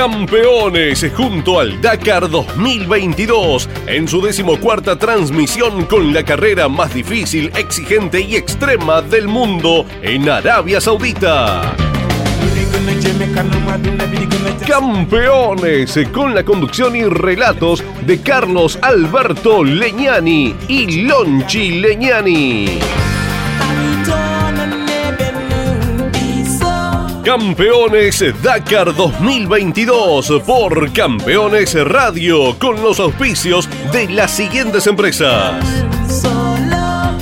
Campeones junto al Dakar 2022 en su decimocuarta transmisión con la carrera más difícil, exigente y extrema del mundo en Arabia Saudita. Campeones con la conducción y relatos de Carlos Alberto Leñani y Lonchi Leñani. Campeones Dakar 2022 por Campeones Radio con los auspicios de las siguientes empresas.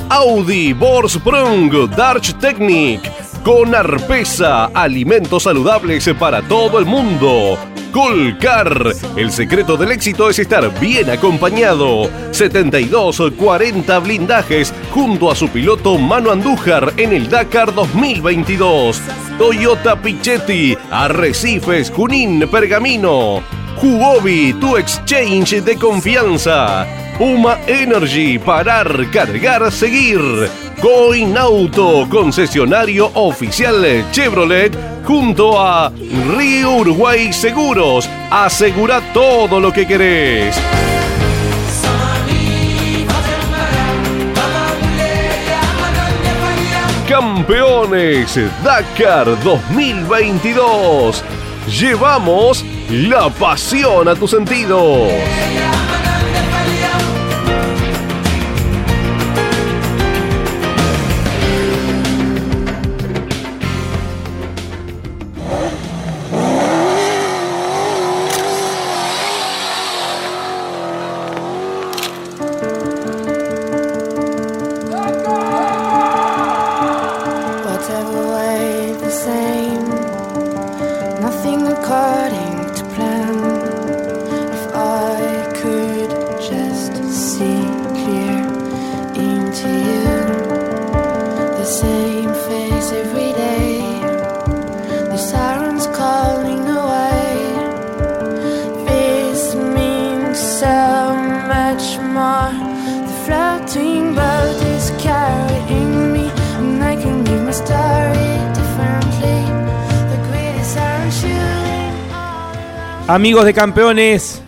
Audi, Borsprung, Darch Technic, con Arpesa, alimentos saludables para todo el mundo. Colcar, el secreto del éxito es estar bien acompañado. 72-40 blindajes junto a su piloto Mano Andújar en el Dakar 2022. Toyota Pichetti, Arrecifes, Junín, Pergamino. Huobi, tu exchange de confianza. Puma Energy, parar, cargar, seguir. Coinauto, concesionario oficial Chevrolet, junto a Río Uruguay Seguros. Asegura todo lo que querés. Campeones Dakar 2022. Llevamos la pasión a tus sentidos. Amigos de campeones,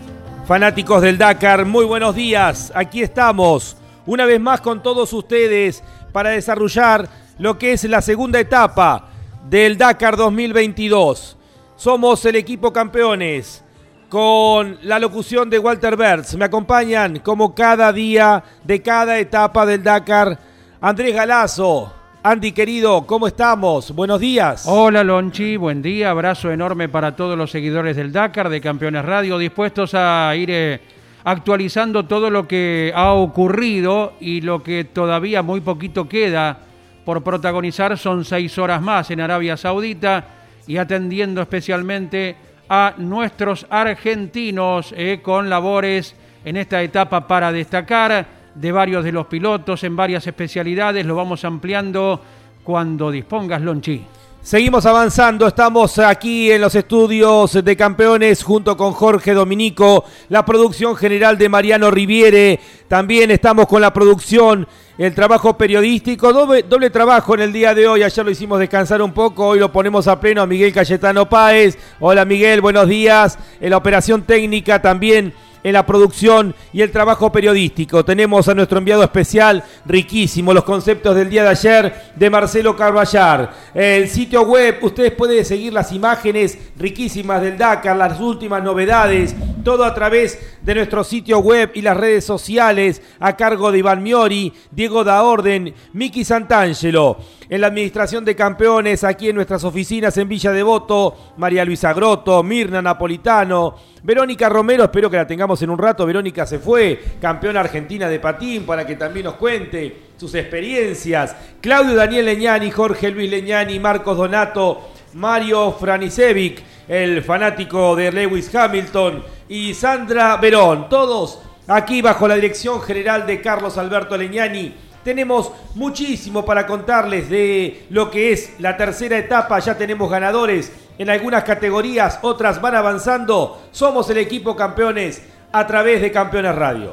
fanáticos del Dakar, muy buenos días. Aquí estamos, una vez más con todos ustedes para desarrollar lo que es la segunda etapa del Dakar 2022. Somos el equipo campeones con la locución de Walter Bertz. Me acompañan como cada día de cada etapa del Dakar Andrés Galazo, Andy querido, ¿cómo estamos? Buenos días. Hola Lonchi, buen día, abrazo enorme para todos los seguidores del Dakar, de Campeones Radio, dispuestos a ir eh, actualizando todo lo que ha ocurrido y lo que todavía muy poquito queda por protagonizar. Son seis horas más en Arabia Saudita y atendiendo especialmente a nuestros argentinos eh, con labores en esta etapa para destacar de varios de los pilotos en varias especialidades. Lo vamos ampliando cuando dispongas, Lonchi. Seguimos avanzando, estamos aquí en los estudios de campeones junto con Jorge Dominico, la producción general de Mariano Riviere, también estamos con la producción, el trabajo periodístico, doble, doble, trabajo en el día de hoy, ayer lo hicimos descansar un poco, hoy lo ponemos a pleno a Miguel Cayetano Páez, hola Miguel, buenos días, en la operación técnica también en la producción y el trabajo periodístico. Tenemos a nuestro enviado especial, riquísimo, los conceptos del día de ayer de Marcelo Carballar. El sitio web, ustedes pueden seguir las imágenes riquísimas del Dakar, las últimas novedades, todo a través de nuestro sitio web y las redes sociales a cargo de Iván Miori, Diego Da Orden, Miki Santangelo. En la administración de campeones, aquí en nuestras oficinas en Villa Devoto, María Luisa Groto, Mirna Napolitano, Verónica Romero, espero que la tengamos en un rato. Verónica se fue, campeona argentina de patín, para que también nos cuente sus experiencias. Claudio Daniel Leñani, Jorge Luis Leñani, Marcos Donato, Mario Franisevic, el fanático de Lewis Hamilton, y Sandra Verón. Todos aquí bajo la dirección general de Carlos Alberto Leñani. Tenemos muchísimo para contarles de lo que es la tercera etapa. Ya tenemos ganadores en algunas categorías, otras van avanzando. Somos el equipo campeones a través de Campeones Radio.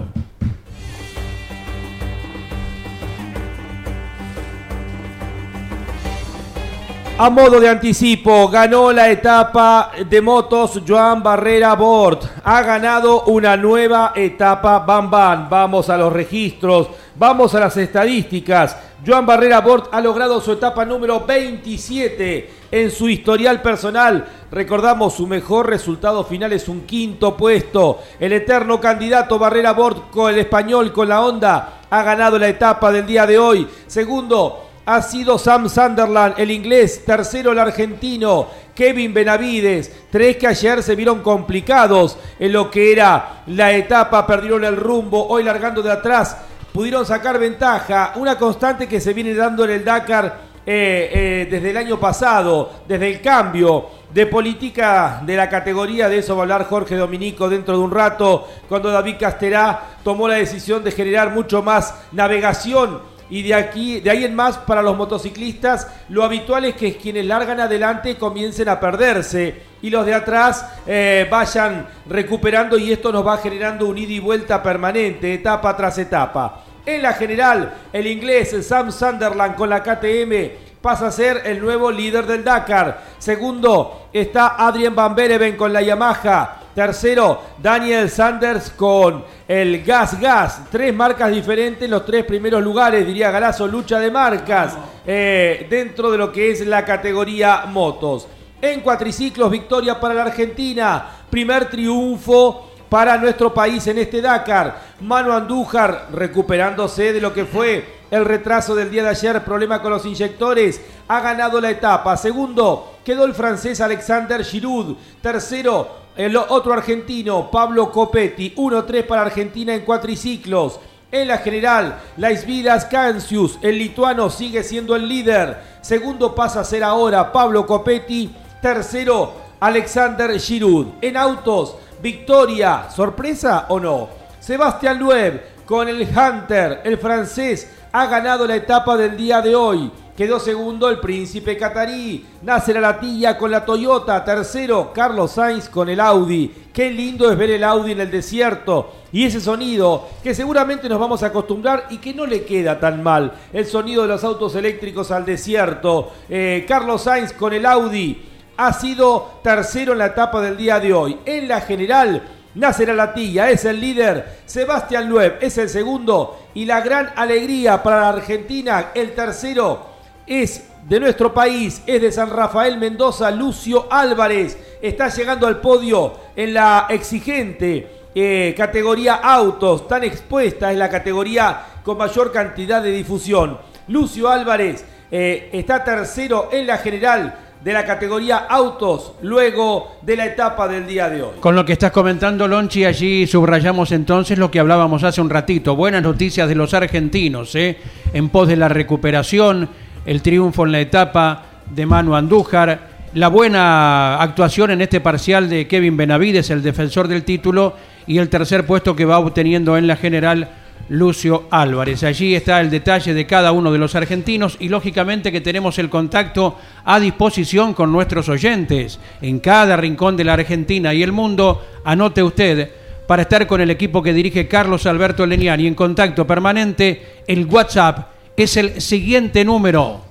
A modo de anticipo, ganó la etapa de motos Joan Barrera Bort. Ha ganado una nueva etapa Bam Bam. Vamos a los registros, vamos a las estadísticas. Joan Barrera Bort ha logrado su etapa número 27 en su historial personal. Recordamos, su mejor resultado final es un quinto puesto. El eterno candidato Barrera Bort con el español, con la onda, ha ganado la etapa del día de hoy. Segundo, ha sido Sam Sunderland, el inglés, tercero el argentino, Kevin Benavides, tres que ayer se vieron complicados en lo que era la etapa, perdieron el rumbo, hoy largando de atrás, pudieron sacar ventaja, una constante que se viene dando en el Dakar eh, eh, desde el año pasado, desde el cambio de política de la categoría, de eso va a hablar Jorge Dominico dentro de un rato, cuando David Casterá tomó la decisión de generar mucho más navegación. Y de aquí de ahí en más para los motociclistas lo habitual es que quienes largan adelante comiencen a perderse y los de atrás eh, vayan recuperando y esto nos va generando un ida y vuelta permanente etapa tras etapa en la general el inglés Sam Sunderland con la KTM pasa a ser el nuevo líder del Dakar segundo está Adrien Van Bereven con la Yamaha Tercero, Daniel Sanders con el Gas Gas. Tres marcas diferentes en los tres primeros lugares, diría Galazo, lucha de marcas eh, dentro de lo que es la categoría motos. En cuatriciclos, victoria para la Argentina. Primer triunfo para nuestro país en este Dakar. Manu Andújar recuperándose de lo que fue el retraso del día de ayer, problema con los inyectores, ha ganado la etapa. Segundo, quedó el francés Alexander Giroud. Tercero, el otro argentino, Pablo Copetti, 1-3 para Argentina en cuatriciclos. En la general, Laisvidas Cancius, el lituano, sigue siendo el líder. Segundo pasa a ser ahora Pablo Copetti. Tercero, Alexander Giroud. En autos, victoria, sorpresa o no. Sebastián Loeb con el Hunter, el francés, ha ganado la etapa del día de hoy. Quedó segundo el príncipe catarí. Nasser Alatilla con la Toyota. Tercero, Carlos Sainz con el Audi. Qué lindo es ver el Audi en el desierto. Y ese sonido que seguramente nos vamos a acostumbrar y que no le queda tan mal. El sonido de los autos eléctricos al desierto. Eh, Carlos Sainz con el Audi ha sido tercero en la etapa del día de hoy. En la general, Nasser Alatilla es el líder, Sebastián Loeb es el segundo y la gran alegría para la Argentina, el tercero es de nuestro país, es de San Rafael Mendoza, Lucio Álvarez. Está llegando al podio en la exigente eh, categoría autos, tan expuesta es la categoría con mayor cantidad de difusión. Lucio Álvarez eh, está tercero en la general de la categoría autos luego de la etapa del día de hoy. Con lo que estás comentando, Lonchi, allí subrayamos entonces lo que hablábamos hace un ratito. Buenas noticias de los argentinos, ¿eh? en pos de la recuperación el triunfo en la etapa de Manu Andújar, la buena actuación en este parcial de Kevin Benavides, el defensor del título, y el tercer puesto que va obteniendo en la general Lucio Álvarez. Allí está el detalle de cada uno de los argentinos y lógicamente que tenemos el contacto a disposición con nuestros oyentes en cada rincón de la Argentina y el mundo. Anote usted para estar con el equipo que dirige Carlos Alberto Leniani en contacto permanente el WhatsApp es el siguiente número.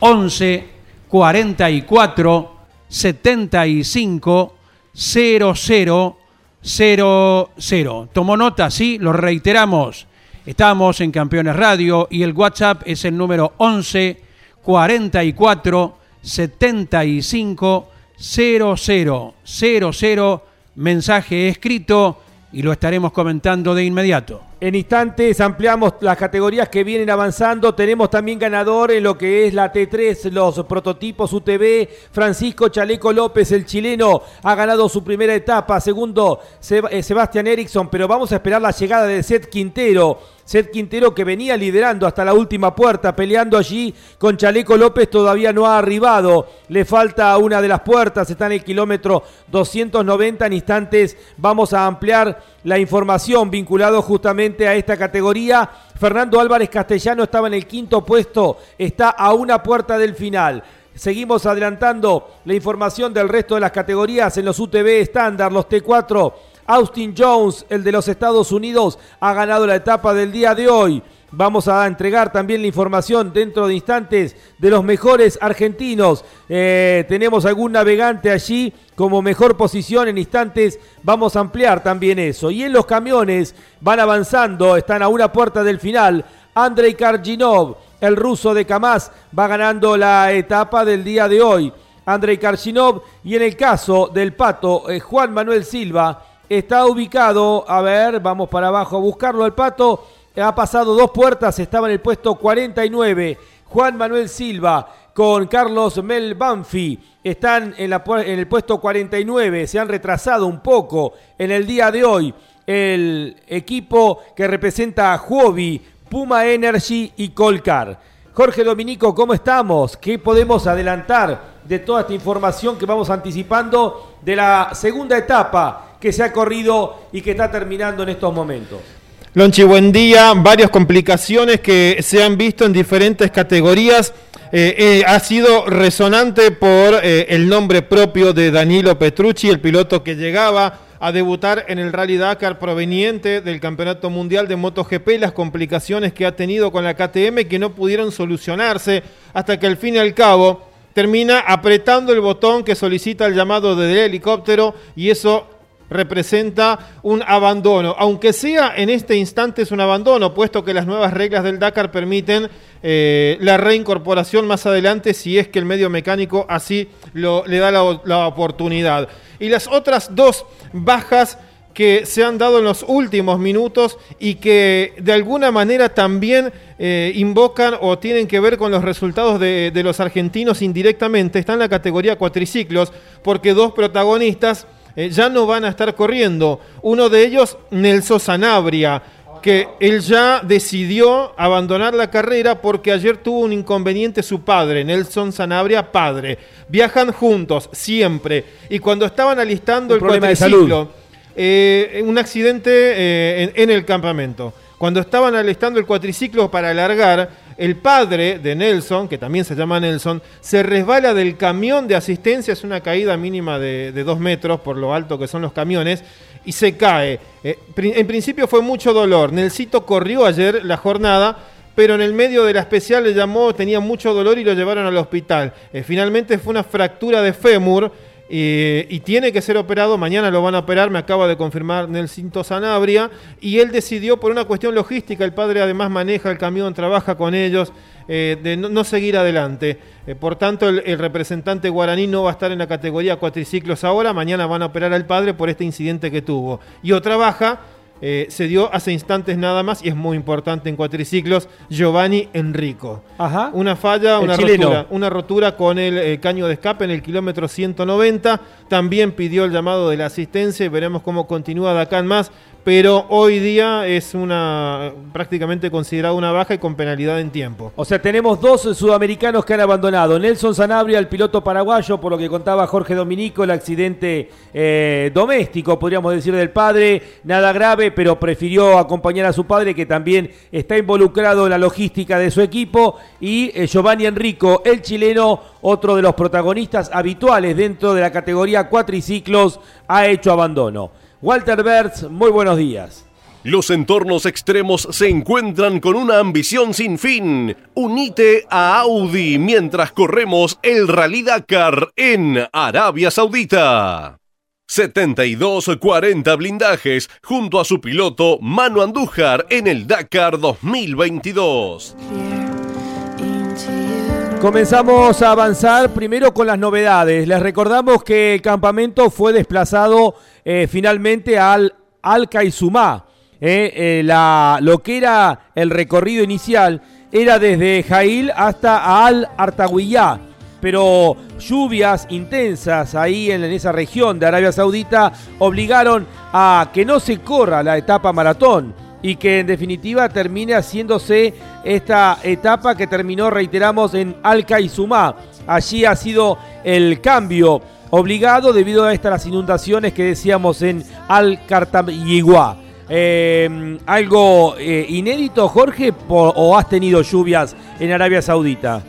11 44 75 00 00. Tomó nota, sí, lo reiteramos. Estamos en Campeones Radio y el WhatsApp es el número 11 44 75 00 00. Mensaje escrito y lo estaremos comentando de inmediato. En instantes ampliamos las categorías que vienen avanzando. Tenemos también ganador en lo que es la T3, los prototipos UTV. Francisco Chaleco López, el chileno, ha ganado su primera etapa. Segundo, eh, Sebastián Eriksson, pero vamos a esperar la llegada de Seth Quintero Seth Quintero que venía liderando hasta la última puerta, peleando allí con Chaleco López, todavía no ha arribado. Le falta una de las puertas, está en el kilómetro 290. En instantes vamos a ampliar la información vinculado justamente a esta categoría. Fernando Álvarez Castellano estaba en el quinto puesto, está a una puerta del final. Seguimos adelantando la información del resto de las categorías en los UTV estándar, los T4 Austin Jones, el de los Estados Unidos, ha ganado la etapa del día de hoy. Vamos a entregar también la información dentro de instantes de los mejores argentinos. Eh, tenemos algún navegante allí como mejor posición en instantes. Vamos a ampliar también eso. Y en los camiones van avanzando, están a una puerta del final. Andrei Karginov, el ruso de Kamaz, va ganando la etapa del día de hoy. Andrei Karginov y en el caso del pato, eh, Juan Manuel Silva está ubicado, a ver, vamos para abajo a buscarlo al pato ha pasado dos puertas, estaba en el puesto 49. Juan Manuel Silva con Carlos Mel Banfi están en, en, el puesto 49, se han retrasado un poco en el día de hoy. El equipo que representa a Huobi, Puma Energy y Colcar. Jorge Dominico, ¿cómo estamos? ¿Qué podemos adelantar de toda esta información que vamos anticipando de la segunda etapa que se ha corrido y que está terminando en estos momentos? Lonchi, buen día. Varias complicaciones que se han visto en diferentes categorías. Eh, eh, ha sido resonante por eh, el nombre propio de Danilo Petrucci, el piloto que llegaba a debutar en el Rally Dakar proveniente del Campeonato Mundial de MotoGP, las complicaciones que ha tenido con la KTM que no pudieron solucionarse hasta que al fin y al cabo termina apretando el botón que solicita el llamado del helicóptero y eso representa un abandono, aunque sea en este instante es un abandono, puesto que las nuevas reglas del Dakar permiten eh, la reincorporación más adelante si es que el medio mecánico así lo, le da la, oportunidad. Y las otras dos bajas que se han dado en los últimos minutos y que de alguna manera también eh, invocan o tienen que ver con los resultados de, de los argentinos indirectamente, está en la categoría cuatriciclos, porque dos protagonistas eh, ya no van a estar corriendo. Uno de ellos, Nelson Sanabria, que él ya decidió abandonar la carrera porque ayer tuvo un inconveniente su padre, Nelson Sanabria, padre. Viajan juntos, siempre. Y cuando estaban alistando el cuatriciclo, eh, un accidente eh, en el campamento. Cuando estaban alistando el cuatriciclo para alargar, el padre de Nelson, que también se llama Nelson, se resbala del camión de asistencia, es una caída mínima de, dos metros por lo alto que son los camiones, y se cae. Eh, en principio fue mucho dolor. Nelsito corrió ayer la jornada, pero en el medio de la especial le llamó, tenía mucho dolor y lo llevaron al hospital. Eh, finalmente fue una fractura de fémur y tiene que ser operado, mañana lo van a operar, me acaba de confirmar Nelsinto Sanabria, y él decidió por una cuestión logística, el padre además maneja el camión, trabaja con ellos, eh, de no, seguir adelante. Eh, por tanto, el, el, representante guaraní no va a estar en la categoría cuatriciclos ahora, mañana van a operar al padre por este incidente que tuvo. Y otra baja eh, se dio hace instantes nada más y es muy importante en cuatriciclos, Giovanni Enrico. Ajá. Una falla, una rotura, una rotura con el, eh, caño de escape en el kilómetro 190. También pidió el llamado de la asistencia y veremos cómo continúa de acá en más pero hoy día es una prácticamente considerada una baja y con penalidad en tiempo. O sea, tenemos dos sudamericanos que han abandonado. Nelson Sanabria, el piloto paraguayo, por lo que contaba Jorge Dominico, el accidente eh, doméstico, podríamos decir, del padre, nada grave, pero prefirió acompañar a su padre, que también está involucrado en la logística de su equipo, y eh, Giovanni Enrico, el chileno, otro de los protagonistas habituales dentro de la categoría cuatriciclos, ha hecho abandono. Walter Bertz, muy buenos días. Los entornos extremos se encuentran con una ambición sin fin. Unite a Audi mientras corremos el Rally Dakar en Arabia Saudita. 72-40 blindajes junto a su piloto Manu Andújar en el Dakar 2022. Comenzamos a avanzar primero con las novedades. Les recordamos que el campamento fue desplazado eh, finalmente al Al Kaizumá. Eh, eh, lo que era el recorrido inicial era desde Jail hasta Al Artaguiyá. Pero lluvias intensas ahí en, esa región de Arabia Saudita obligaron a que no se corra la etapa maratón y que en definitiva termine haciéndose esta etapa que terminó, reiteramos, en Alcaizumá. Allí ha sido el cambio obligado debido a estas inundaciones que decíamos en Al Eh, ¿Algo inédito, Jorge, o has tenido lluvias en Arabia Saudita?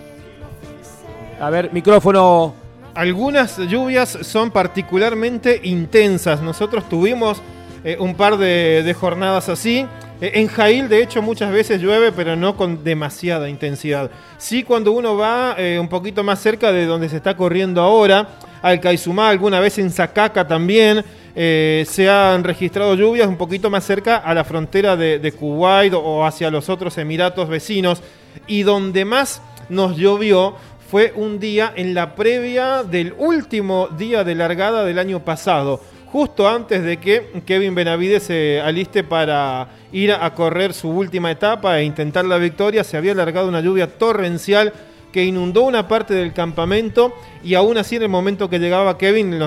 A ver, micrófono. Algunas lluvias son particularmente intensas. Nosotros tuvimos eh, un par de, jornadas así. Eh, En Jail, de hecho, muchas veces llueve, pero no con demasiada intensidad. Sí, cuando uno va eh, un poquito más cerca de donde se está corriendo ahora, al Caizumá, alguna vez en Zacaca también, eh, se han registrado lluvias un poquito más cerca a la frontera de, de Kuwait o hacia los otros emiratos vecinos. Y donde más nos llovió fue un día en la previa del último día de largada del año pasado justo antes de que Kevin Benavides se aliste para ir a correr su última etapa e intentar la victoria, se había alargado una lluvia torrencial que inundó una parte del campamento y aún así en el momento que llegaba Kevin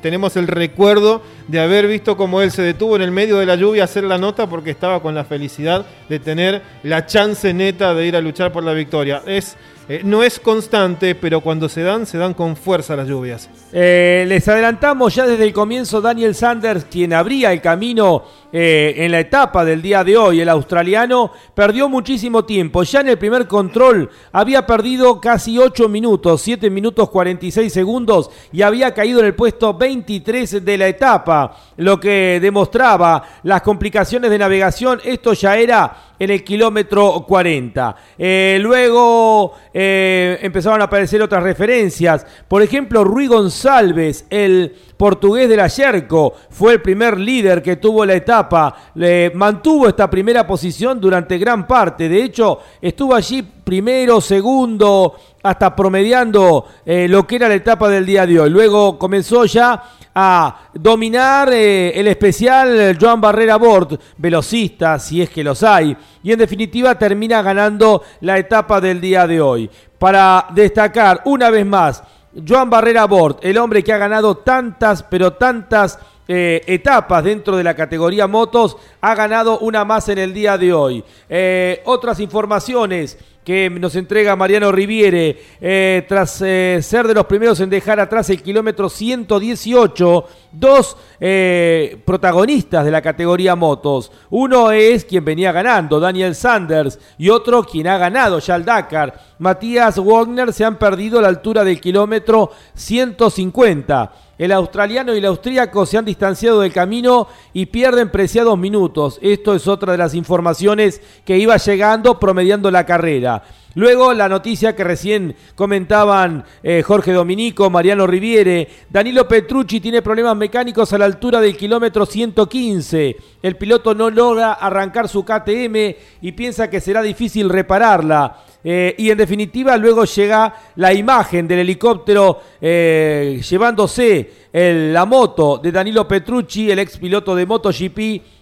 tenemos el recuerdo de haber visto cómo él se detuvo en el medio de la lluvia a hacer la nota porque estaba con la felicidad de tener la chance neta de ir a luchar por la victoria. Es eh, no es constante, pero cuando se dan, se dan con fuerza las lluvias. Eh, les adelantamos ya desde el comienzo Daniel Sanders, quien abría el camino eh, en la etapa del día de hoy. El australiano perdió muchísimo tiempo. Ya en el primer control había perdido casi 8 minutos, 7 minutos 46 segundos y había caído en el puesto 23 de la etapa, lo que demostraba las complicaciones de navegación. Esto ya era en el kilómetro 40. Eh, luego eh, empezaron a aparecer otras referencias. Por ejemplo, Rui González, el portugués de la fue el primer líder que tuvo la etapa. Le mantuvo esta primera posición durante gran parte. De hecho, estuvo allí primero, segundo, hasta promediando eh, lo que era la etapa del día de hoy. Luego comenzó ya a dominar eh, el especial Joan Barrera Bort, velocista, si es que los hay, y en definitiva termina ganando la etapa del día de hoy. Para destacar una vez más, Joan Barrera Bort, el hombre que ha ganado tantas, pero tantas eh, etapas dentro de la categoría motos, ha ganado una más en el día de hoy. Eh, otras informaciones que nos entrega Mariano Riviere, eh, tras eh, ser de los primeros en dejar atrás el kilómetro 118, dos eh, protagonistas de la categoría motos. Uno es quien venía ganando, Daniel Sanders, y otro quien ha ganado ya el Dakar. Matías Wagner se han perdido a la altura del kilómetro 150. El australiano y el austríaco se han distanciado del camino y pierden preciados minutos. Esto es otra de las informaciones que iba llegando promediando la carrera. Luego la noticia que recién comentaban eh, Jorge Dominico, Mariano Riviere, Danilo Petrucci tiene problemas mecánicos a la altura del kilómetro 115. El piloto no logra arrancar su KTM y piensa que será difícil repararla. Eh, y en definitiva luego llega la imagen del helicóptero eh, llevándose el, la moto de Danilo Petrucci, el ex piloto de MotoGP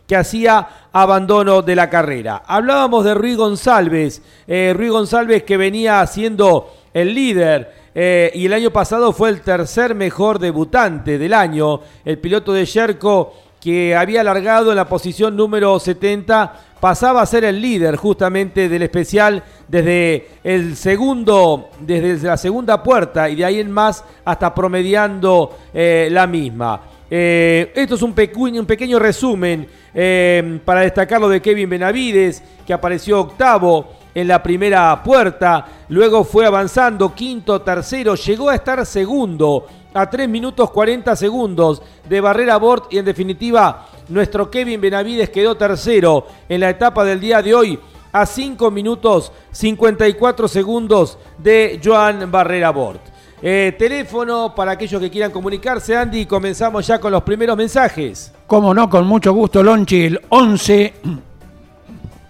que hacía abandono de la carrera. Hablábamos de Rui González, eh, Rui González que venía siendo el líder eh, y el año pasado fue el tercer mejor debutante del año, el piloto de Sherco que había alargado en la posición número 70, pasaba a ser el líder justamente del especial desde el segundo, desde la segunda puerta y de ahí en más hasta promediando eh, la misma. Eh, esto es un, pequeño, resumen eh, para destacar lo de Kevin Benavides, que apareció octavo en la primera puerta, luego fue avanzando, quinto, tercero, llegó a estar segundo a 3 minutos 40 segundos de Barrera Bort y en definitiva nuestro Kevin Benavides quedó tercero en la etapa del día de hoy a 5 minutos 54 segundos de Joan Barrera Bort. Eh, teléfono para aquellos que quieran comunicarse, Andy, comenzamos ya con los primeros mensajes. Cómo no, con mucho gusto, Lonchi, el 11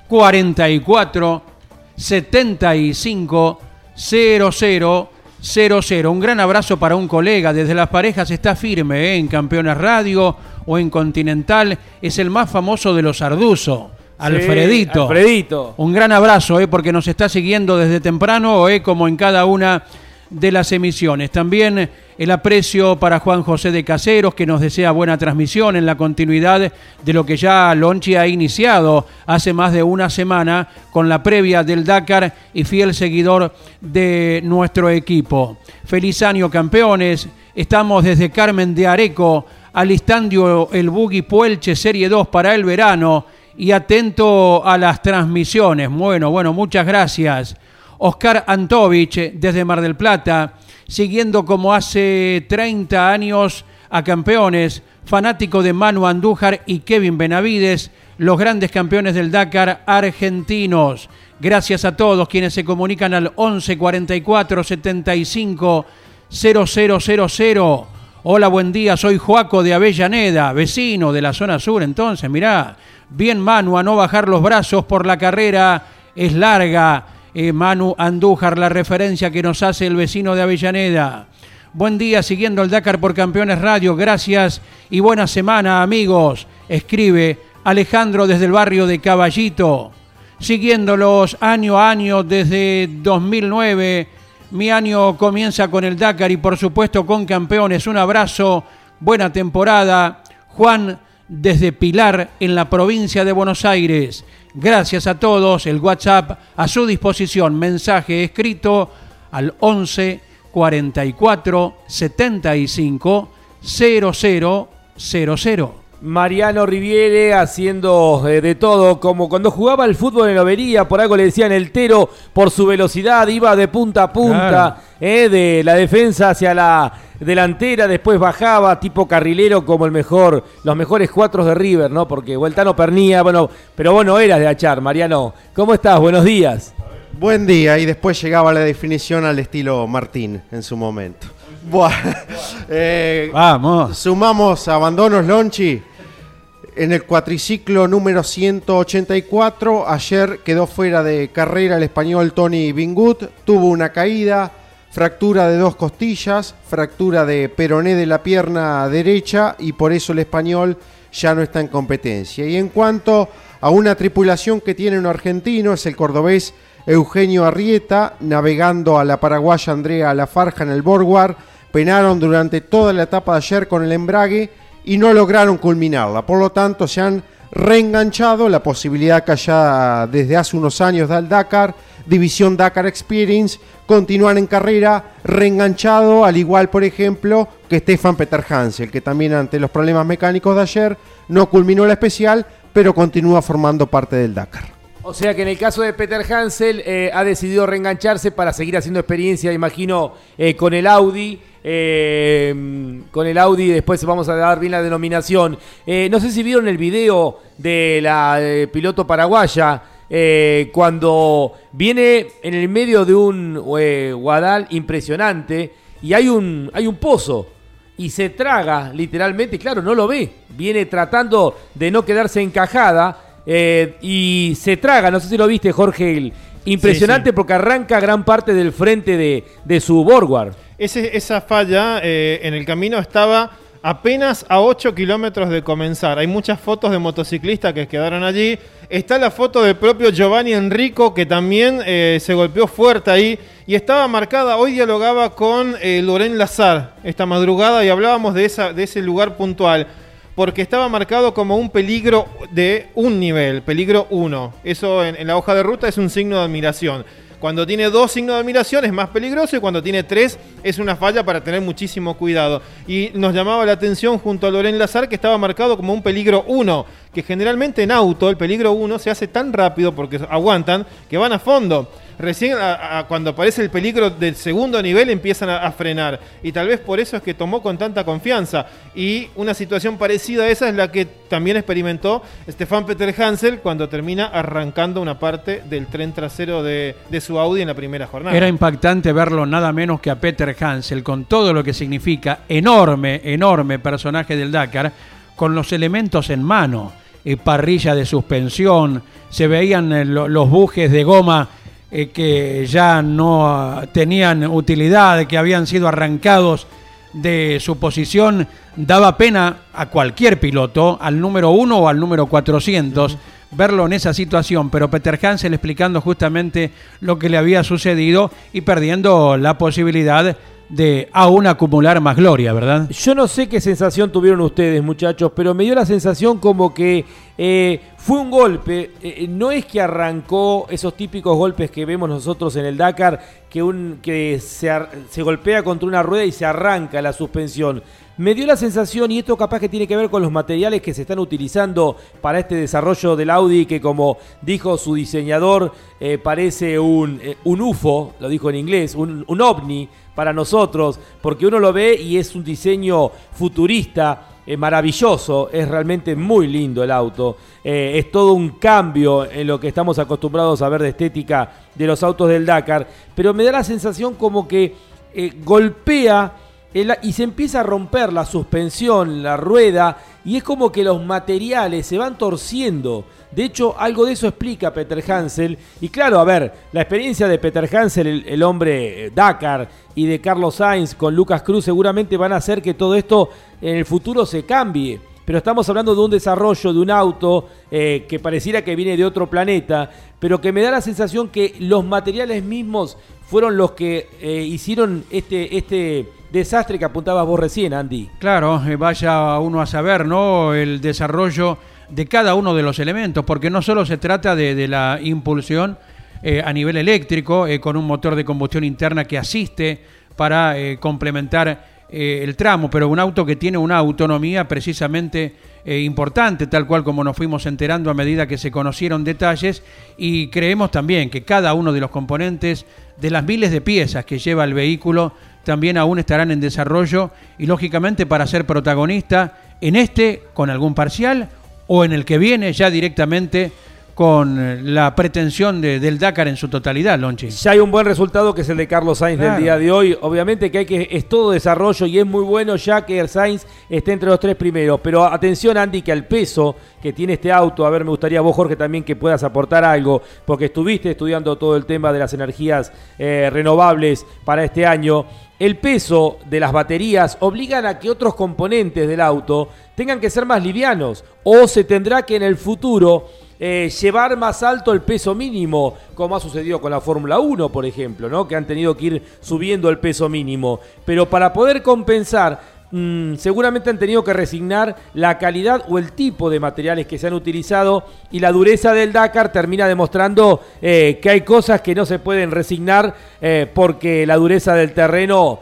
44 75 00 00. Un gran abrazo para un colega. Desde las parejas está firme ¿eh? en Campeones Radio o en Continental. Es el más famoso de los Arduzo. Alfredito. Alfredito. Un gran abrazo, ¿eh? porque nos está siguiendo desde temprano, ¿eh? como en cada una de las emisiones. También el aprecio para Juan José de Caseros, que nos desea buena transmisión en la continuidad de lo que ya Lonchi ha iniciado hace más de una semana con la previa del Dakar y fiel seguidor de nuestro equipo. Feliz año, campeones. Estamos desde Carmen de Areco, alistando el Buggy Puelche Serie 2 para el verano y atento a las transmisiones. Bueno, bueno, muchas gracias. Oscar Antovich desde Mar del Plata, siguiendo como hace 30 años a campeones, fanático de Manu Andújar y Kevin Benavides, los grandes campeones del Dakar argentinos. Gracias a todos quienes se comunican al 11 44 75 0000. Hola, buen día, soy Joaco de Avellaneda, vecino de la zona sur. Entonces, mirá, bien Manu a no bajar los brazos por la carrera, es larga. Eh, Manu Andújar, la referencia que nos hace el vecino de Avellaneda. Buen día, siguiendo el Dakar por Campeones Radio. Gracias y buena semana, amigos. Escribe Alejandro desde el barrio de Caballito. Siguiéndolos año a año desde 2009. Mi año comienza con el Dakar y por supuesto con campeones. Un abrazo, buena temporada. Juan desde Pilar en la provincia de Buenos Aires. Gracias a todos. El WhatsApp a su disposición. Mensaje escrito al 11 44 75 0000. Mariano Riviere haciendo eh, de todo, como cuando jugaba el fútbol en Lobería, por algo le decían el Tero, por su velocidad, iba de punta a punta, eh, de la defensa hacia la delantera, después bajaba tipo carrilero como el mejor, los mejores cuatro de River, ¿no? Porque Vueltano pernía, bueno, pero vos no eras de achar, Mariano. ¿Cómo estás? Buenos días. Buen día, y después llegaba la definición al estilo Martín en su momento. Buah. Eh, Vamos. Sumamos abandonos, Lonchi. En el cuatriciclo número 184, ayer quedó fuera de carrera el español Tony Bingut, tuvo una caída, fractura de dos costillas, fractura de peroné de la pierna derecha y por eso el español ya no está en competencia. Y en cuanto a una tripulación que tiene un argentino, es el cordobés Eugenio Arrieta, navegando a la paraguaya Andrea Lafarja en el Borguar, penaron durante toda la etapa de ayer con el embrague y no lograron culminarla. Por lo tanto, se han reenganchado la posibilidad que ya desde hace unos años da el Dakar, División Dakar Experience, continúan en carrera reenganchado, al igual, por ejemplo, que Stefan Peter Hansel, que también ante los problemas mecánicos de ayer no culminó la especial, pero continúa formando parte del Dakar. O sea que en el caso de Peter Hansel eh, ha decidido reengancharse para seguir haciendo experiencia, imagino, eh, con el Audi. Eh, con el Audi, después vamos a dar bien la denominación. Eh, no sé si vieron el video de la eh, piloto paraguaya. eh, cuando viene en el medio de un guadal impresionante y hay un, hay un pozo y se traga literalmente, claro, no lo ve, viene tratando de no quedarse encajada y se traga, no sé si lo viste Jorge, el- impresionante Sí, sí. porque arranca gran parte del frente de, de su Borgward. Ese- esa falla eh, en el camino estaba apenas a 8 kilómetros de comenzar. Hay muchas fotos de motociclistas que quedaron allí. Está la foto del propio Giovanni Enrico que también eh, se golpeó fuerte ahí y estaba marcada. Hoy dialogaba con eh, Loren Lazar esta madrugada y hablábamos de, esa, de ese lugar puntual. Porque estaba marcado como un peligro de un nivel, peligro 1. Eso en, en la hoja de ruta es un signo de admiración. Cuando tiene dos signos de admiración es más peligroso y cuando tiene tres es una falla para tener muchísimo cuidado. Y nos llamaba la atención junto a Loren Lazar que estaba marcado como un peligro 1, que generalmente en auto el peligro 1 se hace tan rápido porque aguantan que van a fondo. Recién cuando aparece el peligro del segundo nivel empiezan a, frenar. Y tal vez por eso es que tomó con tanta confianza. Y una situación parecida a esa es la que también experimentó Stefan Peter Hansel cuando termina arrancando una parte del tren trasero de, de su Audi en la primera jornada. Era impactante verlo nada menos que a Peter Hansel, con todo lo que significa, enorme, enorme personaje del Dakar, con los elementos en mano, parrilla de suspensión, se veían eh, lo- los bujes de goma eh, que ya no ah, tenían utilidad, que habían sido arrancados de su posición, daba pena a cualquier piloto, al número uno o al número 400, verlo en esa situación, pero Peter Hansel explicando justamente lo que le había sucedido y perdiendo la posibilidad de aún acumular más gloria, ¿verdad? Yo no sé qué sensación tuvieron ustedes, muchachos, pero me dio la sensación como que eh, fue un golpe. eh, no es que arrancó esos típicos golpes que vemos nosotros en el Dakar, que, un, que se, se golpea contra una rueda y se arranca la suspensión. Me dio la sensación, y esto capaz que tiene que ver con los materiales que se están utilizando para este desarrollo del Audi, que como dijo su diseñador, eh, parece un, eh, un UFO, lo dijo en inglés, un, un ovni para nosotros, porque uno lo ve y es un diseño futurista. eh, maravilloso, es realmente muy lindo el auto, es todo un cambio en lo que estamos acostumbrados a ver de estética de los autos del Dakar, pero me da la sensación como que golpea y se empieza a romper la suspensión, la rueda, y es como que los materiales se van torciendo. De hecho, algo de eso explica Peter Hansel. Y claro, a ver, la experiencia de Peter Hansel, el, hombre eh, Dakar, y de Carlos Sainz con Lucas Cruz seguramente van a hacer que todo esto en el futuro se cambie. Pero estamos hablando de un desarrollo de un auto eh, que pareciera que viene de otro planeta, pero que me da la sensación que los materiales mismos fueron los que eh, hicieron este, este desastre que apuntabas vos recién, Andy. Claro, vaya uno a saber, ¿no? El desarrollo de cada uno de los elementos, porque no solo se trata de, la impulsión eh, a nivel eléctrico, eh, con un motor de combustión interna que asiste para eh, complementar el tramo, pero un auto que tiene una autonomía precisamente importante, tal cual como nos fuimos enterando a medida que se conocieron detalles, y creemos también que cada uno de los componentes de las miles de piezas que lleva el vehículo también aún estarán en desarrollo y lógicamente para ser protagonista en este con algún parcial o en el que viene ya directamente con eh, la pretensión de, del Dakar en su totalidad, Lonchi. Ya hay un buen resultado que es el de Carlos Sainz del día de hoy. Obviamente que hay que es todo desarrollo y es muy bueno ya que el Sainz esté entre los tres primeros. Pero atención, Andy, que al peso que tiene este auto, a ver, me gustaría vos, Jorge, también que puedas aportar algo, porque estuviste estudiando todo el tema de las energías eh, renovables para este año. El peso de las baterías obligan a que otros componentes del auto tengan que ser más livianos o se tendrá que en el futuro eh, llevar más alto el peso mínimo, como ha sucedido con la Fórmula 1, por ejemplo, ¿no? que han tenido que ir subiendo el peso mínimo. Pero para poder compensar, mm, seguramente han tenido que resignar la calidad o el tipo de materiales que se han utilizado y la dureza del Dakar termina demostrando eh, que hay cosas que no se pueden resignar eh, porque la dureza del terreno,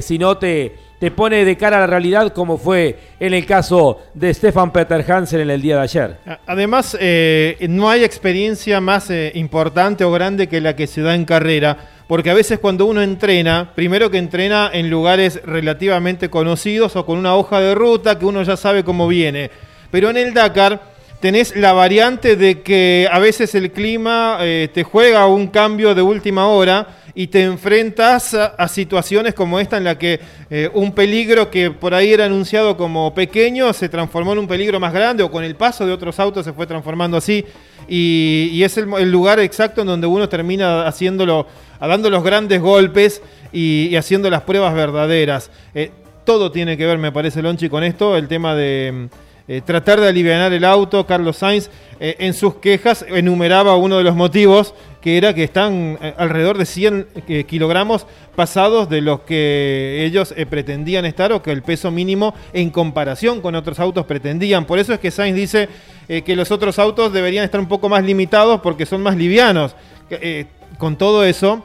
si no te te pone de cara a la realidad como fue en el caso de Stefan Peter Hansen en el día de ayer. Además, eh, no hay experiencia más eh, importante o grande que la que se da en carrera, porque a veces cuando uno entrena, primero que entrena en lugares relativamente conocidos o con una hoja de ruta que uno ya sabe cómo viene, pero en el Dakar tenés la variante de que a veces el clima eh, te juega un cambio de última hora y te enfrentas a, situaciones como esta en la que eh, un peligro que por ahí era anunciado como pequeño se transformó en un peligro más grande o con el paso de otros autos se fue transformando así. Y, es el, lugar exacto en donde uno termina haciéndolo, dando los grandes golpes y, haciendo las pruebas verdaderas. Eh, todo tiene que ver, me parece, Lonchi, con esto, el tema de eh, tratar de aliviar el auto. Carlos Sainz eh, en sus quejas enumeraba uno de los motivos que era que están alrededor de 100 kilogramos pasados de los que ellos pretendían estar o que el peso mínimo en comparación con otros autos pretendían. Por eso es que Sainz dice que los otros autos deberían estar un poco más limitados porque son más livianos. Con todo eso,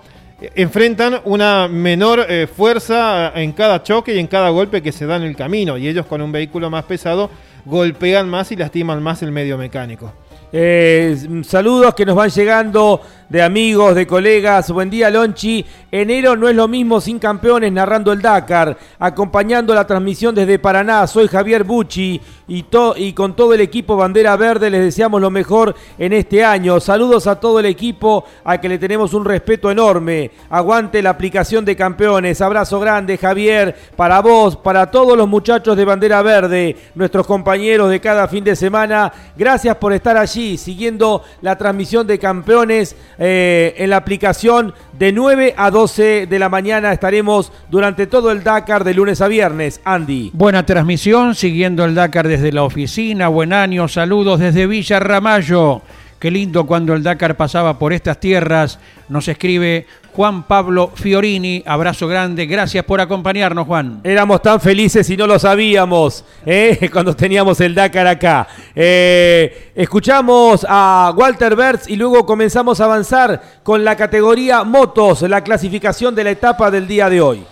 enfrentan una menor fuerza en cada choque y en cada golpe que se da en el camino. Y ellos con un vehículo más pesado golpean más y lastiman más el medio mecánico. Eh, saludos que nos van llegando de amigos, de colegas. Buen día, Lonchi. Enero no es lo mismo sin campeones narrando el Dakar. Acompañando la transmisión desde Paraná. Soy Javier Bucci y, y con todo el equipo Bandera Verde les deseamos lo mejor en este año. Saludos a todo el equipo a que le tenemos un respeto enorme. Aguante la aplicación de campeones. Abrazo grande, Javier, para vos, para todos los muchachos de Bandera Verde, nuestros compañeros de cada fin de semana. Gracias por estar allí siguiendo la transmisión de campeones eh, en la aplicación de 9 a 12 de la mañana. Estaremos durante todo el Dakar de lunes a viernes. Andy. Buena transmisión, siguiendo el Dakar desde la oficina. Buen año, saludos desde Villa Ramallo. Qué lindo cuando el Dakar pasaba por estas tierras. Nos escribe Juan Pablo Fiorini. Abrazo grande. Gracias por acompañarnos, Juan. Éramos tan felices y no lo sabíamos ¿eh? cuando teníamos el Dakar acá. Eh, escuchamos a Walter Bertz y luego comenzamos a avanzar con la categoría motos, la clasificación de la etapa del día de hoy.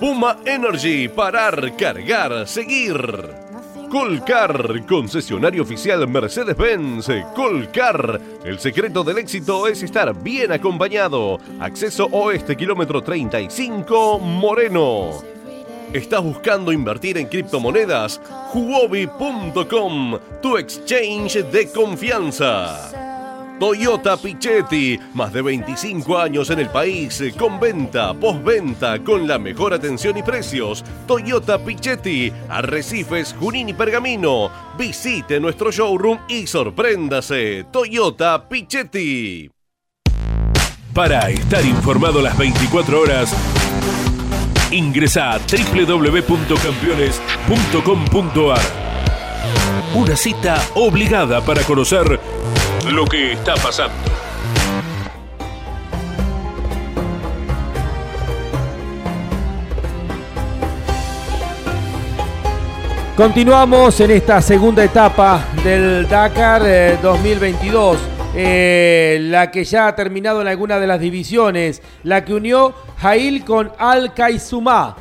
Puma Energy, parar, cargar, seguir. Colcar, concesionario oficial Mercedes-Benz. Colcar, el secreto del éxito es estar bien acompañado. Acceso oeste, kilómetro 35, Moreno. ¿Estás buscando invertir en criptomonedas? Huobi.com, tu exchange de confianza. Toyota Pichetti, más de 25 años en el país, con venta, postventa, con la mejor atención y precios. Toyota Pichetti, Arrecifes, Junín y Pergamino. Visite nuestro showroom y sorpréndase. Toyota Pichetti. Para estar informado las 24 horas, ingresa a www.campeones.com.ar. Una cita obligada para conocer lo que está pasando. Continuamos en esta segunda etapa del Dakar 2022. Eh, eh, la que ya ha terminado en alguna de las divisiones, la que unió Jail con Al Kaizumá.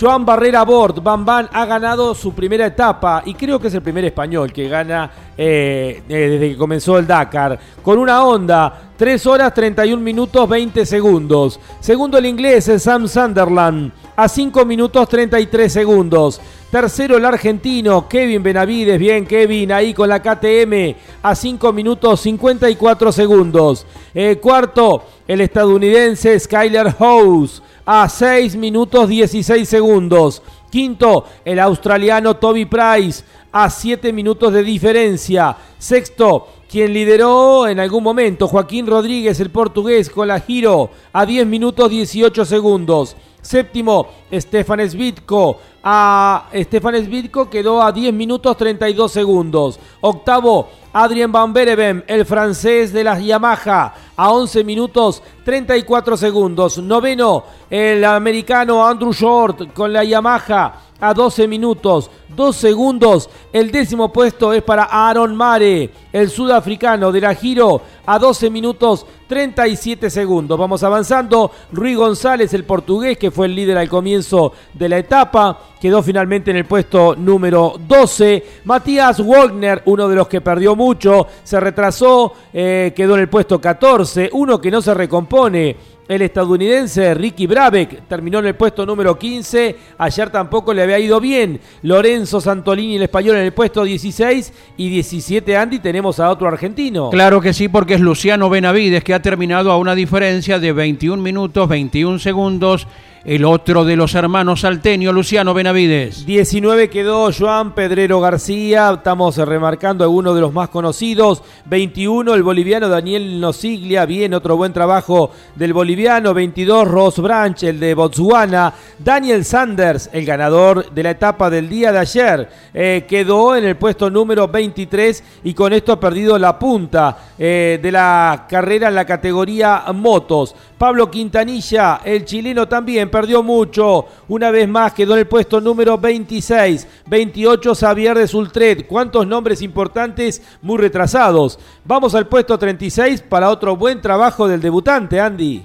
Joan Barrera Bord, Van Van ha ganado su primera etapa y creo que es el primer español que gana eh, eh, desde que comenzó el Dakar. Con una onda, 3 horas 31 minutos 20 segundos. Segundo el inglés, Sam Sunderland, a 5 minutos 33 segundos. Tercero el argentino Kevin Benavides, bien Kevin, ahí con la KTM a 5 minutos 54 segundos. Eh, cuarto el estadounidense Skyler House a 6 minutos 16 segundos. Quinto el australiano Toby Price a 7 minutos de diferencia. Sexto quien lideró en algún momento Joaquín Rodríguez, el portugués, con la Giro a 10 minutos 18 segundos. Séptimo, Stefan Svitko. A Stefan Svitko quedó a 10 minutos 32 segundos. Octavo, Adrien Van Bereven, el francés de las Yamaha, a 11 minutos 34 segundos. Noveno, el americano Andrew Short con la Yamaha a 12 minutos, 2 segundos. El décimo puesto es para Aaron Mare, el sudafricano de la Giro, a 12 minutos 37 segundos. Vamos avanzando. Rui González, el portugués, que fue el líder al comienzo de la etapa, quedó finalmente en el puesto número 12. Matías Wagner, uno de los que perdió mucho, se retrasó, eh, quedó en el puesto 14. Uno que no se recompone el estadounidense Ricky Brabeck terminó en el puesto número 15. Ayer tampoco le había ido bien. Lorenzo Santolini, el español, en el puesto 16. Y 17, Andy, tenemos a otro argentino. Claro que sí, porque es Luciano Benavides, que ha terminado a una diferencia de 21 minutos, 21 segundos el otro de los hermanos salteño, Luciano Benavides. 19 quedó Joan Pedrero García, estamos remarcando a uno de los más conocidos. 21 el boliviano Daniel Nosiglia, bien, otro buen trabajo del boliviano. 22 Ross Branch, el de Botswana. Daniel Sanders, el ganador de la etapa del día de ayer, eh, quedó en el puesto número 23 y con esto ha perdido la punta eh, de la carrera en la categoría motos. Pablo Quintanilla, el chileno también perdió mucho. Una vez más quedó en el puesto número 26. 28 Xavier de Sultret. ¿Cuántos nombres importantes muy retrasados? Vamos al puesto 36 para otro buen trabajo del debutante, Andy.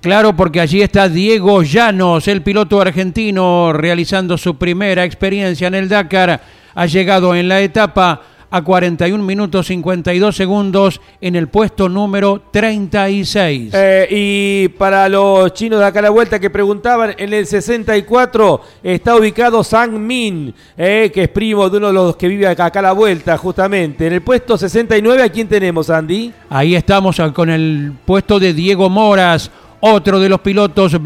Claro, porque allí está Diego Llanos, el piloto argentino, realizando su primera experiencia en el Dakar. Ha llegado en la etapa a 41 minutos 52 segundos en el puesto número 36. Eh, y para los chinos de acá a la vuelta que preguntaban, en el 64 está ubicado Sang Min, eh, que es primo de uno de los que vive acá, acá a la vuelta, justamente. En el puesto 69, ¿a quién tenemos, Andy? Ahí estamos con el puesto de Diego Moras, otro de los pilotos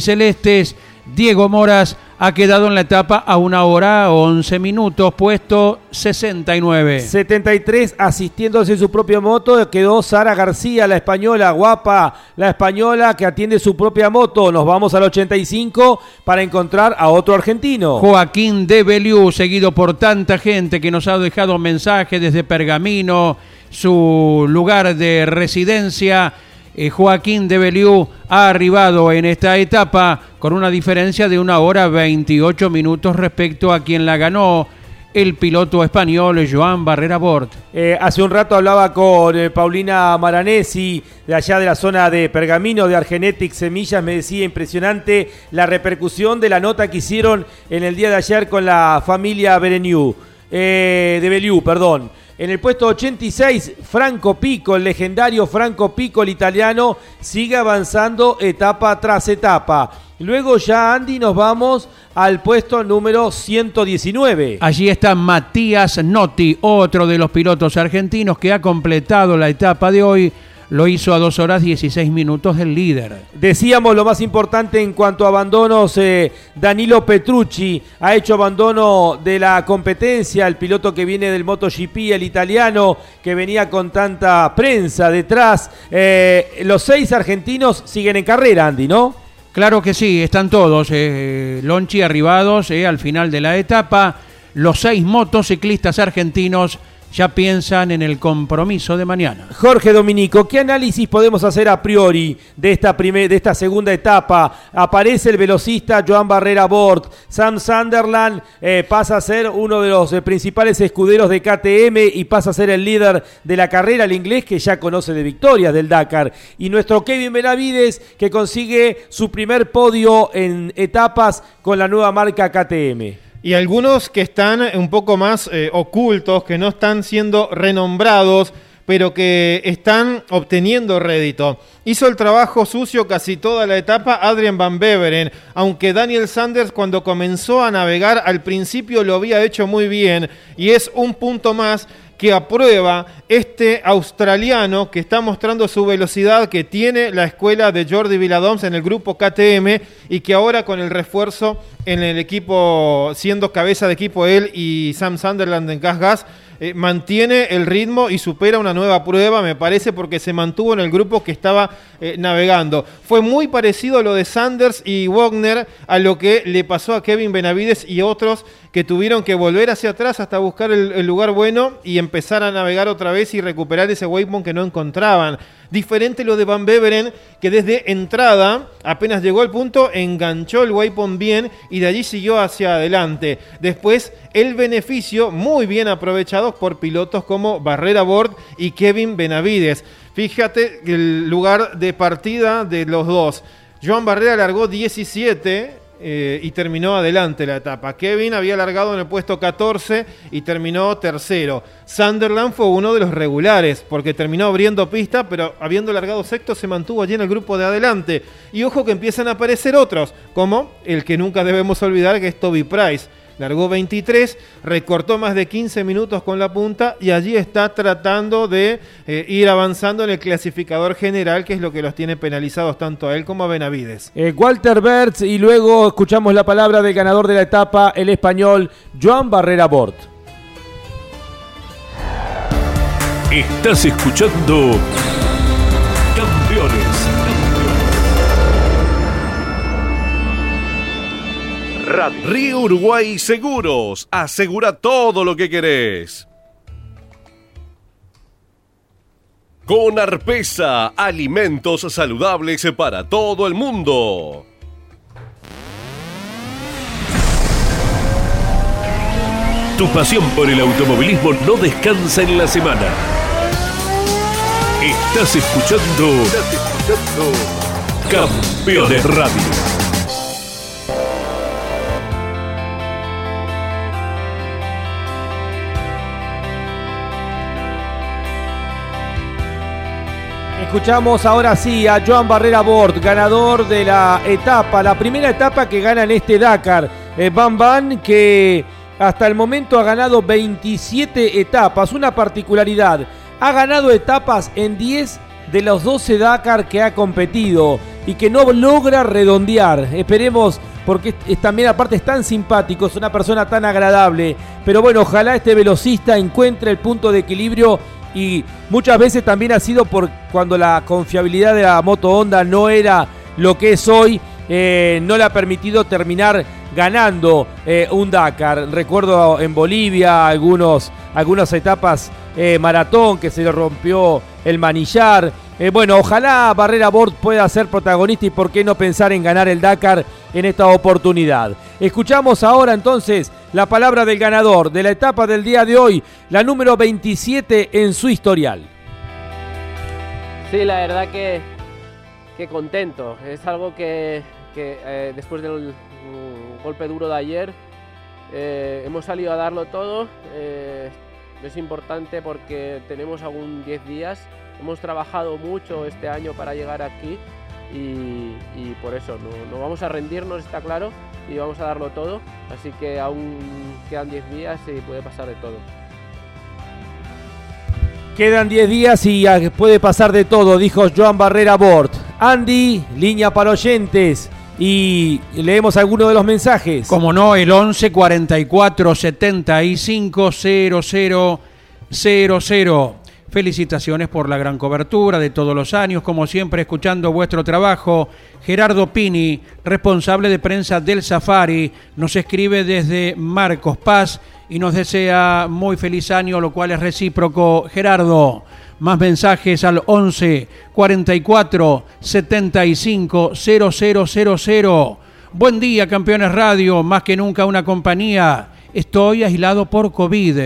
celestes Diego Moras ha quedado en la etapa a una hora 11 minutos, puesto 69. 73 asistiéndose en su propia moto, quedó Sara García, la española, guapa, la española que atiende su propia moto. Nos vamos al 85 para encontrar a otro argentino. Joaquín de Beliú, seguido por tanta gente que nos ha dejado mensajes desde Pergamino, su lugar de residencia eh, Joaquín de Beliú ha arribado en esta etapa con una diferencia de una hora 28 minutos respecto a quien la ganó el piloto español Joan Barrera Bort. Eh, hace un rato hablaba con eh, Paulina Maranesi, de allá de la zona de Pergamino, de Argenetic Semillas, me decía impresionante la repercusión de la nota que hicieron en el día de ayer con la familia Bereniu, de Beliú, perdón. En el puesto 86, Franco Pico, el legendario Franco Pico, el italiano, sigue avanzando etapa tras etapa. Luego ya, Andy, nos vamos al puesto número 119. Allí está Matías Notti, otro de los pilotos argentinos que ha completado la etapa de hoy lo hizo a 2 horas 16 minutos el líder. Decíamos lo más importante en cuanto a abandonos, eh, Danilo Petrucci ha hecho abandono de la competencia, el piloto que viene del MotoGP, el italiano, que venía con tanta prensa detrás. Eh, los seis argentinos siguen en carrera, Andy, ¿no? Claro que sí, están todos, eh, Lonchi arribados al final de la etapa. Los seis motociclistas argentinos ya piensan en el compromiso de mañana. Jorge Dominico, ¿qué análisis podemos hacer a priori de esta, de esta segunda etapa? Aparece el velocista Joan Barrera Bort, Sam Sunderland eh, pasa a ser uno de los eh, principales escuderos de KTM y pasa a ser el líder de la carrera, el inglés que ya conoce de victorias del Dakar. Y nuestro Kevin Benavides que consigue su primer podio en etapas con la nueva marca KTM y algunos que están un poco más eh, ocultos, que no están siendo renombrados, pero que están obteniendo rédito. Hizo el trabajo sucio casi toda la etapa Adrian Van Beveren, aunque Daniel Sanders cuando comenzó a navegar al principio lo había hecho muy bien y es un punto más que aprueba este australiano que está mostrando su velocidad que tiene la escuela de Jordi Villadoms en el grupo KTM y que ahora con el refuerzo en el equipo, siendo cabeza de equipo él y Sam Sunderland en Gas Gas, eh, mantiene el ritmo y supera una nueva prueba, me parece, porque se mantuvo en el grupo que estaba eh, navegando. Fue muy parecido a lo de Sanders y Wagner, a lo que le pasó a Kevin Benavides y otros que tuvieron que volver hacia atrás hasta buscar el, lugar bueno y empezar a navegar otra vez y recuperar ese waypoint que no encontraban. Diferente lo de Van Beveren, que desde entrada, apenas llegó al punto, enganchó el waypoint bien y de allí siguió hacia adelante. Después, el beneficio muy bien aprovechado por pilotos como Barrera Bord y Kevin Benavides. Fíjate el lugar de partida de los dos. Joan Barrera largó 17, eh, y terminó adelante la etapa. Kevin había largado en el puesto 14 y terminó tercero. Sunderland fue uno de los regulares porque terminó abriendo pista, pero habiendo largado sexto se mantuvo allí en el grupo de adelante. Y ojo que empiezan a aparecer otros, como el que nunca debemos olvidar que es Toby Price largó 23, recortó más de 15 minutos con la punta y allí está tratando de eh, ir avanzando en el clasificador general, que es lo que los tiene penalizados tanto a él como a Benavides. Eh, Walter Bertz y luego escuchamos la palabra del ganador de la etapa, el español Joan Barrera Bort. Estás escuchando Río Uruguay Seguros. Asegura todo lo que querés. Con Arpesa, alimentos saludables para todo el mundo. Tu pasión por el automovilismo no descansa en la semana. Estás escuchando, Estás escuchando Campeones Radio. Escuchamos ahora sí a Joan Barrera Bort, ganador de la etapa, la primera etapa que gana en este Dakar. Eh, Van Van que hasta el momento ha ganado 27 etapas, una particularidad. Ha ganado etapas en 10 de los 12 Dakar que ha competido y que no logra redondear. Esperemos porque también aparte es tan simpático, es una persona tan agradable. Pero bueno, ojalá este velocista encuentre el punto de equilibrio y muchas veces también ha sido por cuando la confiabilidad de la moto Honda no era lo que es hoy, eh, no le ha permitido terminar ganando eh, un Dakar. Recuerdo en Bolivia algunos, algunas etapas eh, maratón que se le rompió el manillar. bueno, ojalá Barrera Bord pueda ser protagonista y por qué no pensar en ganar el Dakar en esta oportunidad. Escuchamos ahora entonces la palabra del ganador de la etapa del día de hoy, la número 27 en su historial. Sí, la verdad que, que contento. Es algo que, eh, después del mm, golpe duro de ayer eh, hemos salido a darlo todo. Eh, es importante porque tenemos aún 10 días, hemos trabajado mucho este año para llegar aquí y, y por eso no, no, vamos a rendirnos, está claro, y vamos a darlo todo, así que aún quedan 10 días y puede pasar de todo. Quedan 10 días y puede pasar de todo, dijo Joan Barrera Bort. Andy, línea para oyentes. Y leemos algunos de los mensajes. Como no, el 11 44 75 00 00. Felicitaciones por la gran cobertura de todos los años, como siempre escuchando vuestro trabajo. Gerardo Pini, responsable de prensa del Safari, nos escribe desde Marcos Paz y nos desea muy feliz año, lo cual es recíproco. Gerardo, más mensajes al 11 44 75 0000. Buen día, campeones radio, más que nunca una compañía. Estoy aislado por COVID.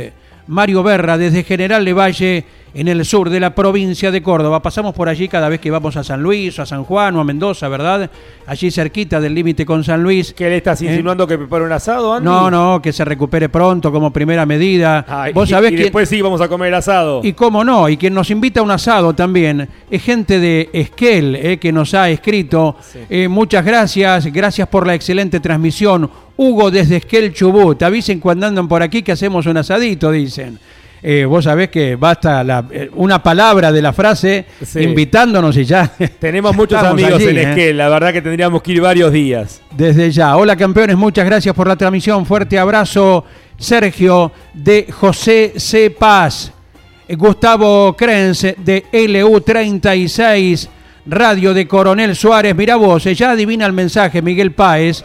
Mario Berra, desde General Levalle en el sur de la provincia de Córdoba. Pasamos por allí cada vez que vamos a San Luis, o a San Juan o a Mendoza, ¿verdad? Allí cerquita del límite con San Luis. ¿Qué le estás ¿Eh? insinuando que prepare un asado, Andy? No, no, que se recupere pronto como primera medida. Vos sabés y, después sí vamos a comer asado. Y cómo no, y quien nos invita a un asado también es gente de Esquel, eh, que nos ha escrito. Eh, muchas gracias, gracias por la excelente transmisión. Hugo desde Esquel Chubut, avisen cuando andan por aquí que hacemos un asadito, dicen. Eh, vos sabés que basta eh, una palabra de la frase invitándonos y ya. Tenemos muchos amigos en ¿eh? Esquel, la verdad que tendríamos que ir varios días. Desde ya. Hola campeones, muchas gracias por la transmisión. Fuerte abrazo, Sergio de José C. Paz. Gustavo Krenz de LU36, Radio de Coronel Suárez. Mira vos, ya adivina el mensaje, Miguel Páez.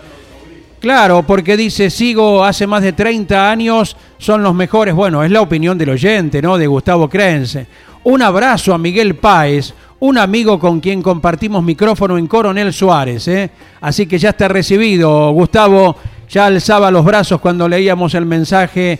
Claro, porque dice, sigo hace más de 30 años, son los mejores. Bueno, es la opinión del oyente, ¿no? De Gustavo Crense. Un abrazo a Miguel Páez, un amigo con quien compartimos micrófono en Coronel Suárez, ¿eh? Así que ya está recibido. Gustavo ya alzaba los brazos cuando leíamos el mensaje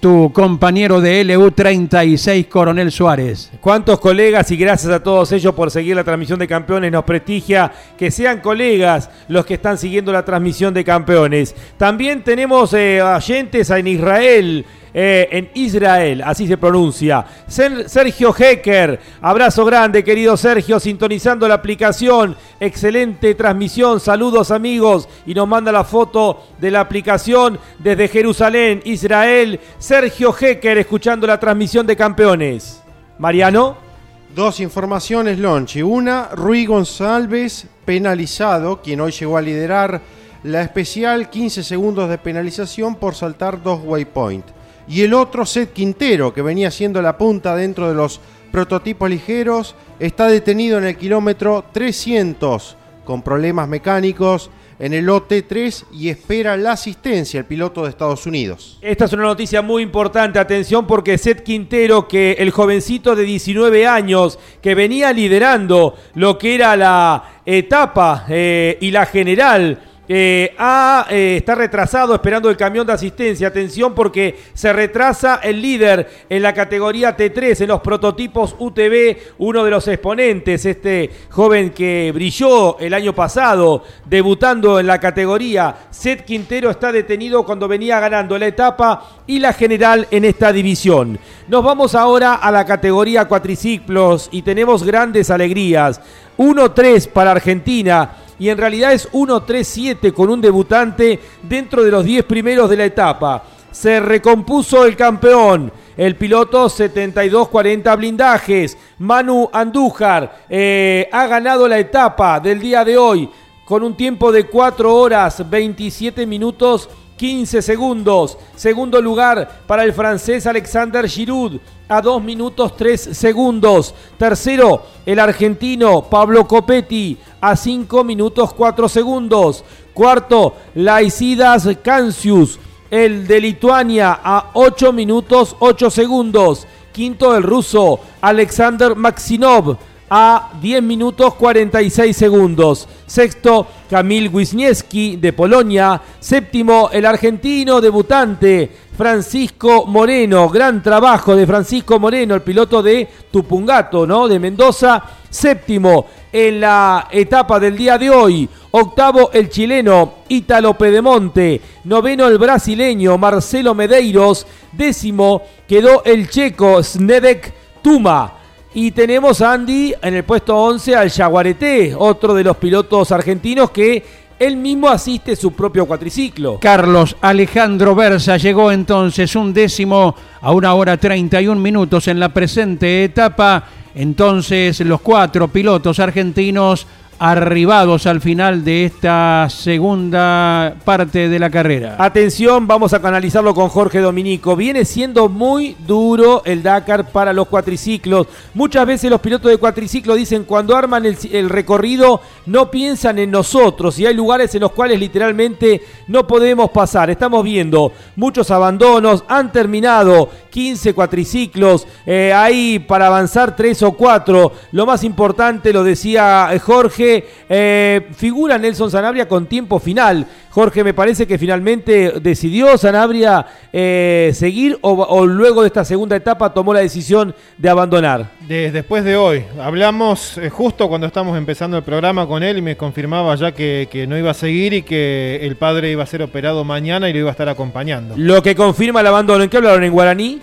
tu compañero de LU36, Coronel Suárez. ¿Cuántos colegas y gracias a todos ellos por seguir la transmisión de campeones? Nos prestigia que sean colegas los que están siguiendo la transmisión de campeones. También tenemos eh, oyentes en Israel. Eh, en Israel, así se pronuncia. Sergio Hecker, abrazo grande, querido Sergio, sintonizando la aplicación. Excelente transmisión, saludos amigos. Y nos manda la foto de la aplicación desde Jerusalén, Israel. Sergio Hecker, escuchando la transmisión de campeones. Mariano. Dos informaciones, Lonchi. Una, Rui González, penalizado, quien hoy llegó a liderar la especial 15 segundos de penalización por saltar dos waypoints y el otro Seth Quintero, que venía siendo la punta dentro de los prototipos ligeros, está detenido en el kilómetro 300 con problemas mecánicos en el OT3 y espera la asistencia el piloto de Estados Unidos. Esta es una noticia muy importante, atención porque Seth Quintero, que el jovencito de 19 años que venía liderando lo que era la etapa eh, y la general eh, eh, está retrasado esperando el camión de asistencia. Atención porque se retrasa el líder en la categoría T3 en los prototipos UTV, uno de los exponentes, este joven que brilló el año pasado debutando en la categoría. Seth Quintero está detenido cuando venía ganando la etapa y la general en esta división. Nos vamos ahora a la categoría cuatriciclos y tenemos grandes alegrías. 1-3 para Argentina y en realidad es 1-3-7 con un debutante dentro de los 10 primeros de la etapa. Se recompuso el campeón. El piloto 72-40 blindajes. Manu Andújar eh, ha ganado la etapa del día de hoy con un tiempo de 4 horas 27 minutos 15 segundos. Segundo lugar para el francés Alexander Giroud a 2 minutos 3 segundos. Tercero, el argentino Pablo Copetti a 5 minutos 4 segundos. Cuarto, Laicidas Cancius, el de Lituania a 8 minutos 8 segundos. Quinto, el ruso Alexander Maxinov a 10 minutos 46 segundos. Sexto, Kamil Wisniewski de Polonia. Séptimo, el argentino debutante Francisco Moreno. Gran trabajo de Francisco Moreno, el piloto de Tupungato, ¿no? De Mendoza. Séptimo, en la etapa del día de hoy. Octavo el chileno Ítalo Pedemonte, noveno el brasileño Marcelo Medeiros, décimo quedó el checo Snedek Tuma. Y tenemos a Andy en el puesto 11 al Jaguarete, otro de los pilotos argentinos que él mismo asiste su propio cuatriciclo. Carlos Alejandro Versa llegó entonces un décimo a una hora 31 minutos en la presente etapa. Entonces los cuatro pilotos argentinos arribados al final de esta segunda parte de la carrera. Atención, vamos a canalizarlo con Jorge Dominico. Viene siendo muy duro el Dakar para los cuatriciclos. Muchas veces los pilotos de cuatriciclo dicen cuando arman el, el recorrido no piensan en nosotros y hay lugares en los cuales literalmente no podemos pasar. Estamos viendo muchos abandonos, han terminado 15 cuatriciclos, eh, ahí para avanzar 3 o 4. Lo más importante, lo decía Jorge, eh, figura Nelson Sanabria con tiempo final. Jorge, me parece que finalmente decidió Sanabria eh, seguir o, luego de esta segunda etapa tomó la decisión de abandonar. después de hoy, hablamos eh, justo cuando estamos empezando el programa con él y me confirmaba ya que, no iba a seguir y que el padre iba a ser operado mañana y lo iba a estar acompañando. Lo que confirma el abandono. ¿En qué hablaron? ¿En guaraní?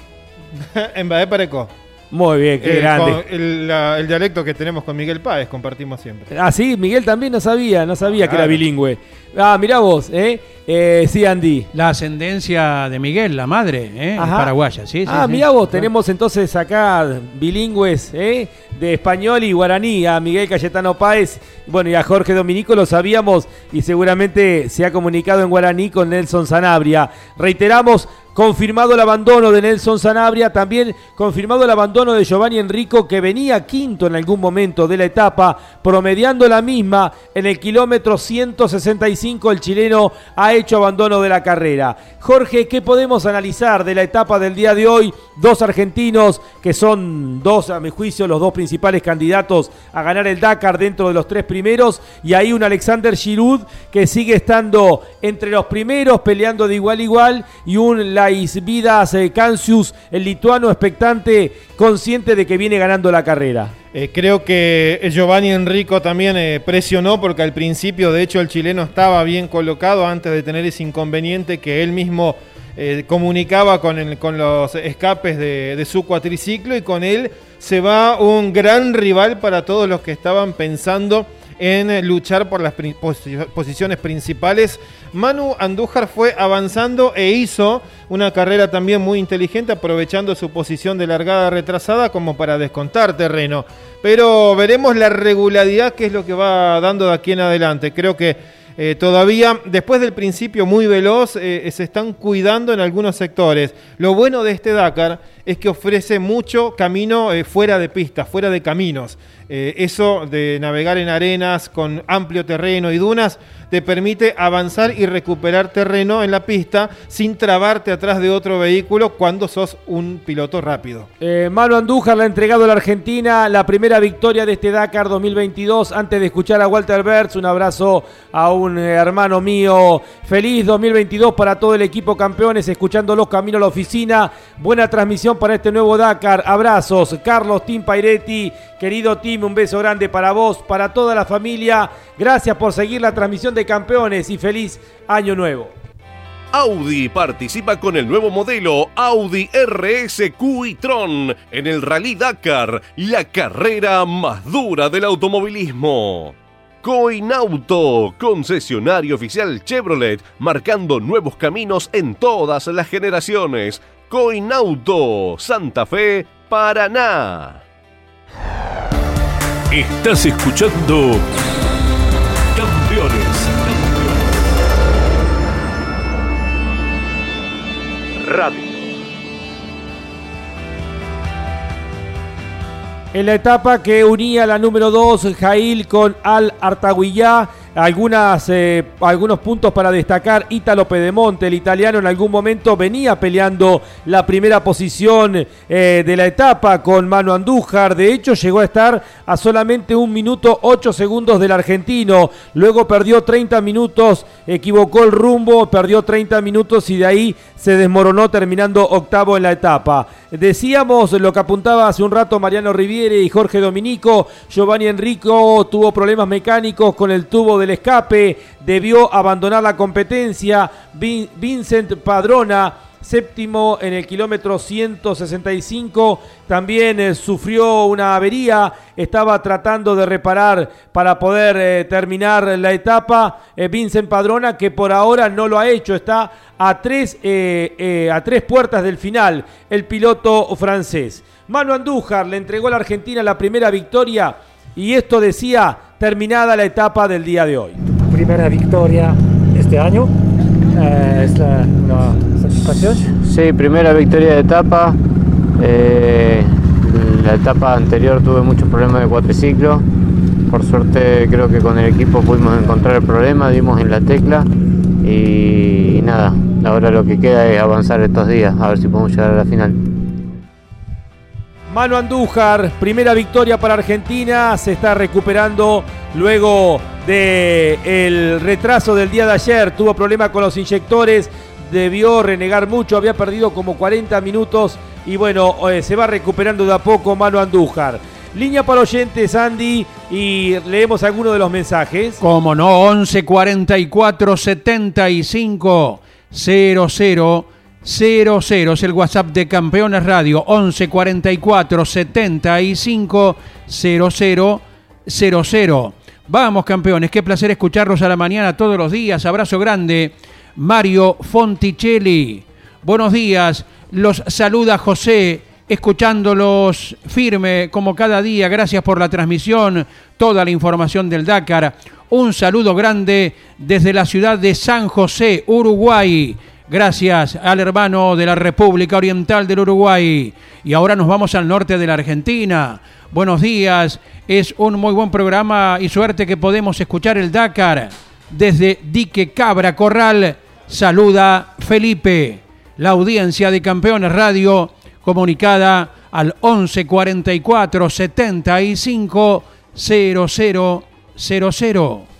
en Baepareco. Muy bien, qué eh, grande. El, dialecto que tenemos con Miguel Páez, compartimos siempre. Ah, sí, Miguel también no sabía, no sabía que era bilingüe. Ah, mirá vos, ¿eh? ¿eh? Sí, Andy. La ascendencia de Miguel, la madre, ¿eh? paraguaya, sí, Ah, mirá vos, tenemos entonces acá bilingües, ¿eh? De español y guaraní, a Miguel Cayetano Páez, bueno, y a Jorge Dominico lo sabíamos y seguramente se ha comunicado en guaraní con Nelson Sanabria. Reiteramos, confirmado el abandono de Nelson Sanabria, también confirmado el abandono de Giovanni Enrico, que venía quinto en algún momento de la etapa, promediando la misma en el kilómetro 165, el chileno ha hecho abandono de la carrera. Jorge, ¿qué podemos analizar de la etapa del día de hoy? Dos argentinos que son dos, a mi juicio, los dos principales candidatos a ganar el Dakar dentro de los tres primeros, y hay un Alexander Giroud que sigue estando entre los primeros, peleando de igual a igual, y un Vidas eh, Cancius, el lituano expectante, consciente de que viene ganando la carrera. Eh, creo que Giovanni Enrico también eh, presionó porque al principio, de hecho, el chileno estaba bien colocado antes de tener ese inconveniente que él mismo comunicaba con, los escapes de su cuatriciclo y con él se va un gran rival para todos los que estaban pensando en luchar por las posiciones principales. Manu Andújar fue avanzando e hizo una carrera también muy inteligente, aprovechando su posición de largada retrasada como para descontar terreno. Pero veremos la regularidad que es lo que va dando de aquí en adelante. Creo que eh, todavía, después del principio muy veloz, eh, se están cuidando en algunos sectores. Lo bueno de este Dakar es que ofrece mucho camino eh, fuera de pistas, fuera de caminos. Eso de navegar en arenas con amplio terreno y dunas te permite avanzar y recuperar terreno en la pista sin trabarte atrás de otro vehículo cuando sos un piloto rápido. Eh, Manu Andújar le ha entregado a la Argentina la primera victoria de este Dakar 2022. Antes de escuchar a Walter Bertz, un abrazo a un eh, hermano mío. Feliz 2022 para todo el equipo campeones, escuchando los caminos a la oficina. Buena transmisión para este nuevo Dakar. Abrazos, Carlos Tim Pairetti, querido Tim, un beso grande para vos, para toda la familia. Gracias por seguir la transmisión de campeones y feliz año nuevo. Audi participa con el nuevo modelo Audi RSQ y Tron en el Rally Dakar, la carrera más dura del automovilismo. Coinauto, concesionario oficial Chevrolet, marcando nuevos caminos en todas las generaciones. Coinauto, Santa Fe, Paraná. Estás escuchando Radio. En la etapa que unía la número 2, Jail con Al Artaguillá, algunas, eh, algunos puntos para destacar. Ítalo Pedemonte, el italiano, en algún momento venía peleando la primera posición eh, de la etapa con Mano Andújar. De hecho, llegó a estar a solamente un minuto ocho segundos del argentino. Luego perdió 30 minutos, equivocó el rumbo, perdió 30 minutos y de ahí se desmoronó terminando octavo en la etapa. Decíamos lo que apuntaba hace un rato Mariano Riviere y Jorge Dominico. Giovanni Enrico tuvo problemas mecánicos con el tubo escape, debió abandonar la competencia. Vincent Padrona séptimo en el kilómetro 165. También eh, sufrió una avería, estaba tratando de reparar para poder eh, terminar la etapa. Eh, Vincent Padrona, que por ahora no lo ha hecho, está a tres, a tres puertas del final, el piloto francés. Manu Andújar le entregó a la Argentina la primera victoria y esto decía terminada la etapa del día de hoy. Primera victoria este año. es la, Sí, primera victoria de etapa. Eh, la etapa anterior tuve muchos problemas de cuatriciclo. Por suerte creo que con el equipo pudimos encontrar el problema, dimos en la tecla y, nada, ahora lo que queda es avanzar estos días, a ver si podemos llegar a la final. Mano Andújar, primera victoria para Argentina, se está recuperando luego del retraso del día de ayer, tuvo problema con los inyectores, debió renegar mucho, había perdido como 40 minutos y bueno, eh, se va recuperando de a poco Mano Andújar. Línea para oyentes, Andy, y leemos algunos de los mensajes. Como no, 11 44 75 00 00 es el WhatsApp de Campeones Radio 11 44 75 00 00. Vamos, campeones, qué placer escucharlos a la mañana todos los días. Abrazo grande. Mario Fonticelli. Buenos días, los saluda José, escuchándolos firme como cada día. Gracias por la transmisión, toda la información del Dakar. Un saludo grande desde la ciudad de San José, Uruguay. Gracias al hermano de la República Oriental del Uruguay. Y ahora nos vamos al norte de la Argentina. Buenos días, es un muy buen programa y suerte que podemos escuchar el Dakar desde Dique Cabra Corral saluda Felipe. La audiencia de Campeones Radio comunicada al 11 44 75 0000.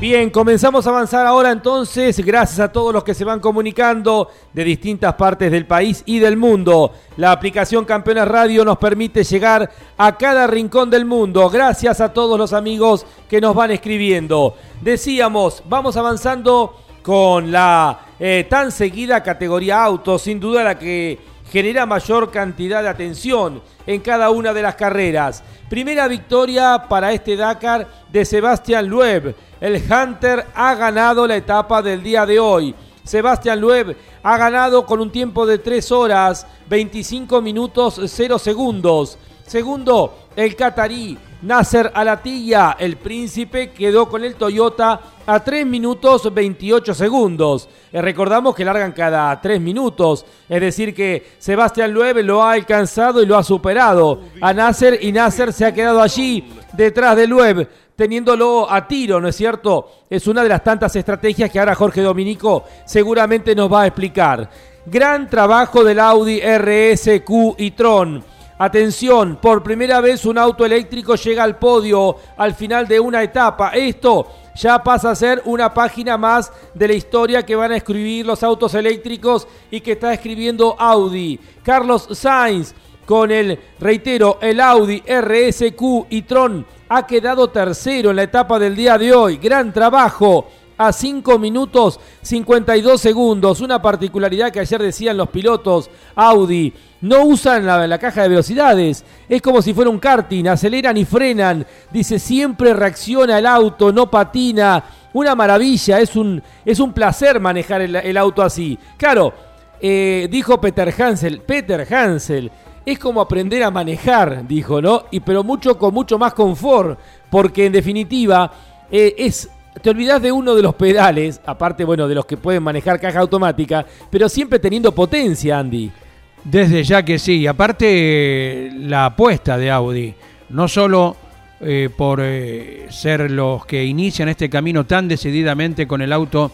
Bien, comenzamos a avanzar ahora entonces, gracias a todos los que se van comunicando de distintas partes del país y del mundo. La aplicación Campeones Radio nos permite llegar a cada rincón del mundo, gracias a todos los amigos que nos van escribiendo. Decíamos, vamos avanzando con la eh, tan seguida categoría auto, sin duda la que genera mayor cantidad de atención en cada una de las carreras. Primera victoria para este Dakar de Sebastián Loeb. El Hunter ha ganado la etapa del día de hoy. Sebastián Loeb ha ganado con un tiempo de 3 horas 25 minutos 0 segundos. Segundo, el catarí Nasser Alatilla, el príncipe, quedó con el Toyota a 3 minutos 28 segundos. Eh, recordamos que largan cada 3 minutos, es decir que Sebastián Loeb lo ha alcanzado y lo ha superado a Nasser y Nasser se ha quedado allí detrás de Loeb teniéndolo a tiro, ¿no es cierto? Es una de las tantas estrategias que ahora Jorge Dominico seguramente nos va a explicar. Gran trabajo del Audi RSQ y Tron Atención, por primera vez un auto eléctrico llega al podio al final de una etapa. Esto ya pasa a ser una página más de la historia que van a escribir los autos eléctricos y que está escribiendo Audi. Carlos Sainz con el, reitero, el Audi RSQ y Tron ha quedado tercero en la etapa del día de hoy. Gran trabajo a 5 minutos 52 segundos. Una particularidad que ayer decían los pilotos Audi no usan la, caja de velocidades. Es como si fuera un karting, aceleran y frenan. Dice, siempre reacciona el auto, no patina. Una maravilla, es un, es un placer manejar el, auto así. Claro, eh, dijo Peter Hansel, Peter Hansel, es como aprender a manejar, dijo, ¿no? Y pero mucho con mucho más confort, porque en definitiva eh, es te olvidas de uno de los pedales, aparte, bueno, de los que pueden manejar caja automática, pero siempre teniendo potencia, Andy. Desde ya que sí, aparte la apuesta de Audi, no solo eh, por eh, ser los que inician este camino tan decididamente con el auto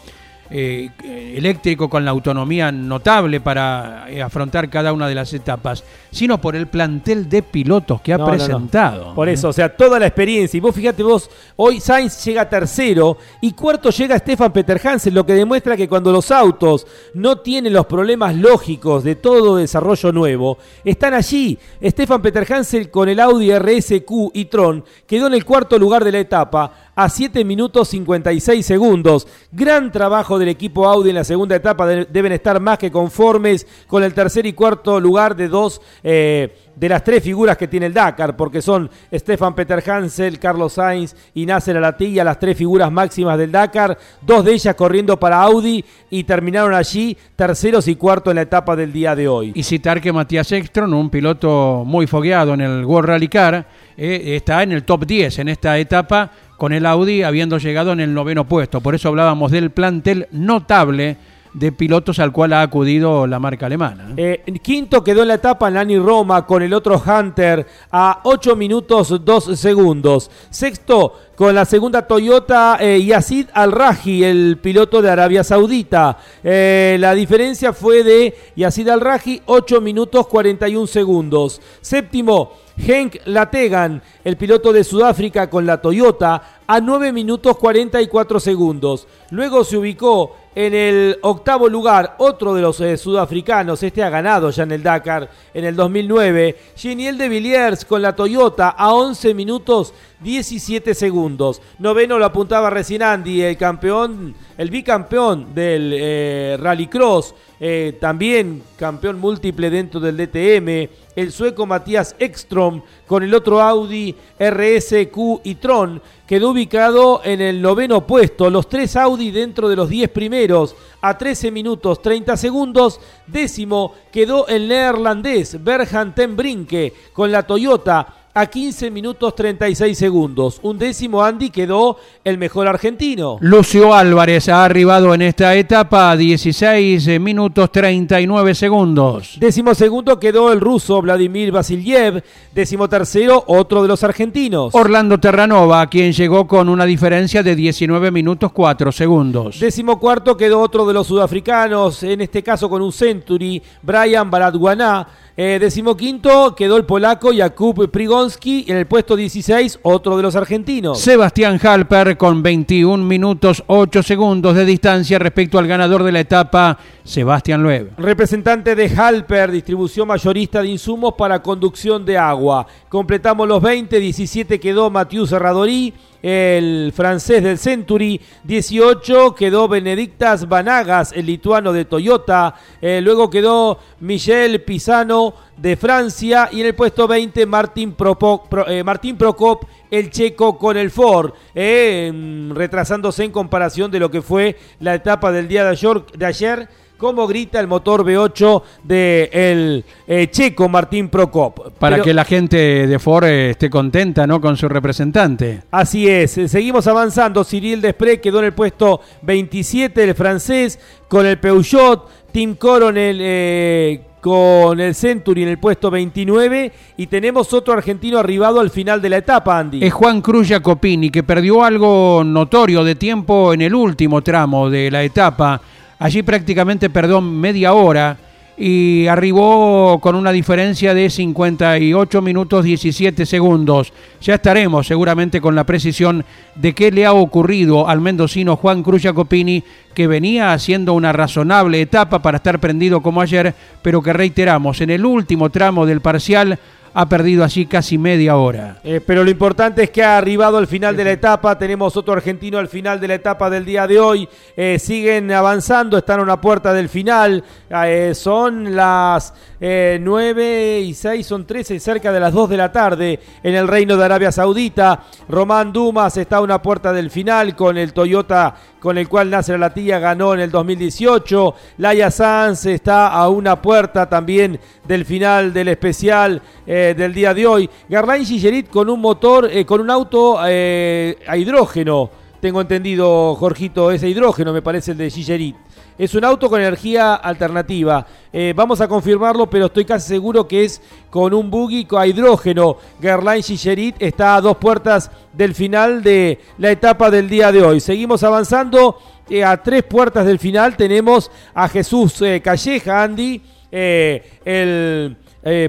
eléctrico con la autonomía notable para afrontar cada una de las etapas, sino por el plantel de pilotos que ha No, no, no. presentado. Por eso, o sea, toda la experiencia. Y vos fíjate vos, hoy Sainz llega tercero y cuarto llega Stefan Peter Hansen, lo que demuestra que cuando los autos no tienen los problemas lógicos de todo desarrollo nuevo, están allí. Stefan Peter Hansen con el Audi RSQ y Tron quedó en el cuarto lugar de la etapa a 7 minutos 56 segundos. Gran trabajo del equipo Audi en la segunda etapa. De- deben estar más que conformes con el tercer y cuarto lugar de dos eh, de las tres figuras que tiene el Dakar, porque son Stefan Peter Hansel, Carlos Sainz y Nasser Alatilla, las tres figuras máximas del Dakar. Dos de ellas corriendo para Audi y terminaron allí terceros y cuartos en la etapa del día de hoy. Y citar que Matías Ekstrom, un piloto muy fogueado en el World Rally Car, eh, está en el top 10 en esta etapa con el Audi habiendo llegado en el noveno puesto. Por eso hablábamos del plantel notable de pilotos al cual ha acudido la marca alemana. Eh, quinto quedó en la etapa Nani Roma con el otro Hunter a 8 minutos 2 segundos. Sexto con la segunda Toyota eh, Yazid Al-Raji, el piloto de Arabia Saudita. Eh, la diferencia fue de Yazid Al-Raji 8 minutos 41 segundos. Séptimo Henk Lategan, el piloto de Sudáfrica con la Toyota, a 9 minutos 44 segundos. Luego se ubicó en el octavo lugar otro de los eh, sudafricanos, este ha ganado ya en el Dakar en el 2009, Geniel de Villiers con la Toyota a 11 minutos 17 segundos. Noveno lo apuntaba recién Andy, el campeón, el bicampeón del eh, Rallycross, eh, también campeón múltiple dentro del DTM, el sueco Matías Ekstrom con el otro Audi RSQ y Tron quedó ubicado en el noveno puesto, los tres Audi dentro de los 10 primeros a 13 minutos 30 segundos, décimo quedó el neerlandés Berhan ten Brinke con la Toyota a 15 minutos 36 segundos. Un décimo Andy quedó el mejor argentino. Lucio Álvarez ha arribado en esta etapa a 16 minutos 39 segundos. Décimo segundo quedó el ruso Vladimir Vasiliev. Décimo tercero, otro de los argentinos. Orlando Terranova, quien llegó con una diferencia de 19 minutos 4 segundos. Décimo cuarto quedó otro de los sudafricanos, en este caso con un Century, Brian Baradwaná. Eh, décimo quinto quedó el polaco Jakub Prigonski. En el puesto 16, otro de los argentinos. Sebastián Halper con 21 minutos 8 segundos de distancia respecto al ganador de la etapa, Sebastián Loeb. Representante de Halper, distribución mayorista de insumos para conducción de agua. Completamos los 20, 17 quedó Mathieu Serradori, el francés del Century. 18 quedó Benedictas Vanagas, el lituano de Toyota. Eh, luego quedó Michel Pisano de Francia. Y en el puesto 20, Martín, Pro- eh, Martín Prokop, el checo con el Ford. eh, mm, retrasándose en comparación de lo que fue la etapa del día de. De ayer cómo grita el motor V8 del checo Martín Prokop. Para Pero- que la gente de Ford eh, esté contenta ¿no? con su representante. Así es, eh, seguimos avanzando. Cyril Desprez quedó en el puesto 27, el francés, con el Peugeot. Tim Coronel eh, con el Century en el puesto 29. Y tenemos otro argentino arribado al final de la etapa, Andy. Es Juan Cruz Jacopini, que perdió algo notorio de tiempo en el último tramo de la etapa. Allí prácticamente perdió media hora y arribó con una diferencia de 58 minutos 17 segundos. Ya estaremos seguramente con la precisión de qué le ha ocurrido al mendocino Juan Cruz Jacopini, que venía haciendo una razonable etapa para estar prendido como ayer, pero que reiteramos, en el último tramo del parcial ha perdido allí casi media hora. Eh, pero lo importante es que ha arribado al final de la etapa. Tenemos otro argentino al final de la etapa del día de hoy. Eh, siguen avanzando, están a una puerta del final. Eh, son las eh, 9 y 6, son 13, cerca de las 2 de la tarde en el Reino de Arabia Saudita. Román Dumas está a una puerta del final con el Toyota con el cual Nasser Latilla ganó en el 2018. Laia Sanz está a una puerta también del final del especial eh, del día de hoy. Garlain Gillerit con un motor, eh, con un auto eh, a hidrógeno. Tengo entendido, Jorgito, ese hidrógeno me parece el de Gillerit. es un auto con energía alternativa. Eh, vamos a confirmarlo, pero estoy casi seguro que es con un buggy a hidrógeno. Gerlain Gigerit está a dos puertas del final de la etapa del día de hoy. Seguimos avanzando. A tres puertas del final tenemos a Jesús Calleja, Andy, el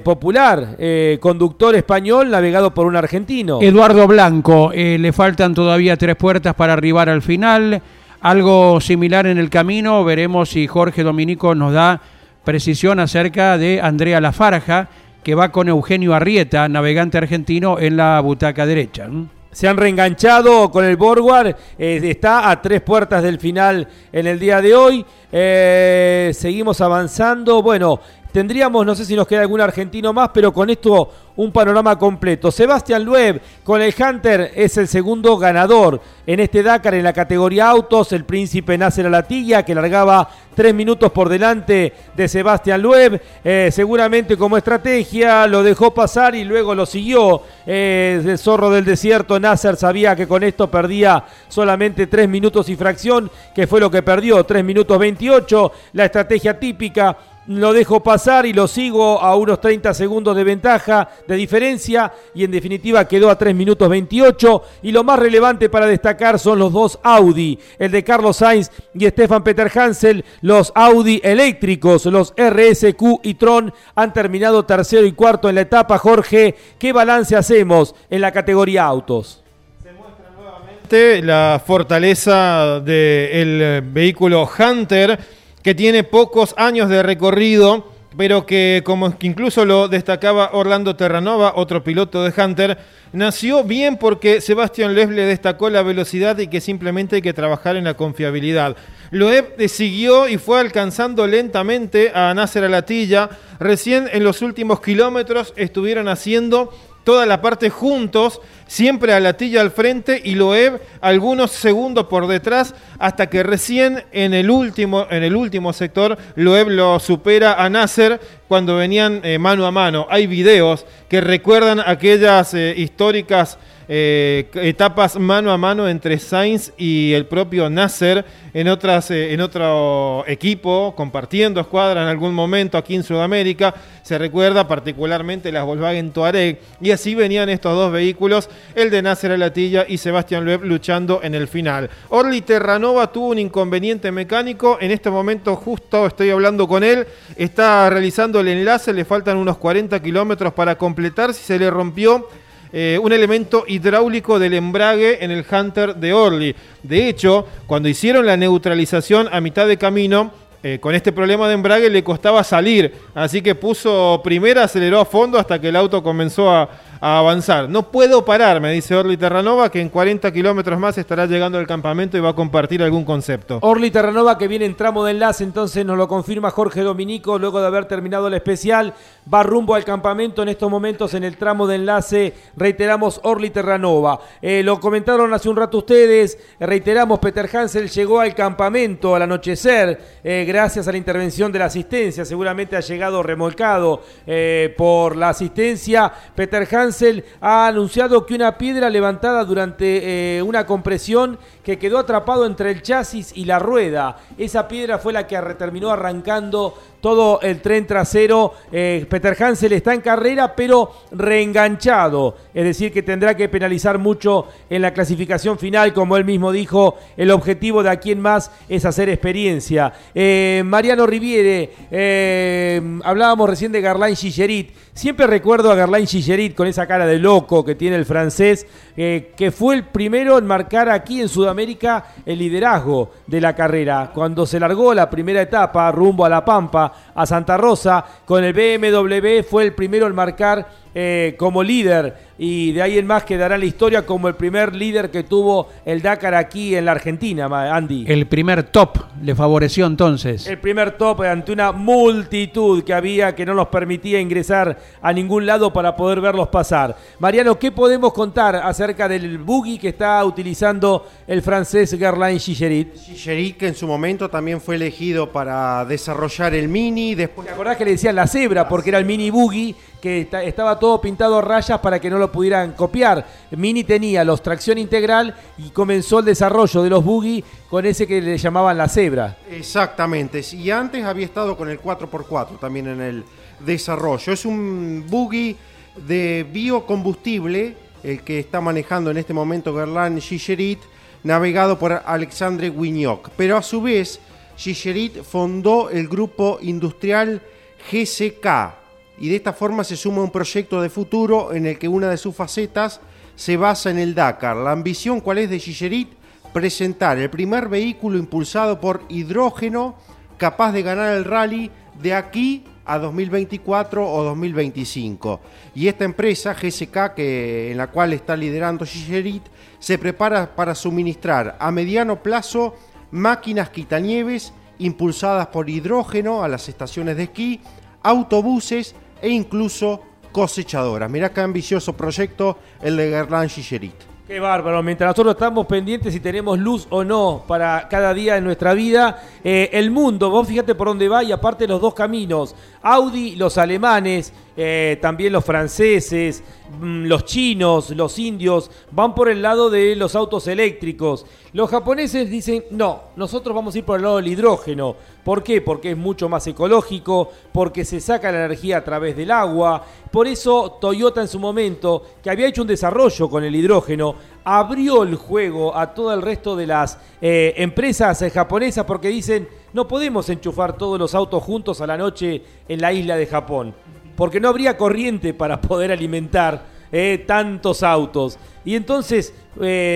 popular conductor español navegado por un argentino. Eduardo Blanco, le faltan todavía tres puertas para arribar al final. Algo similar en el camino, veremos si Jorge Dominico nos da precisión acerca de Andrea Lafarja, que va con Eugenio Arrieta, navegante argentino, en la butaca derecha. Se han reenganchado con el Borgward, eh, está a tres puertas del final en el día de hoy. Eh, seguimos avanzando. Bueno, Tendríamos, no sé si nos queda algún argentino más, pero con esto un panorama completo. Sebastián Lueb con el Hunter es el segundo ganador en este Dakar en la categoría autos. El príncipe Nasser Alatilla que largaba tres minutos por delante de Sebastián Lueb. Eh, seguramente como estrategia lo dejó pasar y luego lo siguió. Eh, el zorro del desierto Nasser sabía que con esto perdía solamente tres minutos y fracción, que fue lo que perdió, tres minutos 28. La estrategia típica lo dejo pasar y lo sigo a unos 30 segundos de ventaja, de diferencia, y en definitiva quedó a 3 minutos 28. Y lo más relevante para destacar son los dos Audi, el de Carlos Sainz y Stefan Peter Hansel, los Audi eléctricos, los RSQ y Tron han terminado tercero y cuarto en la etapa. Jorge, ¿qué balance hacemos en la categoría autos? La fortaleza del vehículo Hunter que tiene pocos años de recorrido, pero que como incluso lo destacaba Orlando Terranova, otro piloto de Hunter, nació bien porque Sebastián Loeb le destacó la velocidad y que simplemente hay que trabajar en la confiabilidad. Loeb siguió y fue alcanzando lentamente a Nasser Alatilla. Recién en los últimos kilómetros estuvieron haciendo toda la parte juntos, siempre a Latilla al frente y Loeb algunos segundos por detrás, hasta que recién en el último, en el último sector Loeb lo supera a Nasser cuando venían eh, mano a mano. Hay videos que recuerdan aquellas eh, históricas eh, etapas mano a mano entre Sainz y el propio Nasser en, otras, eh, en otro equipo, compartiendo escuadra en algún momento aquí en Sudamérica. Se recuerda particularmente las Volkswagen Touareg. Y así venían estos dos vehículos, el de Nasser Alatilla y Sebastián Loeb luchando en el final. Orly Terranova tuvo un inconveniente mecánico. En este momento justo estoy hablando con él. Está realizando el enlace, le faltan unos 40 kilómetros para completar. Si se le rompió eh, un elemento hidráulico del embrague en el Hunter de Orly. De hecho, cuando hicieron la neutralización a mitad de camino, eh, con este problema de embrague le costaba salir, así que puso primera, aceleró a fondo hasta que el auto comenzó a, a avanzar. No puedo parar, me dice Orly Terranova, que en 40 kilómetros más estará llegando al campamento y va a compartir algún concepto. Orly Terranova que viene en tramo de enlace, entonces nos lo confirma Jorge Dominico, luego de haber terminado el especial, va rumbo al campamento en estos momentos en el tramo de enlace, reiteramos Orly Terranova. Eh, lo comentaron hace un rato ustedes, reiteramos, Peter Hansel llegó al campamento al anochecer, eh, gracias a la intervención de la asistencia, seguramente ha llegado remolcado eh, por la asistencia. Peter Hansel ha anunciado que una piedra levantada durante eh, una compresión que quedó atrapado entre el chasis y la rueda, esa piedra fue la que terminó arrancando todo el tren trasero. Eh, Peter Hansel está en carrera, pero reenganchado. Es decir, que tendrá que penalizar mucho en la clasificación final. Como él mismo dijo, el objetivo de aquí en más es hacer experiencia. Eh, Mariano Riviere, eh, hablábamos recién de Garlain Gigerit. Siempre recuerdo a Garlain Gigerit con esa cara de loco que tiene el francés, que fue el primero en marcar aquí en Sudamérica el liderazgo de la carrera. Cuando se largó la primera etapa rumbo a La Pampa, a Santa Rosa. Con el BMW fue el primero en marcar eh, como líder y de ahí en más quedará la historia como el primer líder que tuvo el Dakar aquí en la Argentina, Andy. El primer top le favoreció entonces. El primer top ante una multitud que había que no nos permitía ingresar a ningún lado para poder verlos pasar. Mariano, ¿qué podemos contar acerca del buggy que está utilizando el francés Gerlain Gigerit? Gigerit que en su momento también fue elegido para desarrollar el Mini. Después... ¿Te acordás que le decían la cebra porque era el Mini Buggy que esta- estaba todo pintado a rayas para que no lo pudieran copiar. Mini tenía los tracción integral y comenzó el desarrollo de los buggy con ese que le llamaban la cebra. Exactamente. Y antes había estado con el 4x4 también en el desarrollo. Es un buggy de biocombustible, el que está manejando en este momento Gerland Gigerit, navegado por Alexandre Guignoc. Pero a su vez, Gigerit fundó el grupo industrial GCK y de esta forma se suma un proyecto de futuro en el que una de sus facetas se basa en el Dakar. La ambición, ¿cuál es de Gigerit? Presentar el primer vehículo impulsado por hidrógeno capaz de ganar el rally de aquí a 2024 o 2025. Y esta empresa, GSK, que, en la cual está liderando Gigerit, se prepara para suministrar a mediano plazo máquinas quitanieves impulsadas por hidrógeno a las estaciones de esquí, autobuses e incluso cosechadoras. Mirá qué ambicioso proyecto el de Gerland Gigerit. Qué bárbaro, mientras nosotros estamos pendientes si tenemos luz o no para cada día en nuestra vida, eh, el mundo, vos fíjate por dónde va y aparte los dos caminos, Audi, los alemanes, eh, también los franceses, mm, los chinos, los indios, van por el lado de los autos eléctricos. Los japoneses dicen, no, nosotros vamos a ir por el lado del hidrógeno. ¿Por qué? Porque es mucho más ecológico, porque se saca la energía a través del agua. Por eso Toyota en su momento, que había hecho un desarrollo con el hidrógeno, abrió el juego a todo el resto de las eh, empresas eh, japonesas porque dicen, no podemos enchufar todos los autos juntos a la noche en la isla de Japón, porque no habría corriente para poder alimentar eh, tantos autos. Y entonces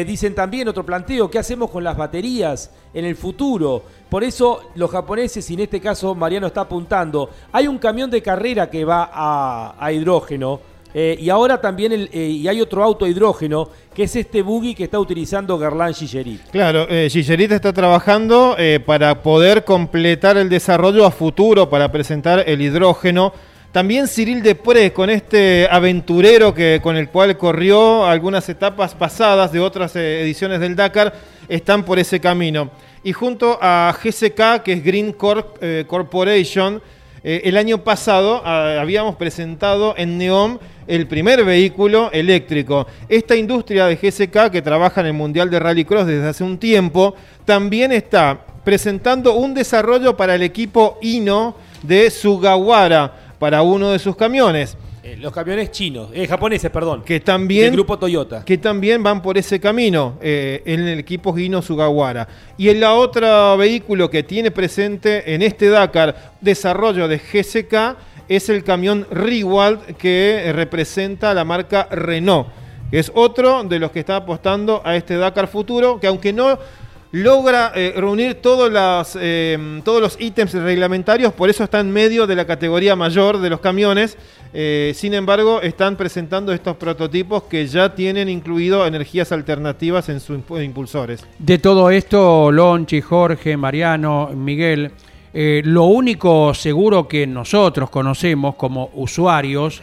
dicen también otro planteo, ¿qué hacemos con las baterías en el futuro? Por eso los japoneses, y en este caso Mariano está apuntando, hay un camión de carrera que va a hidrógeno. Eh, y ahora también eh, y hay otro auto hidrógeno, que es este buggy que está utilizando Garland Gigerit. Claro, eh, Gigerit está trabajando eh, para poder completar el desarrollo a futuro, para presentar el hidrógeno. También Cyril Depré, con este aventurero que, con el cual corrió algunas etapas pasadas de otras ediciones del Dakar, están por ese camino. Y junto a GSK, que es Green Corp, Corporation, eh, el año pasado ah, habíamos presentado en Neom el primer vehículo eléctrico. Esta industria de GSK que trabaja en el Mundial de Rallycross desde hace un tiempo, también está presentando un desarrollo para el equipo Ino de Sugawara, para uno de sus camiones. Eh, los camiones chinos, eh, japoneses, perdón. Que también, Del grupo Toyota. que también van por ese camino eh, en el equipo Hino Sugawara. Y el otro vehículo que tiene presente en este Dakar desarrollo de GSK es el camión Rewald que eh, representa la marca Renault. Es otro de los que está apostando a este Dakar futuro, que aunque no logra eh, reunir todos, eh, todos los ítems reglamentarios, por eso está en medio de la categoría mayor de los camiones. Eh, sin embargo, están presentando estos prototipos que ya tienen incluido energías alternativas en sus impu- impulsores. De todo esto, Lonchi, Jorge, Mariano, Miguel, lo único seguro que nosotros conocemos como usuarios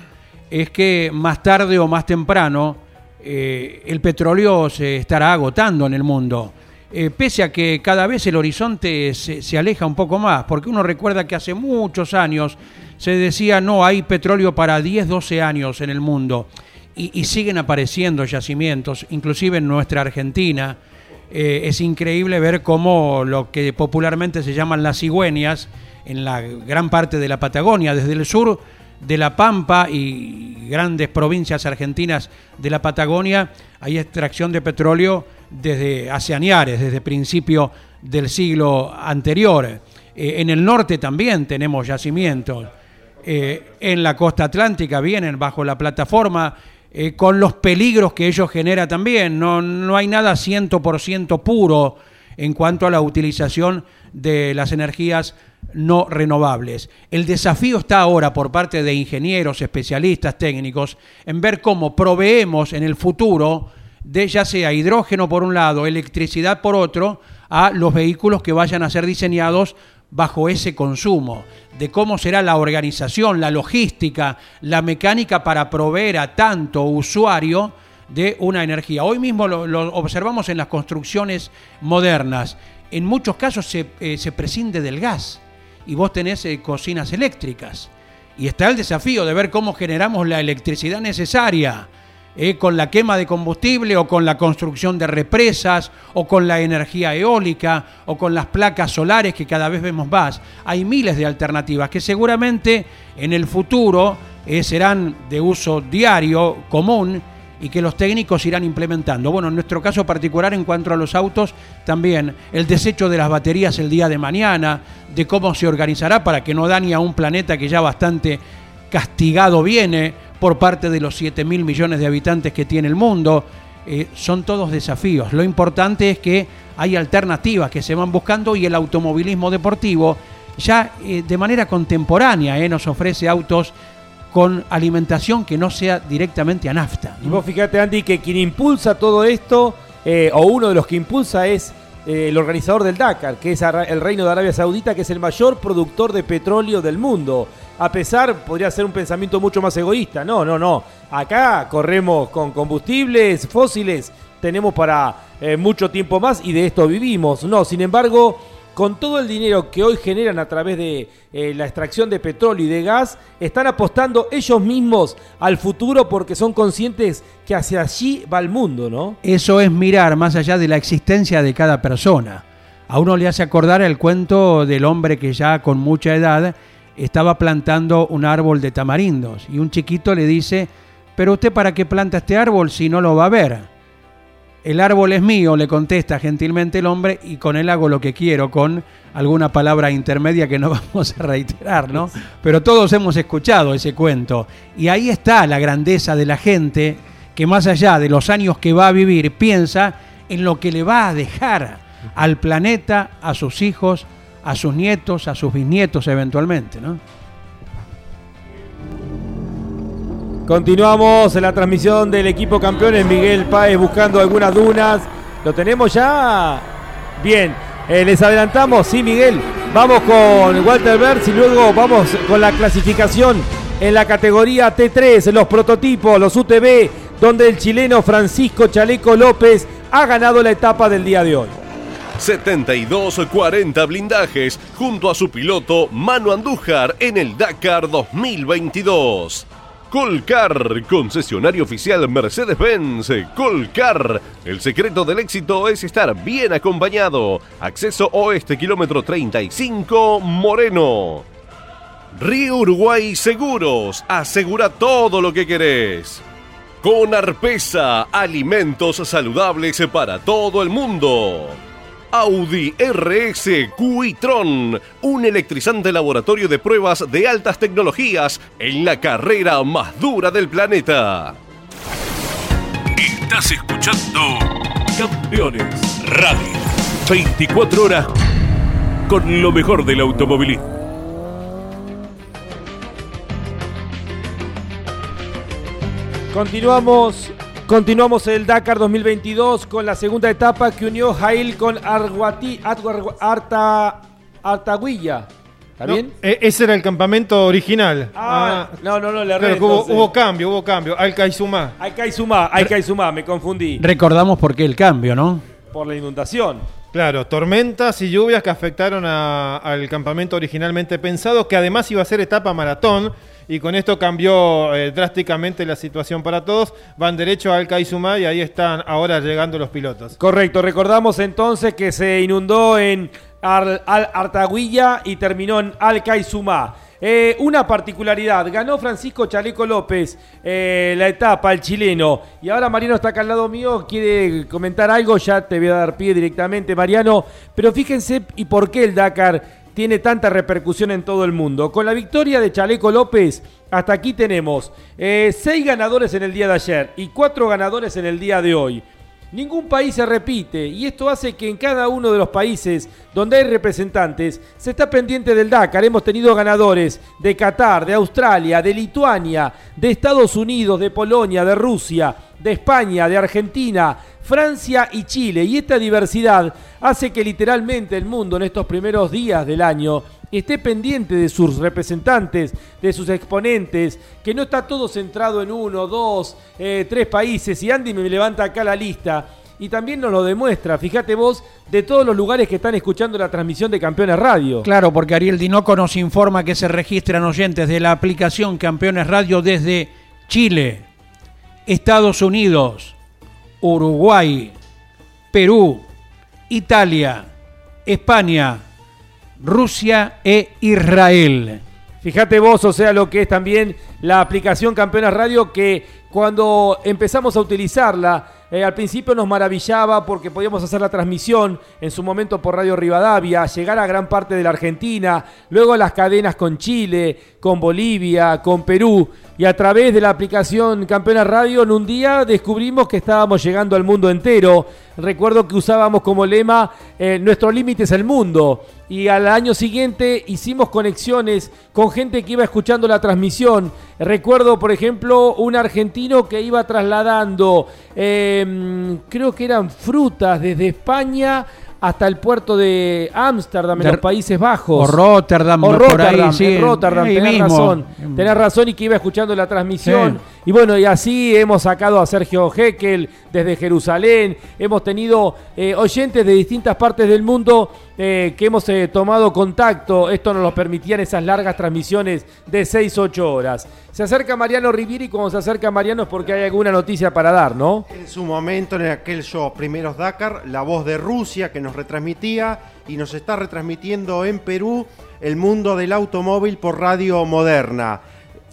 es que más tarde o más temprano el petróleo se estará agotando en el mundo. Eh, pese a que cada vez el horizonte se, se aleja un poco más, porque uno recuerda que hace muchos años se decía no hay petróleo para 10, 12 años en el mundo y, siguen apareciendo yacimientos, inclusive en nuestra Argentina. Eh, es increíble ver cómo lo que popularmente se llaman las cigüeñas en la gran parte de la Patagonia, desde el sur de La Pampa y grandes provincias argentinas de la Patagonia, hay extracción de petróleo desde hace añares, desde principio del siglo anterior. Eh, en el norte también tenemos yacimientos. Eh, en la costa atlántica vienen bajo la plataforma eh, con los peligros que ello genera también. No, no hay nada 100% puro en cuanto a la utilización de las energías no renovables. El desafío está ahora por parte de ingenieros, especialistas, técnicos, en ver cómo proveemos en el futuro de ya sea hidrógeno por un lado, electricidad por otro, a los vehículos que vayan a ser diseñados bajo ese consumo, de cómo será la organización, la logística, la mecánica para proveer a tanto usuario de una energía. Hoy mismo lo, observamos en las construcciones modernas. En muchos casos se, eh, se prescinde del gas y vos tenés eh, cocinas eléctricas. Y está el desafío de ver cómo generamos la electricidad necesaria. Eh, con la quema de combustible o con la construcción de represas o con la energía eólica o con las placas solares que cada vez vemos más. Hay miles de alternativas que seguramente en el futuro eh, serán de uso diario, común y que los técnicos irán implementando. Bueno, en nuestro caso particular en cuanto a los autos, también el desecho de las baterías el día de mañana, de cómo se organizará para que no dañe a un planeta que ya bastante castigado viene por parte de los 7 mil millones de habitantes que tiene el mundo. Eh, son todos desafíos. Lo importante es que hay alternativas que se van buscando y el automovilismo deportivo ya eh, de manera contemporánea eh, nos ofrece autos con alimentación que no sea directamente a nafta. Y vos fíjate, Andy, que quien impulsa todo esto, o uno de los que impulsa es el organizador del Dakar, que es el Reino de Arabia Saudita, que es el mayor productor de petróleo del mundo. A pesar, podría ser un pensamiento mucho más egoísta. No, no, no. Acá corremos con combustibles fósiles, tenemos para eh, mucho tiempo más y de esto vivimos. No, sin embargo, con todo el dinero que hoy generan a través de eh, la extracción de petróleo y de gas, están apostando ellos mismos al futuro porque son conscientes que hacia allí va el mundo, ¿no? Eso es mirar más allá de la existencia de cada persona. A uno le hace acordar el cuento del hombre que ya con mucha edad estaba plantando un árbol de tamarindos y un chiquito le dice, pero usted para qué planta este árbol si no lo va a ver? El árbol es mío, le contesta gentilmente el hombre, y con él hago lo que quiero, con alguna palabra intermedia que no vamos a reiterar, ¿no? Pero todos hemos escuchado ese cuento. Y ahí está la grandeza de la gente que más allá de los años que va a vivir, piensa en lo que le va a dejar al planeta, a sus hijos, a sus nietos, a sus bisnietos eventualmente, ¿no? Continuamos en la transmisión del equipo campeones. Miguel Páez buscando algunas dunas. ¿Lo tenemos ya? Bien. Eh, les adelantamos, sí, Miguel. Vamos con Walter Berz y luego vamos con la clasificación en la categoría T3, los prototipos, los UTV, donde el chileno Francisco Chaleco López ha ganado la etapa del día de hoy. 72-40 blindajes junto a su piloto Manu Andújar en el Dakar 2022. Colcar, concesionario oficial Mercedes-Benz. Colcar, el secreto del éxito es estar bien acompañado. Acceso oeste, kilómetro 35, Moreno. Río Uruguay Seguros, asegura todo lo que querés. Con Arpesa, alimentos saludables para todo el mundo. Audi RS Quitron, un electrizante laboratorio de pruebas de altas tecnologías en la carrera más dura del planeta. Estás escuchando Campeones Radio. 24 horas con lo mejor del automovilismo. Continuamos, continuamos el Dakar 2022 con la segunda etapa que unió Jail con Arguati, Argu- Arta, Artaguilla. ¿Está No, bien? e- ese era el campamento original. Ah, no, no, no, le claro hubo, cambio, hubo cambio. Alcaizumá. Que sumar, me confundí. Recordamos por qué el cambio, ¿no? Por la inundación. Claro, tormentas y lluvias que afectaron a- al campamento originalmente pensado, que además iba a ser etapa maratón, y con esto cambió eh, drásticamente la situación para todos. Van derecho a Alcaizumá y ahí están ahora llegando los pilotos. Correcto, recordamos entonces que se inundó en Al Artaguilla y terminó en Alcaizumá. Eh, una particularidad, ganó Francisco Chaleco López eh, la etapa, el chileno. Y ahora Mariano está acá al lado mío, quiere comentar algo, ya te voy a dar pie directamente, Mariano. Pero fíjense y por qué el Dakar tiene tanta repercusión en todo el mundo. Con la victoria de Chaleco López, hasta aquí tenemos eh, seis ganadores en el día de ayer y cuatro ganadores en el día de hoy. Ningún país se repite y esto hace que en cada uno de los países donde hay representantes se está pendiente del Dakar. Hemos tenido ganadores de Qatar, de Australia, de Lituania, de Estados Unidos, de Polonia, de Rusia, de España, de Argentina, Francia y Chile. Y esta diversidad hace que literalmente el mundo en estos primeros días del año esté pendiente de sus representantes, de sus exponentes, que no está todo centrado en uno, dos, eh, tres países. Y Andy me levanta acá la lista. y también nos lo demuestra, fíjate vos, de todos los lugares que están escuchando la transmisión de Campeones Radio. Claro, porque Ariel Dinoco nos informa que se registran oyentes de la aplicación Campeones Radio desde Chile, Estados Unidos, Uruguay, Perú, Italia, España, Rusia e Israel. Fíjate vos, o sea, lo que es también la aplicación Campeones Radio, que cuando empezamos a utilizarla, eh, al principio nos maravillaba porque podíamos hacer la transmisión en su momento por Radio Rivadavia, llegar a gran parte de la Argentina, luego las cadenas con Chile, con Bolivia, con Perú, y a través de la aplicación Campeones Radio en un día descubrimos que estábamos llegando al mundo entero. Recuerdo que usábamos como lema eh, nuestro límite es el mundo y al año siguiente hicimos conexiones con gente que iba escuchando la transmisión. Recuerdo, por ejemplo, un argentino que iba trasladando, em, creo que eran frutas desde España hasta el puerto de Ámsterdam, en De- los Países Bajos. O Rotterdam, O por Rotterdam, ahí, sí. en Rotterdam, tenés mismo. razón. Tenés razón y que iba escuchando la transmisión. Y bueno, y así hemos sacado a Sergio Heckel desde Jerusalén. Hemos tenido eh, oyentes de distintas partes del mundo eh, que hemos eh, tomado contacto. Esto nos lo permitían esas largas transmisiones de 6-8 horas. Se acerca Mariano Rivieri y cuando se acerca Mariano es porque hay alguna noticia para dar, ¿no? En su momento, en aquel show Primeros Dakar, la voz de Rusia que nos retransmitía y nos está retransmitiendo en Perú el mundo del automóvil por radio moderna.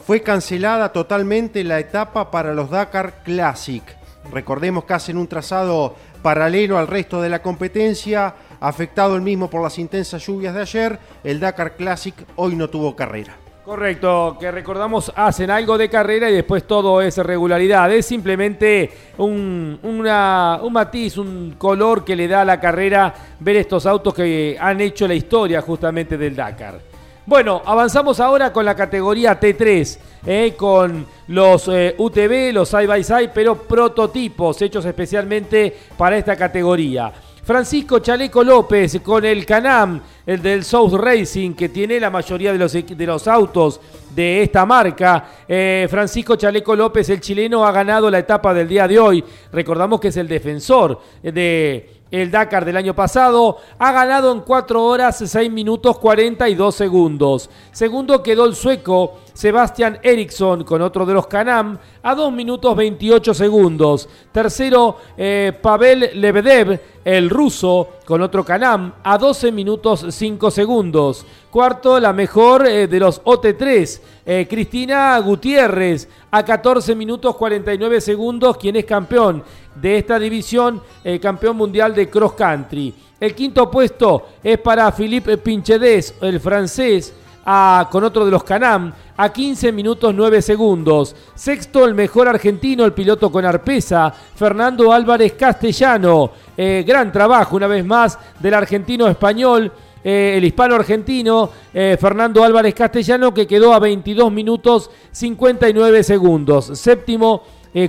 Fue cancelada totalmente la etapa para los Dakar Classic. Recordemos que hacen un trazado paralelo al resto de la competencia, afectado el mismo por las intensas lluvias de ayer. El Dakar Classic hoy no tuvo carrera. Correcto, que recordamos hacen algo de carrera y después todo es regularidad. Es simplemente un, una- un matiz, un color que le da a la carrera ver estos autos que han hecho la historia justamente del Dakar. Bueno, avanzamos ahora con la categoría T3, eh, con los eh, UTV, los side by side, pero prototipos hechos especialmente para esta categoría. Francisco Chaleco López con el Canam, el del South Racing, que tiene la mayoría de los, de los autos de esta marca. Eh, Francisco Chaleco López, el chileno, ha ganado la etapa del día de hoy. Recordamos que es el defensor de el Dakar del año pasado. Ha ganado en 4 horas 6 minutos 42 segundos. Segundo quedó el sueco Sebastian Eriksson con otro de los Canam a 2 minutos 28 segundos. Tercero, eh, Pavel Lebedev, el ruso, con otro Canam a 12 minutos 5 segundos. Cuarto, la mejor eh, de los OT3, eh, Cristina Gutiérrez, a 14 minutos 49 segundos, quien es campeón de esta división, campeón mundial de cross country. El quinto puesto es para Philippe Pinchedes, el francés, a- con otro de los Canam, a 15 minutos 9 segundos. Sexto, el mejor argentino, el piloto con arpesa, Fernando Álvarez Castellano. Eh, gran trabajo, una vez más, del argentino español. eh, el hispano argentino eh, Fernando Álvarez Castellano que quedó a 22 minutos 59 segundos. Séptimo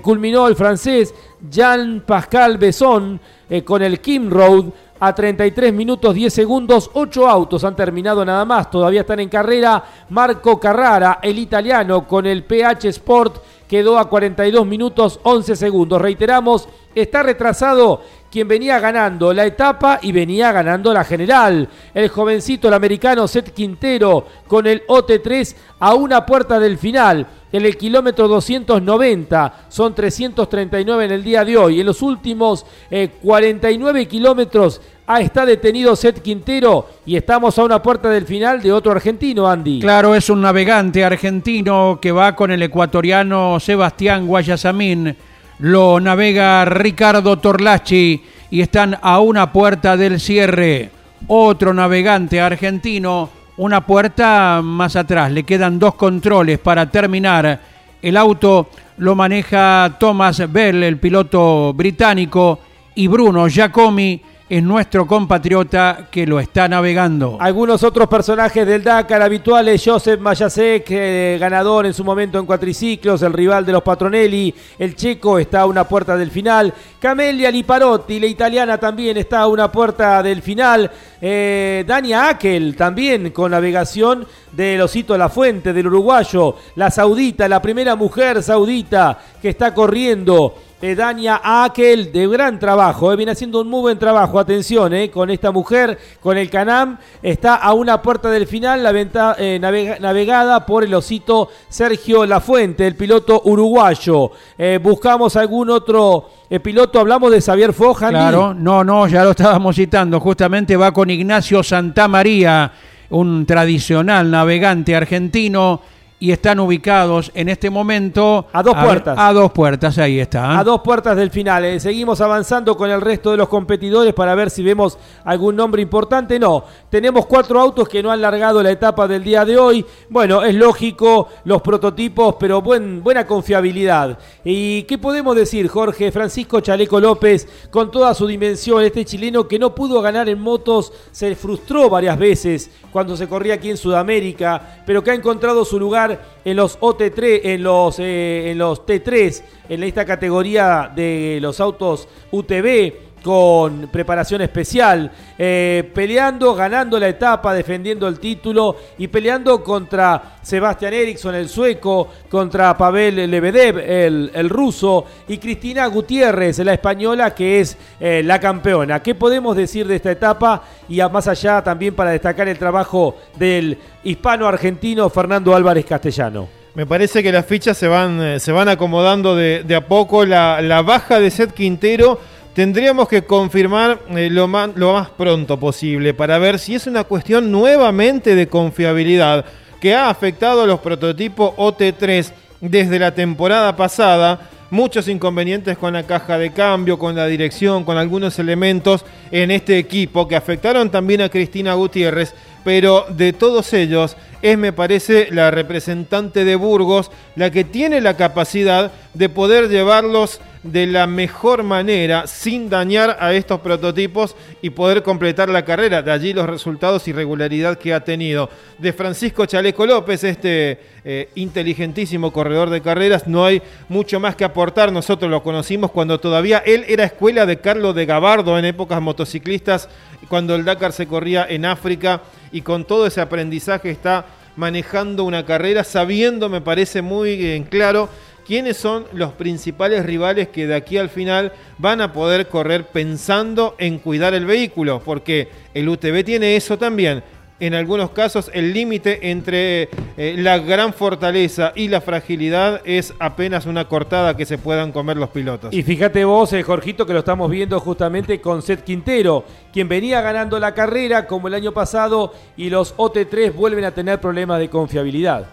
culminó el francés Jean-Pascal Besson con el Kim Road a 33 minutos 10 segundos. Ocho autos han terminado nada más, todavía están en carrera. Marco Carrara, el italiano, con el PH Sport quedó a 42 minutos 11 segundos. Reiteramos, está retrasado quien venía ganando la etapa y venía ganando la general. El jovencito, el americano Seth Quintero, con el OT3 a una puerta del final. En el kilómetro 290 son 339 en el día de hoy. En los últimos eh, 49 kilómetros ah, está detenido Seth Quintero y estamos a una puerta del final de otro argentino, Andy. Claro, es un navegante argentino que va con el ecuatoriano Sebastián Guayasamín. Lo navega Ricardo Torlachi y están a una puerta del cierre. Otro navegante argentino, una puerta más atrás. Le quedan dos controles para terminar. El auto lo maneja Thomas Bell, el piloto británico, y Bruno Giacomi es nuestro compatriota que lo está navegando. Algunos otros personajes del Dakar habituales, Joseph Mayasek, eh, ganador en su momento en cuatriciclos, el rival de los Patronelli, el checo está a una puerta del final, Camelia Liparotti, la italiana también está a una puerta del final, eh, Dania Akel también con navegación del Osito La Fuente, del uruguayo, la saudita, la primera mujer saudita que está corriendo Dania Akel de gran trabajo, eh, viene haciendo un muy buen trabajo, atención, eh, con esta mujer, con el Canam, está a una puerta del final, la venta, eh, navega- navegada por el osito Sergio Lafuente, el piloto uruguayo. Eh, buscamos algún otro eh, piloto, hablamos de Xavier Fojan. Claro, no, no, ya lo estábamos citando. Justamente va con Ignacio Santamaría, un tradicional navegante argentino, y están ubicados en este momento A dos puertas. a dos puertas, ahí está. A dos puertas del final. Eh, seguimos avanzando con el resto de los competidores para ver si vemos algún nombre importante. No, tenemos cuatro autos que no han largado la etapa del día de hoy. Bueno, es lógico los prototipos, pero buen, buena confiabilidad. ¿Y qué podemos decir, Jorge? Francisco Chaleco López, con toda su dimensión, este chileno que no pudo ganar en motos, se frustró varias veces cuando se corría aquí en Sudamérica, pero que ha encontrado su lugar en los OT3, en los, eh, en los T3, en esta categoría de los autos UTV con preparación especial, eh, peleando, ganando la etapa, defendiendo el título y peleando contra Sebastián Eriksson, el sueco, contra Pavel Lebedev, el, ruso, y Cristina Gutiérrez, la española, que es eh, la campeona. ¿Qué podemos decir de esta etapa? Y más allá también para destacar el trabajo del hispano-argentino Fernando Álvarez Castellano. Me parece que las fichas se van, eh, se van acomodando de, de a poco. La, la baja de Seth Quintero tendríamos que confirmar eh, lo, ma- lo más pronto posible para ver si es una cuestión nuevamente de confiabilidad que ha afectado a los prototipos OT3 desde la temporada pasada. Muchos inconvenientes con la caja de cambio, con la dirección, con algunos elementos en este equipo que afectaron también a Cristina Gutiérrez, pero de todos ellos es, me parece, la representante de Burgos la que tiene la capacidad de poder llevarlos de la mejor manera sin dañar a estos prototipos y poder completar la carrera. De allí los resultados y regularidad que ha tenido. De Francisco Chaleco López, este eh, inteligentísimo corredor de carreras, no hay mucho más que aportar. Nosotros lo conocimos cuando todavía él era escuela de Carlos de Gabardo en épocas motociclistas, cuando el Dakar se corría en África y con todo ese aprendizaje está manejando una carrera sabiendo, me parece muy en claro, quiénes son los principales rivales que de aquí al final van a poder correr pensando en cuidar el vehículo, porque el UTV tiene eso también. En algunos casos el límite entre eh, la gran fortaleza y la fragilidad es apenas una cortada que se puedan comer los pilotos. Y fíjate vos, eh, Jorgito, que lo estamos viendo justamente con Seth Quintero, quien venía ganando la carrera como el año pasado y los OT3 vuelven a tener problemas de confiabilidad.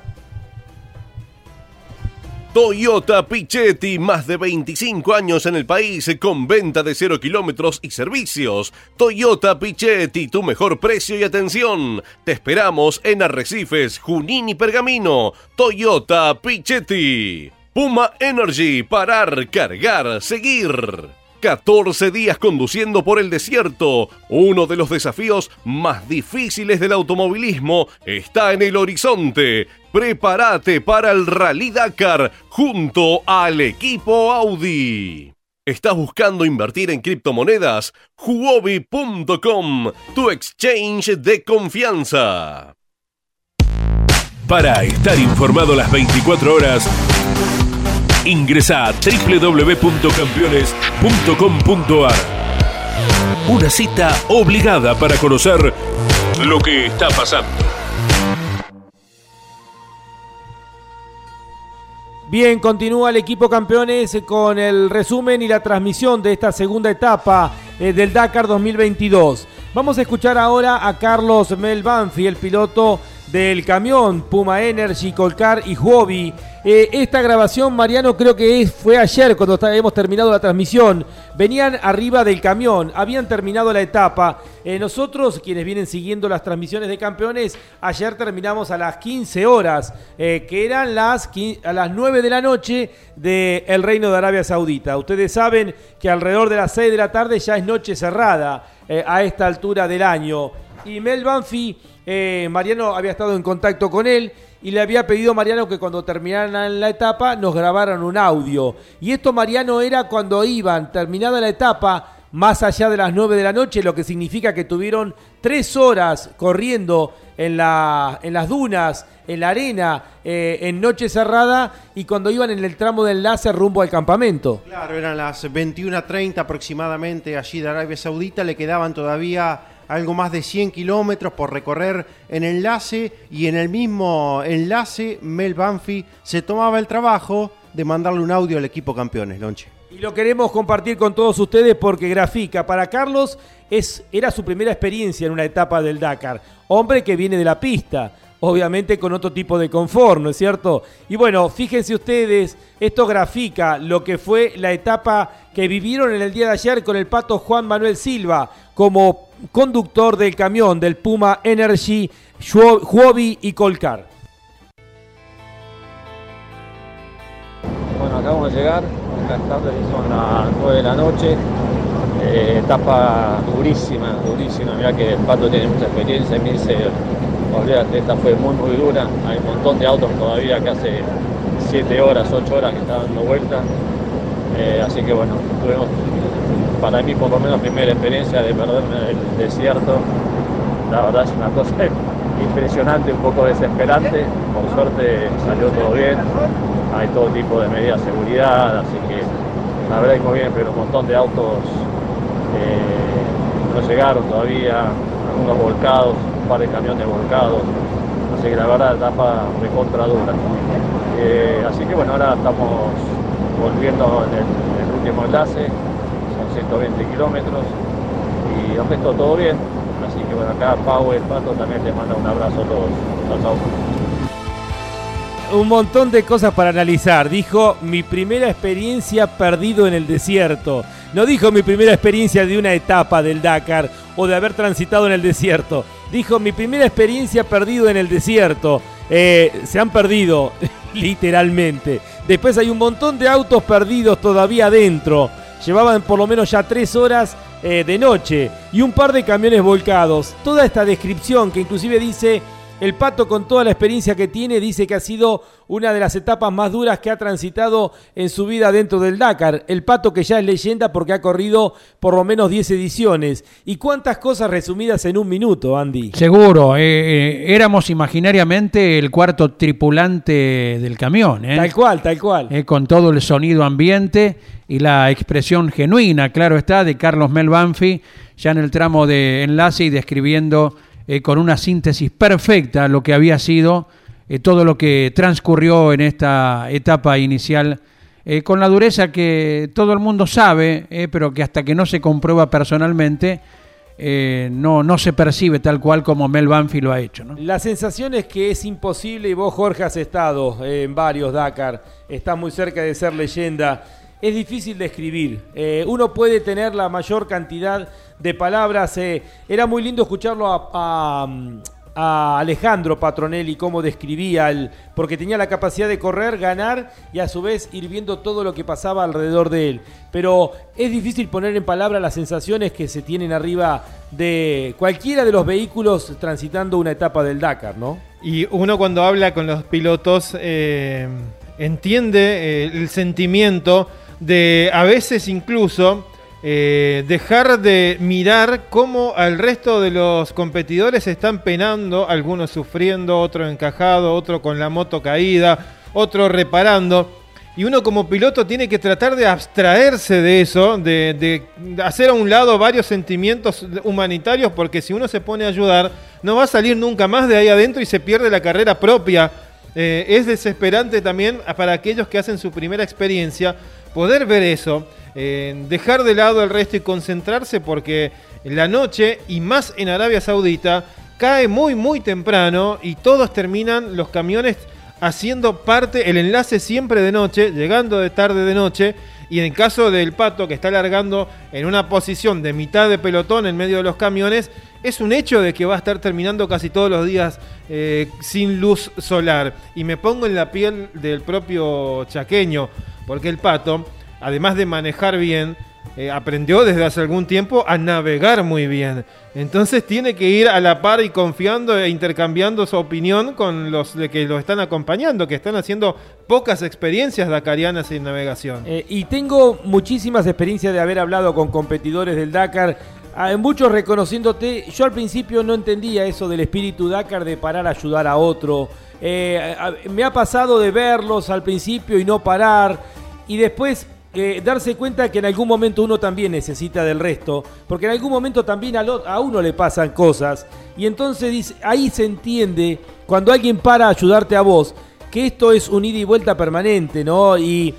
Toyota Pichetti, más de 25 años en el país con venta de 0 kilómetros y servicios. Toyota Pichetti, tu mejor precio y atención. Te esperamos en Arrecifes, Junín y Pergamino. Toyota Pichetti. Puma Energy, parar, cargar, seguir. 14 días conduciendo por el desierto. Uno de los desafíos más difíciles del automovilismo está en el horizonte. Prepárate para el Rally Dakar junto al equipo Audi. ¿Estás buscando invertir en criptomonedas? Huobi.com, tu exchange de confianza. Para estar informado las 24 horas, ingresa a www.campeones.com.ar. Una cita obligada para conocer lo que está pasando. Bien, continúa el equipo campeones con el resumen y la transmisión de esta segunda etapa eh, del Dakar 2022. Vamos a escuchar ahora a Carlos Mel Banfi, el piloto del camión Puma Energy, Colcar y Huobi. Eh, esta grabación, Mariano, creo que fue ayer cuando hemos terminado la transmisión. Venían arriba del camión, habían terminado la etapa. Eh, nosotros, quienes vienen siguiendo las transmisiones de campeones, ayer terminamos a las 15 horas, eh, que eran las, a las 9 de la noche del Reino de Arabia Saudita. Ustedes saben que alrededor de las 6 de la tarde ya es noche cerrada a esta altura del año. Y Mel Banfi, eh, Mariano había estado en contacto con él y le había pedido a Mariano que cuando terminaran la etapa nos grabaran un audio. Y esto, Mariano, era cuando iban, terminada la etapa, más allá de las 9 de la noche, lo que significa que tuvieron tres horas corriendo en, la, en las dunas, en la arena, eh, en noche cerrada y cuando iban en el tramo de enlace rumbo al campamento. Claro, eran las 21.30 aproximadamente allí de Arabia Saudita, le quedaban todavía algo más de 100 kilómetros por recorrer en enlace y en el mismo enlace Mel Banfi se tomaba el trabajo de mandarle un audio al equipo campeones, Lonche. Y lo queremos compartir con todos ustedes porque grafica. Para Carlos es, era su primera experiencia en una etapa del Dakar. Hombre que viene de la pista, obviamente con otro tipo de confort, ¿no es cierto? Y bueno, fíjense ustedes, esto grafica lo que fue la etapa que vivieron en el día de ayer con el pato Juan Manuel Silva como conductor del camión del Puma Energy, Huobi y Colcar. Bueno, acabamos de llegar, acá tarde, son las 9 de la noche, eh, etapa durísima, durísima, mira que el Pato tiene mucha experiencia y me dice, esta fue muy muy dura, hay un montón de autos todavía que hace 7 horas, 8 horas que están dando vueltas, eh, así que bueno, tuvimos para mí por lo menos primera experiencia de perderme el desierto, la verdad es una cosa impresionante, un poco desesperante, por suerte salió todo bien, hay todo tipo de medidas de seguridad, así que la verdad es muy bien, pero un montón de autos eh, no llegaron todavía, algunos volcados, un par de camiones volcados, así que la verdad etapa recontra dura. Eh, así que bueno, ahora estamos volviendo en el último enlace, 120 kilómetros y el resto todo bien. Así que bueno, acá Pau, el Pato también les manda un abrazo a todos. Un montón de cosas para analizar. Dijo mi primera experiencia perdido en el desierto. No dijo mi primera experiencia de una etapa del Dakar o de haber transitado en el desierto. Dijo mi primera experiencia perdido en el desierto. Eh, se han perdido, literalmente. Después hay un montón de autos perdidos todavía adentro llevaban por lo menos ya tres horas eh, de noche y un par de camiones volcados. Toda esta descripción que inclusive dice el Pato con toda la experiencia que tiene dice que ha sido una de las etapas más duras que ha transitado en su vida dentro del Dakar. El Pato que ya es leyenda porque ha corrido por lo menos 10 ediciones. ¿Y cuántas cosas resumidas en un minuto, Andy? Seguro, eh, eh, éramos imaginariamente el cuarto tripulante del camión. Tal cual, tal cual. con todo el sonido ambiente y la expresión genuina, claro está, de Carlos Mel Banfi, ya en el tramo de enlace y describiendo eh, con una síntesis perfecta lo que había sido eh, todo lo que transcurrió en esta etapa inicial, eh, con la dureza que todo el mundo sabe, pero que hasta que no se comprueba personalmente, no, no se percibe tal cual como Mel Banfi lo ha hecho. La sensación es que es imposible, y vos Jorge has estado en varios Dakar, estás muy cerca de ser leyenda es difícil de escribir. Eh, uno puede tener la mayor cantidad de palabras. Eh, era muy lindo escucharlo a, Alejandro Patronelli cómo describía, el, porque tenía la capacidad de correr, ganar y a su vez ir viendo todo lo que pasaba alrededor de él. Pero es difícil poner en palabras las sensaciones que se tienen arriba de cualquiera de los vehículos transitando una etapa del Dakar, ¿no? Y uno cuando habla con los pilotos eh, entiende el sentimiento de a veces incluso eh, dejar de mirar cómo al resto de los competidores están penando, algunos sufriendo, otro encajado, otro con la moto caída, otro reparando. Y uno como piloto tiene que tratar de abstraerse de eso, de, hacer a un lado varios sentimientos humanitarios, porque si uno se pone a ayudar, no va a salir nunca más de ahí adentro y se pierde la carrera propia. Eh, es desesperante también para aquellos que hacen su primera experiencia, poder ver eso, dejar de lado el resto y concentrarse porque la noche, y más en Arabia Saudita, cae muy muy temprano y todos terminan los camiones haciendo parte, el enlace siempre de noche, llegando de tarde de noche, y en el caso del pato que está largando en una posición de mitad de pelotón en medio de los camiones, es un hecho de que va a estar terminando casi todos los días eh, sin luz solar. Y me pongo en la piel del propio chaqueño porque el pato, además de manejar bien, eh, aprendió desde hace algún tiempo a navegar muy bien. Entonces tiene que ir a la par y confiando e intercambiando su opinión con los que lo están acompañando, que están haciendo pocas experiencias dakarianas en navegación. Eh, y tengo muchísimas experiencias de haber hablado con competidores del Dakar a muchos reconociéndote. Yo al principio no entendía eso del espíritu Dakar de parar a ayudar a otro. Eh, me ha pasado de verlos al principio y no parar. Y después eh, darse cuenta que en algún momento uno también necesita del resto. Porque en algún momento también a, uno le pasan cosas. Y entonces ahí se entiende cuando alguien para ayudarte a vos. Que esto es un ida y vuelta permanente, ¿no? Y,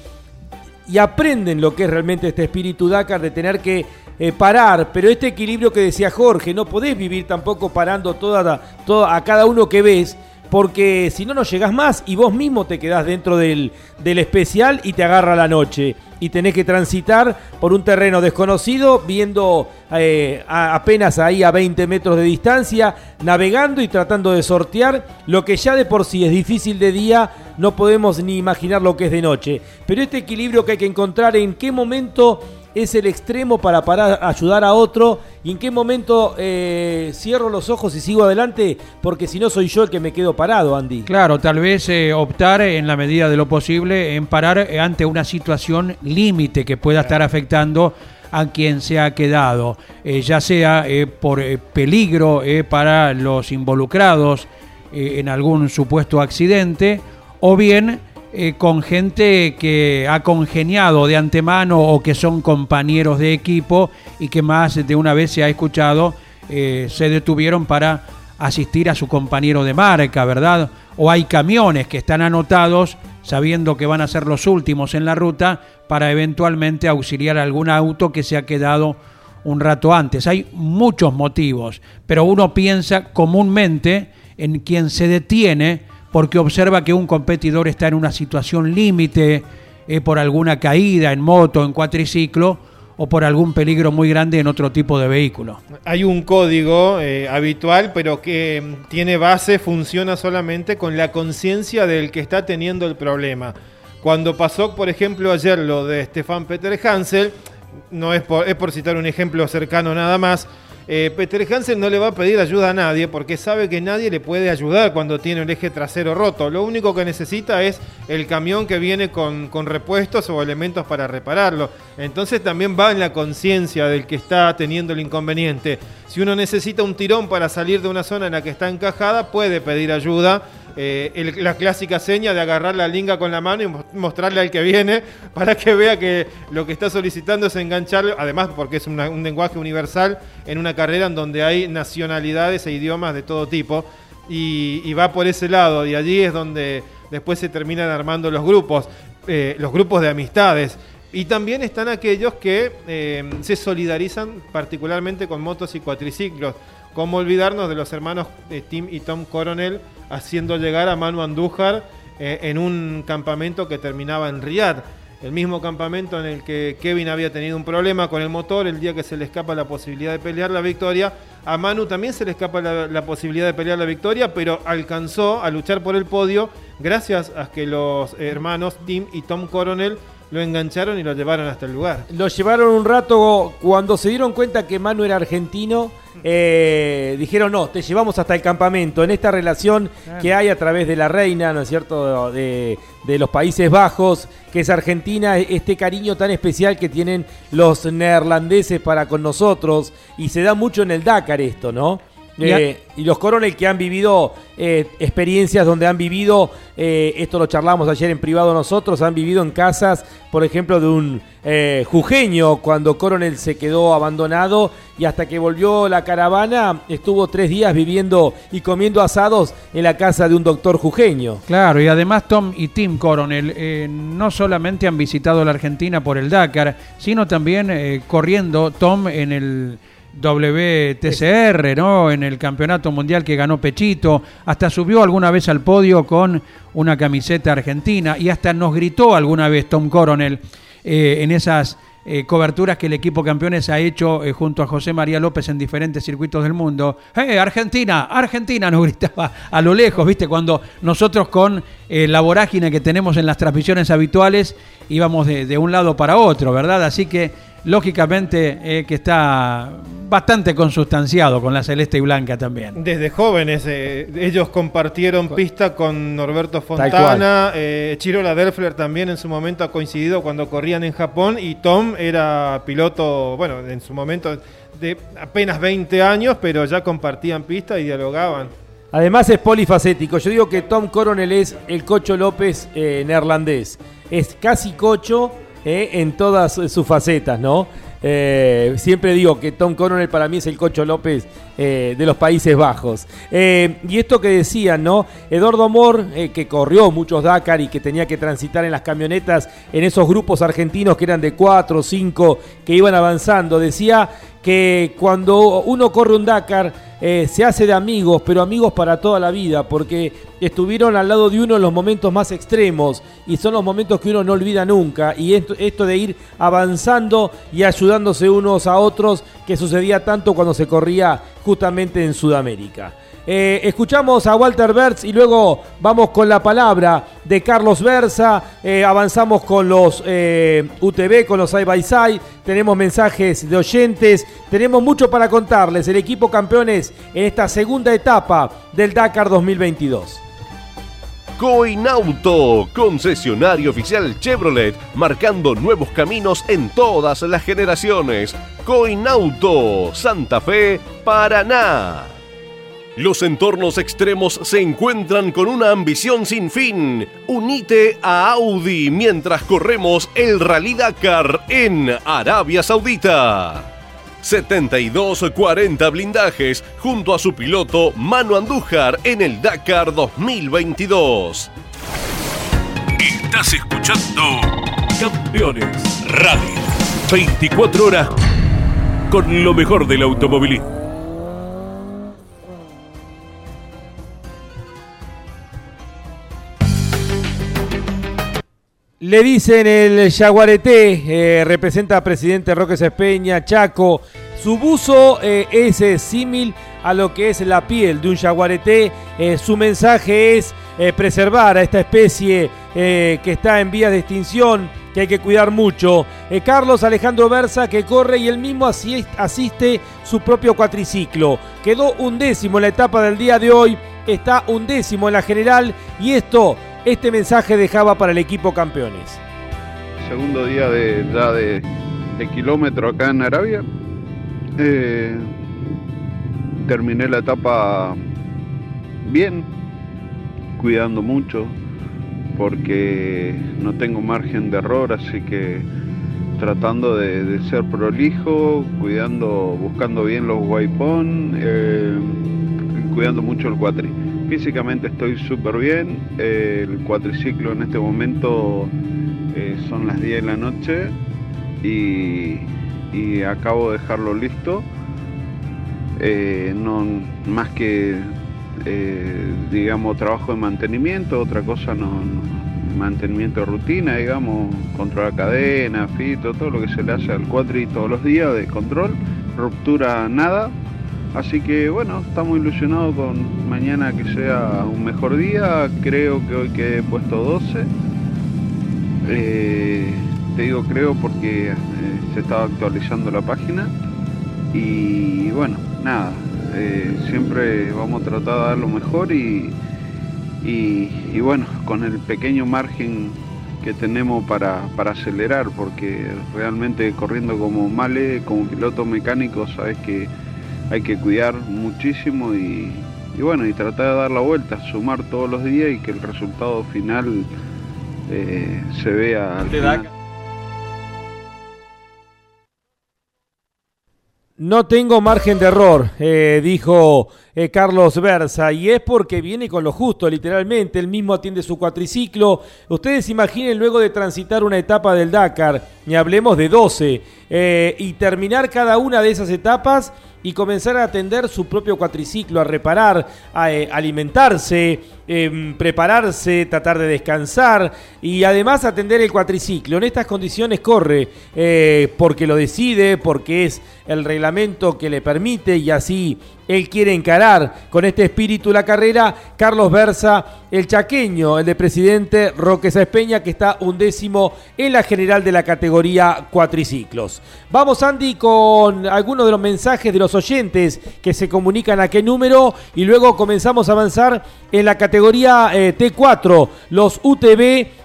y aprenden lo que es realmente este espíritu Dakar de tener que eh, parar, pero este equilibrio que decía Jorge, no podés vivir tampoco parando toda, a cada uno que ves, porque si no, no llegás más y vos mismo te quedás dentro del, del especial y te agarra la noche. Y tenés que transitar por un terreno desconocido, viendo eh, a- apenas ahí a 20 metros de distancia, navegando y tratando de sortear lo que ya de por sí es difícil de día, no podemos ni imaginar lo que es de noche. Pero este equilibrio que hay que encontrar en qué momento es el extremo para parar, ayudar a otro y en qué momento eh, cierro los ojos y sigo adelante porque si no soy yo el que me quedo parado, Andy. Claro, tal vez eh, optar en la medida de lo posible en parar eh, ante una situación límite que pueda estar afectando a quien se ha quedado, eh, ya sea eh, por eh, peligro eh, para los involucrados eh, en algún supuesto accidente o bien eh, con gente que ha congeniado de antemano o que son compañeros de equipo y que más de una vez se ha escuchado eh, se detuvieron para asistir a su compañero de marca, ¿verdad? O hay camiones que están anotados sabiendo que van a ser los últimos en la ruta para eventualmente auxiliar a algún auto que se ha quedado un rato antes. Hay muchos motivos, pero uno piensa comúnmente en quien se detiene porque observa que un competidor está en una situación límite eh, por alguna caída en moto, en cuatriciclo o por algún peligro muy grande en otro tipo de vehículo. Hay un código eh, habitual, pero que mm, tiene base, funciona solamente con la conciencia del que está teniendo el problema. Cuando pasó, por ejemplo, ayer lo de Stefan Peter Hansel, no es por, es por citar un ejemplo cercano nada más, eh, Peter Hansen no le va a pedir ayuda a nadie porque sabe que nadie le puede ayudar cuando tiene el eje trasero roto. Lo único que necesita es el camión que viene con, con repuestos o elementos para repararlo. Entonces también va en la conciencia del que está teniendo el inconveniente. Si uno necesita un tirón para salir de una zona en la que está encajada, puede pedir ayuda. Eh, la clásica seña de agarrar la linga con la mano y mo- mostrarle al que viene para que vea que lo que está solicitando es engancharlo, además porque es un lenguaje universal en una carrera en donde hay nacionalidades e idiomas de todo tipo y, va por ese lado y allí es donde después se terminan armando los grupos, eh, los grupos de amistades. Y también están aquellos que eh, se solidarizan particularmente con motos y cuatriciclos. Como olvidarnos de los hermanos Tim y Tom Coronel haciendo llegar a Manu Andújar eh, en un campamento que terminaba en Riyadh. El mismo campamento en el que Kevin había tenido un problema con el motor el día que se le escapa la posibilidad de pelear la victoria. A Manu también se le escapa la, la posibilidad de pelear la victoria, pero alcanzó a luchar por el podio gracias a que los hermanos Tim y Tom Coronel lo engancharon y lo llevaron hasta el lugar. Lo llevaron un rato cuando se dieron cuenta que Manu era argentino. eh, dijeron, no, te llevamos hasta el campamento. En esta relación que hay a través de la reina, ¿no es cierto?, de, de los Países Bajos, que es Argentina, este cariño tan especial que tienen los neerlandeses para con nosotros. Y se da mucho en el Dakar esto, ¿no? Eh, y los coronel que han vivido eh, experiencias donde han vivido, eh, esto lo charlamos ayer en privado nosotros, han vivido en casas, por ejemplo, de un jujeño, cuando Coronel se quedó abandonado y hasta que volvió la caravana, estuvo tres días viviendo y comiendo asados en la casa de un doctor jujeño. Claro, y además Tom y Tim Coronel no solamente han visitado la Argentina por el Dakar, sino también corriendo Tom en el WTCR, ¿no? En el campeonato mundial que ganó Pechito, hasta subió alguna vez al podio con una camiseta argentina y hasta nos gritó alguna vez Tom Coronel eh, en esas eh, coberturas que el equipo campeones ha hecho eh, junto a José María López en diferentes circuitos del mundo. ¡Eh, Argentina! ¡Argentina! Nos gritaba a lo lejos, ¿viste? Cuando nosotros con eh, la vorágine que tenemos en las transmisiones habituales íbamos de, de un lado para otro, ¿verdad? Así que, lógicamente, eh, que está bastante consustanciado con la celeste y blanca también. Desde jóvenes, eh, ellos compartieron pista con Norberto. Fontana, eh, Chirola Delfler también en su momento ha coincidido cuando corrían en Japón y Tom era piloto, bueno, en su momento de apenas 20 años, pero ya compartían pista y dialogaban. Además es polifacético. Yo digo que Tom Coronel es el Cocho López eh, neerlandés. Es casi cocho eh, en todas sus facetas, ¿no? Eh, siempre digo que Tom Coronel para mí es el Cocho López eh, de los Países Bajos. Y esto que decían, ¿no? Eduardo Mor, que corrió muchos Dakar y que tenía que transitar en las camionetas en esos grupos argentinos que eran de cuatro o cinco que iban avanzando, decía que cuando uno corre un Dakar eh, se hace de amigos, pero amigos para toda la vida, porque estuvieron al lado de uno en los momentos más extremos y son los momentos que uno no olvida nunca. Y esto, esto de ir avanzando y ayudándose unos a otros, que sucedía tanto cuando se corría justamente en Sudamérica. Eh, escuchamos a Walter Bertz y luego vamos con la palabra de Carlos Versa. Eh, avanzamos con los eh, UTV, con los Side by Side. Tenemos mensajes de oyentes. Tenemos mucho para contarles. El equipo campeones en esta segunda etapa del Dakar 2022. Coinauto, concesionario oficial Chevrolet, marcando nuevos caminos en todas las generaciones. Coinauto, Santa Fe, Paraná. Los entornos extremos se encuentran con una ambición sin fin. Unite a Audi mientras corremos el Rally Dakar en Arabia Saudita. 72-40 blindajes junto a su piloto Manu Andújar en el Dakar 2022. Estás escuchando Campeones Radio. 24 horas con lo mejor del automovilismo. Le dicen el Yaguareté, eh, representa a presidente Roque Espeña, Chaco. Su buzo eh, es eh, símil a lo que es la piel de un yaguareté. Su mensaje es preservar a esta especie que está en vías de extinción, que hay que cuidar mucho. Carlos Alejandro Versa que corre y él mismo asi- asiste su propio cuatriciclo. Quedó undécimo en la etapa del día de hoy, está undécimo en la general y esto, este mensaje dejaba para el equipo campeones. segundo día de, ya de, de kilómetro acá en Arabia. Eh, terminé la etapa bien, cuidando mucho, porque no tengo margen de error, así que tratando de, ser prolijo, cuidando, buscando bien los waypon, eh, cuidando mucho el cuatri. Físicamente estoy súper bien, el cuatriciclo en este momento eh, son las 10 de la noche y, acabo de dejarlo listo. Eh, no más que eh, digamos trabajo de mantenimiento, otra cosa no, no- mantenimiento de rutina, digamos, controlar cadena, fito, todo lo que se le hace al cuatri todos los días de control, ruptura nada. Así que bueno, estamos ilusionados con mañana que sea un mejor día. Creo que hoy quedé puesto 12. Eh, te digo creo porque eh, se estaba actualizando la página. Y bueno, nada, eh, siempre vamos a tratar de dar lo mejor y, y, y bueno, con el pequeño margen que tenemos para, para acelerar, porque realmente corriendo como Male, como piloto mecánico, sabes que hay que cuidar muchísimo y, y bueno, y tratar de dar la vuelta, sumar todos los días y que el resultado final eh, se vea al final. No tengo margen de error, eh, dijo eh, Carlos Versa, y es porque viene con lo justo, literalmente. Él mismo atiende su cuatriciclo. Ustedes imaginen luego de transitar una etapa del Dakar, ni hablemos de 12, eh, y terminar cada una de esas etapas y comenzar a atender su propio cuatriciclo, a reparar, a eh, alimentarse, em, prepararse, tratar de descansar y además atender el cuatriciclo. En estas condiciones corre eh, porque lo decide, porque es el reglamento que le permite y así él quiere encarar con este espíritu la carrera. Carlos Versa, el chaqueño, el de presidente Roque Sáez Peña, que está undécimo en la general de la categoría cuatriciclos. Vamos, Andy, con algunos de los mensajes de los oyentes que se comunican a qué número y luego comenzamos a avanzar en la categoría eh, T4, los UTV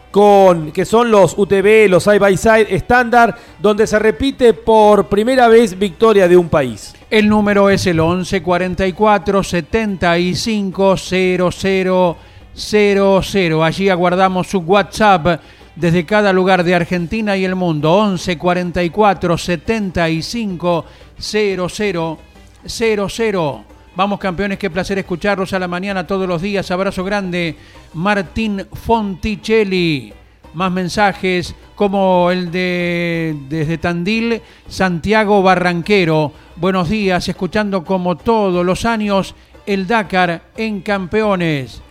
que son los UTV, los side by side estándar, donde se repite por primera vez victoria de un país. El número es el 11 44 75 00 00. Allí aguardamos su WhatsApp desde cada lugar de Argentina y el mundo. 11 44 75 00 00. Vamos campeones, qué placer escucharlos a la mañana todos los días. Abrazo grande, Martín Fonticelli. Más mensajes como el de desde Tandil, Santiago Barranquero. Buenos días, escuchando como todos los años el Dakar en campeones.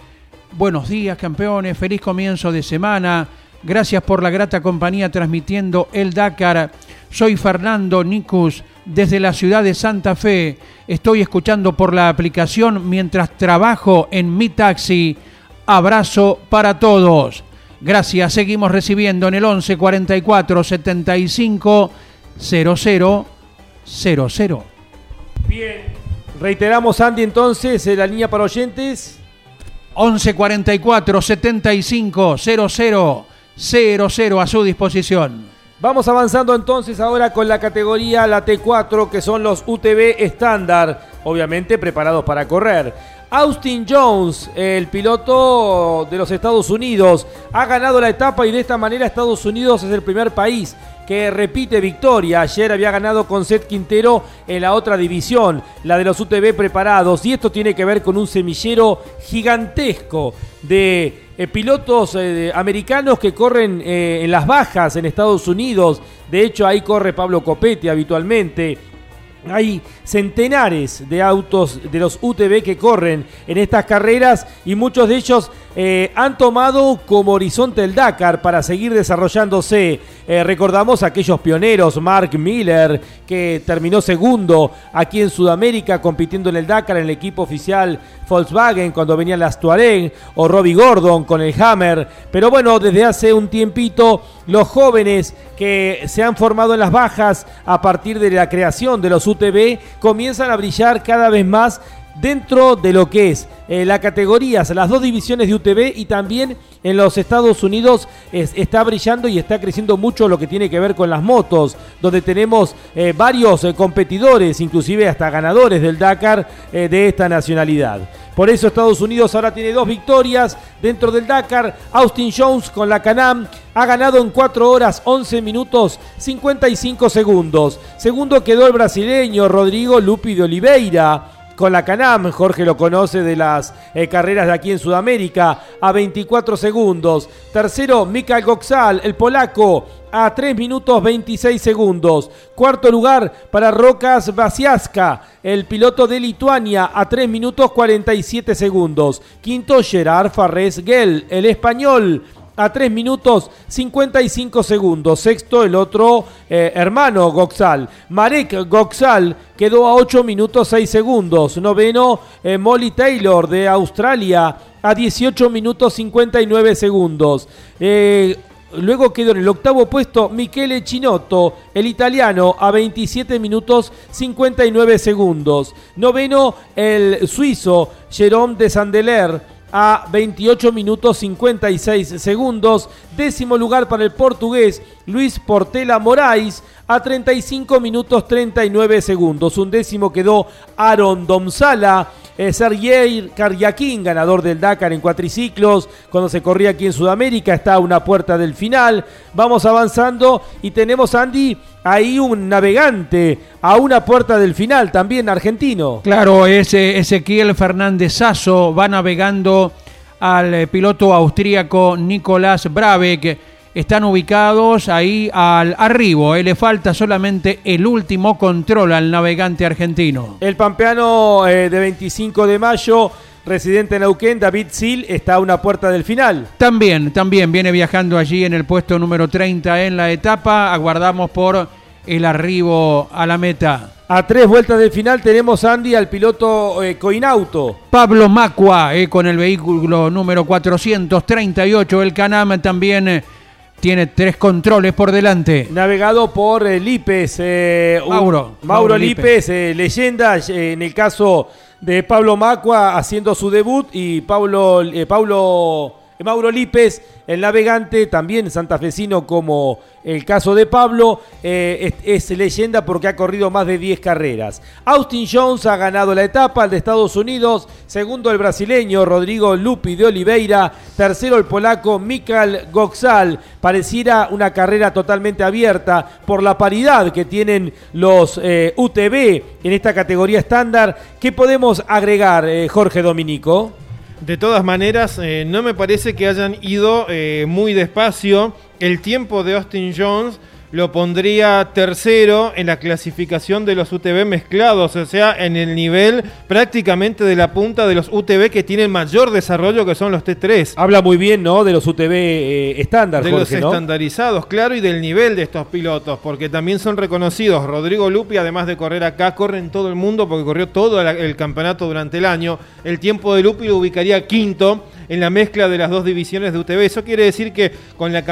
Buenos días, campeones. Feliz comienzo de semana. Gracias por la grata compañía transmitiendo el Dakar. Soy Fernando Nicus desde la ciudad de Santa Fe. Estoy escuchando por la aplicación mientras trabajo en mi taxi. Abrazo para todos. Gracias. Seguimos recibiendo en el 11 44 75 00 00. Bien. Reiteramos, Andy, entonces, la línea para oyentes. 11 44 75 00 00 a su disposición. Vamos avanzando entonces ahora con la categoría la T4, que son los UTV estándar, obviamente preparados para correr. Austin Jones, el piloto de los Estados Unidos, ha ganado la etapa y de esta manera Estados Unidos es el primer país que repite victoria. Ayer había ganado con Seth Quintero en la otra división, la de los UTV preparados. Y esto tiene que ver con un semillero gigantesco de pilotos eh, americanos que corren eh, en las bajas en Estados Unidos. De hecho, ahí corre Pablo Copetti habitualmente. Hay centenares de autos de los UTV que corren en estas carreras y muchos de ellos eh, han tomado como horizonte el Dakar para seguir desarrollándose. Eh, recordamos aquellos pioneros, Mark Miller, que terminó segundo aquí en Sudamérica compitiendo en el Dakar en el equipo oficial Volkswagen cuando venían las Tuareg, o Robbie Gordon con el Hammer. Pero bueno, desde hace un tiempito, los jóvenes que se han formado en las bajas a partir de la creación de los UTV comienzan a brillar cada vez más dentro de lo que es eh, la categoría, las dos divisiones de UTV y también en los Estados Unidos está brillando y está creciendo mucho lo que tiene que ver con las motos, donde tenemos eh, varios eh, competidores, inclusive hasta ganadores del Dakar de esta nacionalidad. Por eso Estados Unidos ahora tiene dos victorias dentro del Dakar. Austin Jones con la Canam ha ganado en 4 horas 11 minutos 55 segundos. Segundo quedó el brasileño Rodrigo Lupi de Oliveira con la Canam. Jorge lo conoce de las eh, carreras de aquí en Sudamérica a 24 segundos. Tercero, Mikael Goxal, el polaco, a 3 minutos 26 segundos. Cuarto lugar para Rocas Basiaska, el piloto de Lituania, a 3 minutos 47 segundos. Quinto, Gerard Farres Gell, el español, a 3 minutos 55 segundos. Sexto, el otro eh, hermano Goxal. Marek Goxal quedó a 8 minutos 6 segundos. Noveno, eh, Molly Taylor de Australia a 18 minutos 59 segundos. Eh, luego quedó en el octavo puesto Michele Chinotto, el italiano, a 27 minutos 59 segundos. Noveno, el suizo Jerome de Sandeler a 28 minutos 56 segundos. Décimo lugar para el portugués Luis Portela Moraes a 35 minutos 39 segundos. Un décimo quedó Aaron Domsala. Eh, Sergei Karyakin, ganador del Dakar en cuatriciclos, cuando se corría aquí en Sudamérica, está a una puerta del final. Vamos avanzando y tenemos, Andy, ahí un navegante a una puerta del final, también argentino. Claro, ese Ezequiel Fernández Sasso va navegando al eh, piloto austríaco Nicolás Brabeck. Están ubicados ahí al arribo, eh, le falta solamente el último control al navegante argentino. El pampeano eh, de 25 de mayo residente en Neuquén, David Sil, está a una puerta del final. También, también viene viajando allí en el puesto número 30 en la etapa. Aguardamos por el arribo a la meta. A tres vueltas del final tenemos Andy al piloto eh, Coinauto. Pablo Macua eh, con el vehículo número 438. El Canam también eh, tiene tres controles por delante. Navegado por Lipes. Mauro. Mauro, Lipes, leyenda en el caso de Pablo Macua haciendo su debut y Pablo, Pablo Mauro Lípez, el navegante, también santafesino como el caso de Pablo, eh, es, es, leyenda porque ha corrido más de 10 carreras. Austin Jones ha ganado la etapa, el de Estados Unidos, segundo el brasileño Rodrigo Lupi de Oliveira, tercero el polaco Mikael Goxal. Pareciera una carrera totalmente abierta por la paridad que tienen los eh, UTV en esta categoría estándar. ¿Qué podemos agregar, eh, Jorge Dominico? De todas maneras, eh, no me parece que hayan ido eh, muy despacio. El tiempo de Austin Jones lo pondría tercero en la clasificación de los UTV mezclados, o sea, en el nivel prácticamente de la punta de los UTV que tienen mayor desarrollo que son los T3. Habla muy bien, ¿no? De los UTV eh, estándar, De los estandarizados, claro, y del nivel de estos pilotos, porque también son reconocidos. Rodrigo Lupi, además de correr acá, corre en todo el mundo porque corrió todo el campeonato durante el año. El tiempo de Lupi lo ubicaría quinto en la mezcla de las dos divisiones de UTV. Eso quiere decir que con la,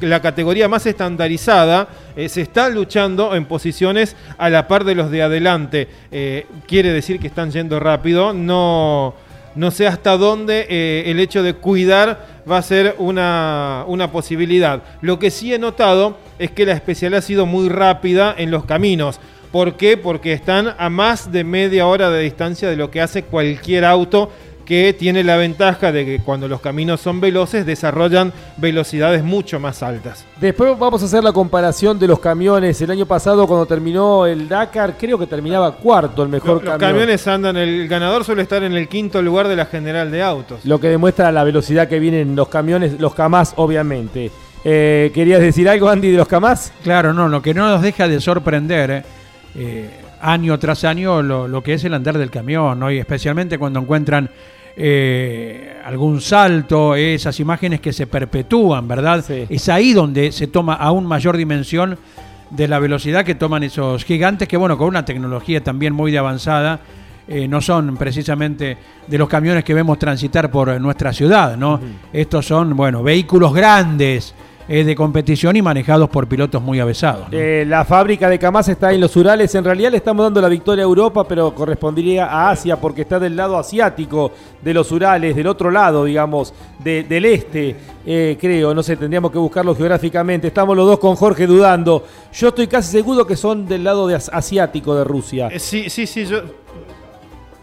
la categoría más estandarizada eh, se está luchando en posiciones a la par de los de adelante. Eh, quiere decir que están yendo rápido. No, no sé hasta dónde eh, el hecho de cuidar va a ser una, una posibilidad. Lo que sí he notado es que la especial ha sido muy rápida en los caminos. ¿Por qué? Porque están a más de media hora de distancia de lo que hace cualquier auto que tiene la ventaja de que cuando los caminos son veloces desarrollan velocidades mucho más altas. Después vamos a hacer la comparación de los camiones. El año pasado cuando terminó el Dakar, creo que terminaba cuarto el mejor camión. Los camiones andan, el ganador suele estar en el quinto lugar de la general de autos. Lo que demuestra la velocidad que vienen los camiones, los Kamaz obviamente. Eh, ¿Querías decir algo, Andy, de los Kamaz? Claro, no, lo que no nos deja de sorprender. Eh, eh, año tras año lo, lo, que es el andar del camión, ¿no? y especialmente cuando encuentran eh, algún salto, esas imágenes que se perpetúan, ¿verdad? Es ahí donde se toma aún mayor dimensión de la velocidad que toman esos gigantes, que bueno, con una tecnología también muy de avanzada, eh, no son precisamente de los camiones que vemos transitar por nuestra ciudad, ¿no? Estos son, bueno, vehículos grandes, de competición y manejados por pilotos muy avesados. Eh, la fábrica de Kamaz está en los Urales. En realidad le estamos dando la victoria a Europa, pero correspondería a Asia porque está del lado asiático de los Urales, del otro lado, digamos, del este, eh, creo. No sé, tendríamos que buscarlo geográficamente. Estamos los dos con Jorge dudando. Yo estoy casi seguro que son del lado de asiático de Rusia. Eh, sí, sí, sí. Yo,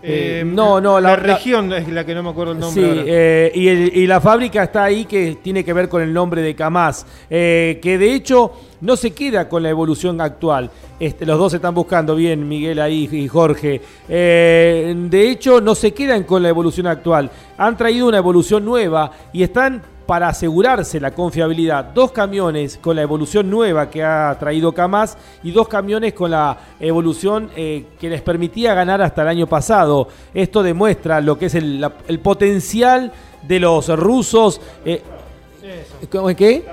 eh, no, no, la, región es la que no me acuerdo el nombre. Sí, eh, y, la fábrica está ahí que tiene que ver con el nombre de Kamaz, eh, que de hecho no se queda con la evolución actual. Este, los dos están buscando bien, Miguel ahí y Jorge. de hecho, no se quedan con la evolución actual. Han traído una evolución nueva y están para asegurarse la confiabilidad. Dos camiones con la evolución nueva que ha traído Kamaz y dos camiones con la evolución eh, que les permitía ganar hasta el año pasado. Esto demuestra lo que es el, potencial de los rusos. Eh, ¿Qué?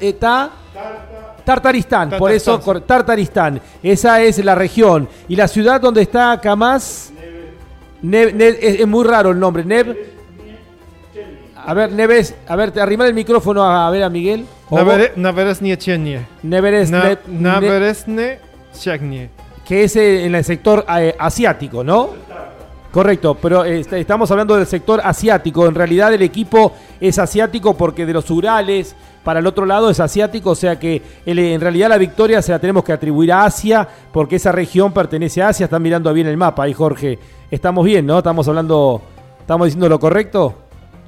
Eh, Tartaristán, por eso Tartaristán. Esa es la región. Y la ciudad donde está Kamaz. es, muy raro el nombre. Nev, a ver, Neves, a ver, te arrimar el micrófono a, ver a Miguel. Naveresnie Que es eh, en el sector eh, asiático, ¿no? Correcto, pero eh, estamos hablando del sector asiático. En realidad el equipo es asiático porque de los Urales para el otro lado es asiático, o sea que en realidad la victoria se la tenemos que atribuir a Asia porque esa región pertenece a Asia. Están mirando bien el mapa ahí, Jorge. Estamos bien, ¿no? Estamos hablando, estamos diciendo lo correcto.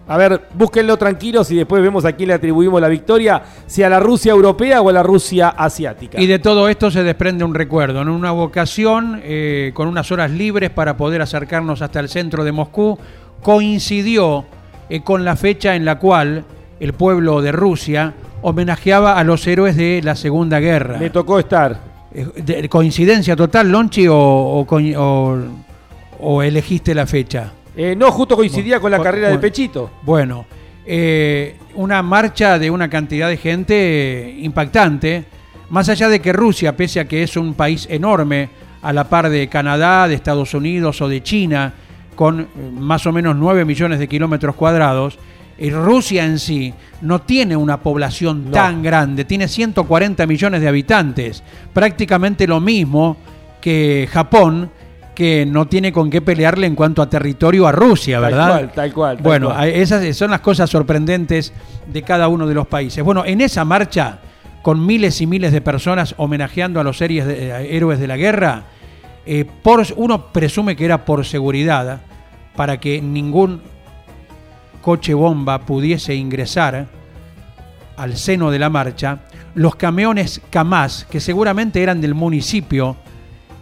A ver, búsquenlo tranquilos y después vemos a quién le atribuimos la victoria, si a la Rusia europea o a la Rusia asiática. Y de todo esto se desprende un recuerdo, en una vocación eh, con unas horas libres para poder acercarnos hasta el centro de Moscú, coincidió eh, con la fecha en la cual el pueblo de Rusia homenajeaba a los héroes de la Segunda Guerra. Me tocó estar. Eh, ¿Coincidencia total, Lonchi, o, o elegiste la fecha? Eh, no, justo coincidía con la carrera de Pechito. Bueno, eh, una marcha de una cantidad de gente impactante, más allá de que Rusia, pese a que es un país enorme, a la par de Canadá, de Estados Unidos o de China, con eh, más o menos 9 millones de kilómetros cuadrados, Rusia en sí no tiene una población tan grande, tiene 140 millones de habitantes, prácticamente lo mismo que Japón que no tiene con qué pelearle en cuanto a territorio a Rusia, Tal ¿verdad? cual, tal cual, tal bueno, cual. a- esas son las cosas sorprendentes de cada uno de los países. Bueno, en esa marcha, con miles y miles de personas homenajeando a los series de- eh, héroes de la guerra, eh, por, uno presume que era por seguridad, para que ningún coche bomba pudiese ingresar al seno de la marcha, los camiones Kamaz, que seguramente eran del municipio,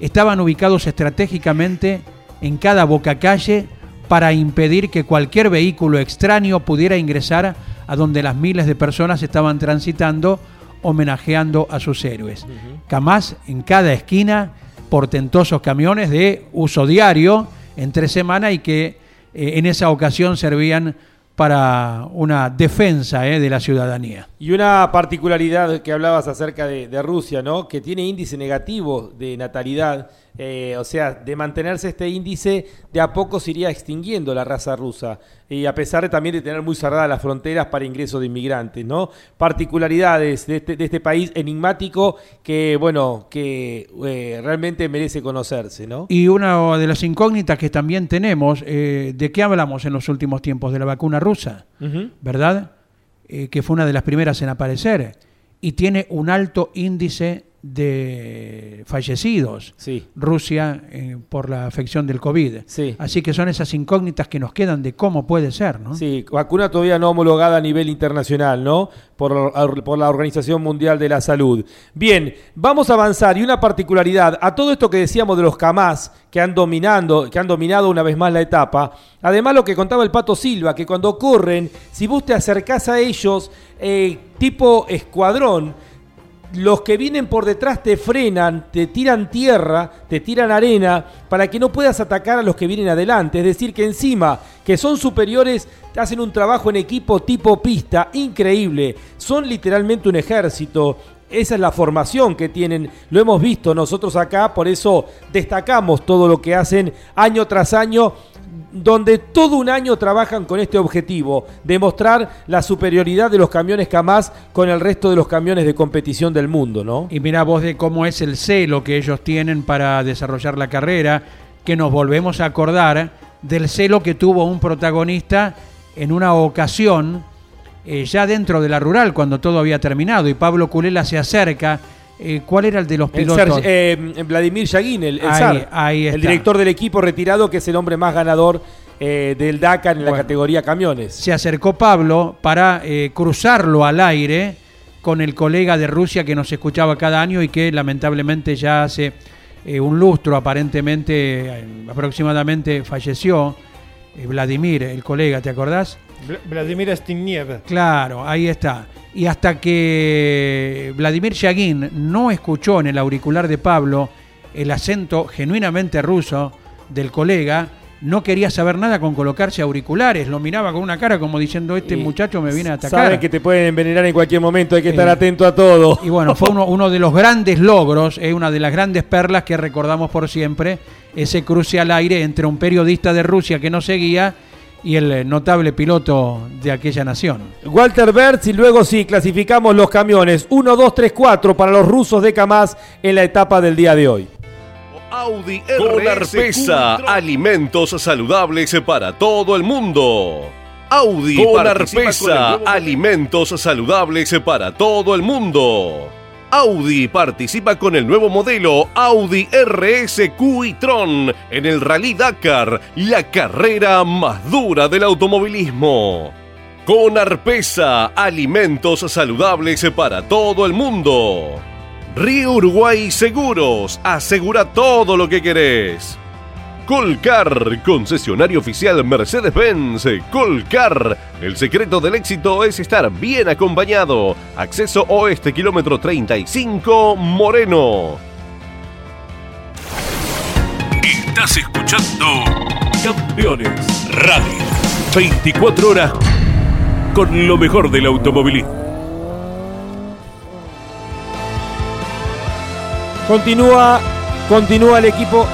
estaban ubicados estratégicamente en cada bocacalle para impedir que cualquier vehículo extraño pudiera ingresar a donde las miles de personas estaban transitando homenajeando a sus héroes. Kamaz en cada esquina, portentosos camiones de uso diario entre semana y que eh, en esa ocasión servían para una defensa eh, de la ciudadanía. Y una particularidad que hablabas acerca de, de Rusia, ¿no? Que tiene índice negativo de natalidad. Eh, o sea, de mantenerse este índice, de a poco se iría extinguiendo la raza rusa. Y a pesar de también de tener muy cerradas las fronteras para ingreso de inmigrantes, ¿no? Particularidades de este, de este país enigmático que, bueno, que eh, realmente merece conocerse, ¿no? Y una de las incógnitas que también tenemos, eh, ¿de qué hablamos en los últimos tiempos? De la vacuna rusa. ¿verdad? Que fue una de las primeras en aparecer. Y tiene un alto índice de fallecidos. Sí. Rusia eh, por la afección del COVID. Sí. Así que son esas incógnitas que nos quedan de cómo puede ser, ¿no? Sí, vacuna todavía no homologada a nivel internacional, ¿no? Por, por la Organización Mundial de la Salud. Bien, vamos a avanzar y una particularidad a todo esto que decíamos de los Kamaz que han dominando, que han dominado una vez más la etapa. Además lo que contaba el Pato Silva, que cuando corren, si vos te acercás a ellos, eh, tipo escuadrón, los que vienen por detrás te frenan, te tiran tierra, te tiran arena, para que no puedas atacar a los que vienen adelante. Es decir, que encima, que son superiores, te hacen un trabajo en equipo tipo pista, increíble. Son literalmente un ejército. Esa es la formación que tienen, lo hemos visto nosotros acá, por eso destacamos todo lo que hacen año tras año donde todo un año trabajan con este objetivo, demostrar la superioridad de los camiones Kamaz con el resto de los camiones de competición del mundo, ¿no? Y mira vos de cómo es el celo que ellos tienen para desarrollar la carrera, que nos volvemos a acordar del celo que tuvo un protagonista en una ocasión, eh, ya dentro de la rural, cuando todo había terminado, y Pablo Culela se acerca. Eh, ¿Cuál era el de los pilotos? Eh, Vladimir Yagin, el, el Ahí- zar, ahí el director del equipo retirado, que es el hombre más ganador eh, del Dakar en la categoría camiones. se acercó Pablo para cruzarlo al aire con el colega de Rusia que nos escuchaba cada año y que lamentablemente ya hace un lustro aparentemente, aproximadamente falleció, Vladimir, el colega, ¿te acordás? Vla- Vladimir Stigniev. Claro, ahí está. Y hasta que Vladimir Yagin no escuchó en el auricular de Pablo el acento genuinamente ruso del colega, no quería saber nada con colocarse auriculares, lo miraba con una cara como diciendo, este Y muchacho me viene a atacar. Saben que te pueden envenenar en cualquier momento, hay que estar atento a todo. Y bueno, fue uno, uno de los grandes logros, eh, una de las grandes perlas que recordamos por siempre, ese cruce al aire entre un periodista de Rusia que nos seguía y el eh, notable piloto de aquella nación. Walter Bertz y luego sí, clasificamos los camiones 1, 2, 3, 4 para los rusos de Kamaz en la etapa del día de hoy. Audi Con Arpesa, alimentos saludables para todo el mundo. Audi Con Arpesa, alimentos saludables para todo el mundo. Audi participa con el nuevo modelo Audi RSQ y Tron en el Rally Dakar, la carrera más dura del automovilismo. Con Arpesa, alimentos saludables para todo el mundo. Río Uruguay Seguros, asegura todo lo que querés. Colcar, concesionario oficial Mercedes-Benz. Colcar, el secreto del éxito es estar bien acompañado. Acceso oeste, kilómetro 35, Moreno. Estás escuchando Campeones Radio. 24 horas con lo mejor del automovilismo. Continúa, continúa el equipo.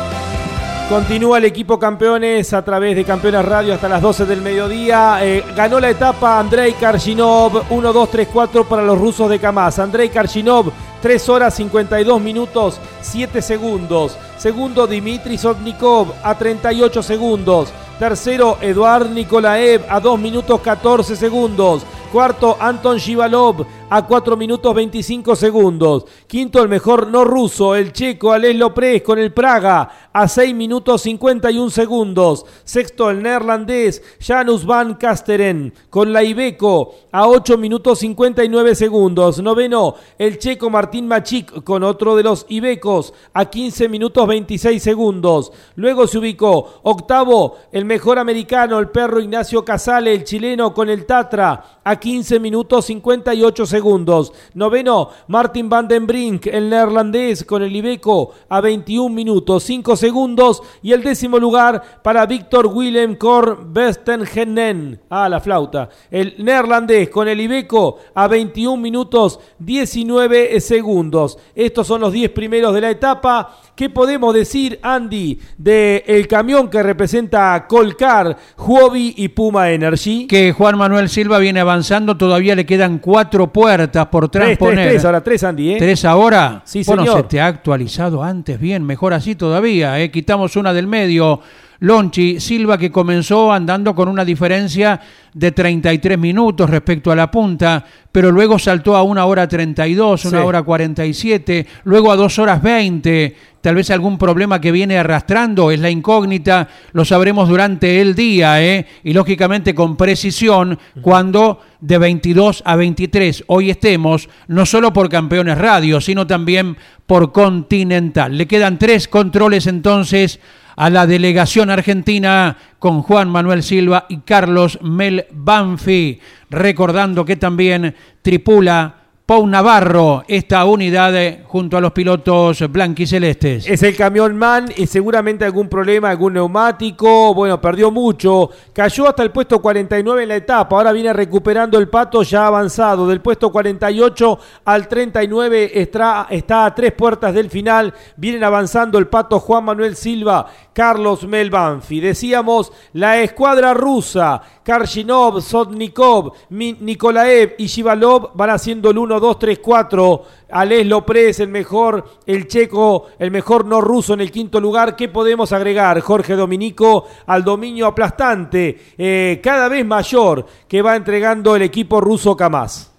Continúa el equipo campeones a través de Campeones Radio hasta las 12 del mediodía. Eh, ganó la etapa Andrei Karshinov 1, 2, 3, 4 para los rusos de Kamaz. Andrei Karshinov 3 horas 52 minutos 7 segundos. Segundo Dimitri Sotnikov a 38 segundos. Tercero Eduard Nikolaev a 2 minutos 14 segundos. Cuarto Anton Shivalov a 4 minutos 25 segundos. Quinto, el mejor no ruso, el checo Alex Lopres con el Praga a 6 minutos 51 segundos. Sexto, el neerlandés Janus Van Kasteren con la Ibeco a 8 minutos 59 segundos. Noveno, el checo Martín Machik con otro de los Ibecos a 15 minutos 26 segundos. Luego se ubicó octavo, el mejor americano, el perro Ignacio Casale, el chileno con el Tatra a 15 minutos 58 segundos segundos. Noveno, Martin van den Brink, el neerlandés con el Ibeco a 21 minutos 5 segundos. Y el décimo lugar para Víctor Willem Kor Westenhenen. Ah, la flauta. El neerlandés con el Ibeco a 21 minutos 19 segundos. Estos son los 10 primeros de la etapa. ¿Qué podemos decir, Andy, del el camión que representa Colcar, Huobi y Puma Energy? Que Juan Manuel Silva viene avanzando, todavía le quedan cuatro puertas por transponer. Tres, tres, ahora tres, Andy, ¿eh? ¿Tres ahora? Sí, bueno, señor. se te ha actualizado antes, bien, mejor así todavía, ¿eh? Quitamos una del medio. Lonchi, Silva que comenzó andando con una diferencia de 33 minutos respecto a la punta, pero luego saltó a una hora 32, una Sí. hora 47, luego a dos horas 20, tal vez algún problema que viene arrastrando, es la incógnita, lo sabremos durante el día, ¿eh? y lógicamente con precisión cuando de 22 a 23 hoy estemos, no solo por Campeones Radio, sino también por Continental. Le quedan tres controles entonces a la delegación argentina con Juan Manuel Silva y Carlos Mel Banfi, recordando que también tripula Pau Navarro esta unidad junto a los pilotos blanquicelestes. Es el camión MAN y seguramente algún problema, algún neumático. Bueno, perdió mucho. Cayó hasta el puesto 49 en la etapa. Ahora viene recuperando el pato ya avanzado. Del puesto 48 al 39 está, está a tres puertas del final. Vienen avanzando el pato Juan Manuel Silva, Carlos Melbanfi. Decíamos la escuadra rusa. Karshinov, Sotnikov, Nikolaev y Shivalov van haciendo el 1, 2, 3, 4. Alex Lopres, el mejor, el checo, el mejor no ruso en el quinto lugar. ¿Qué podemos agregar, Jorge Dominico, al dominio aplastante, eh, cada vez mayor, que va entregando el equipo ruso Kamaz?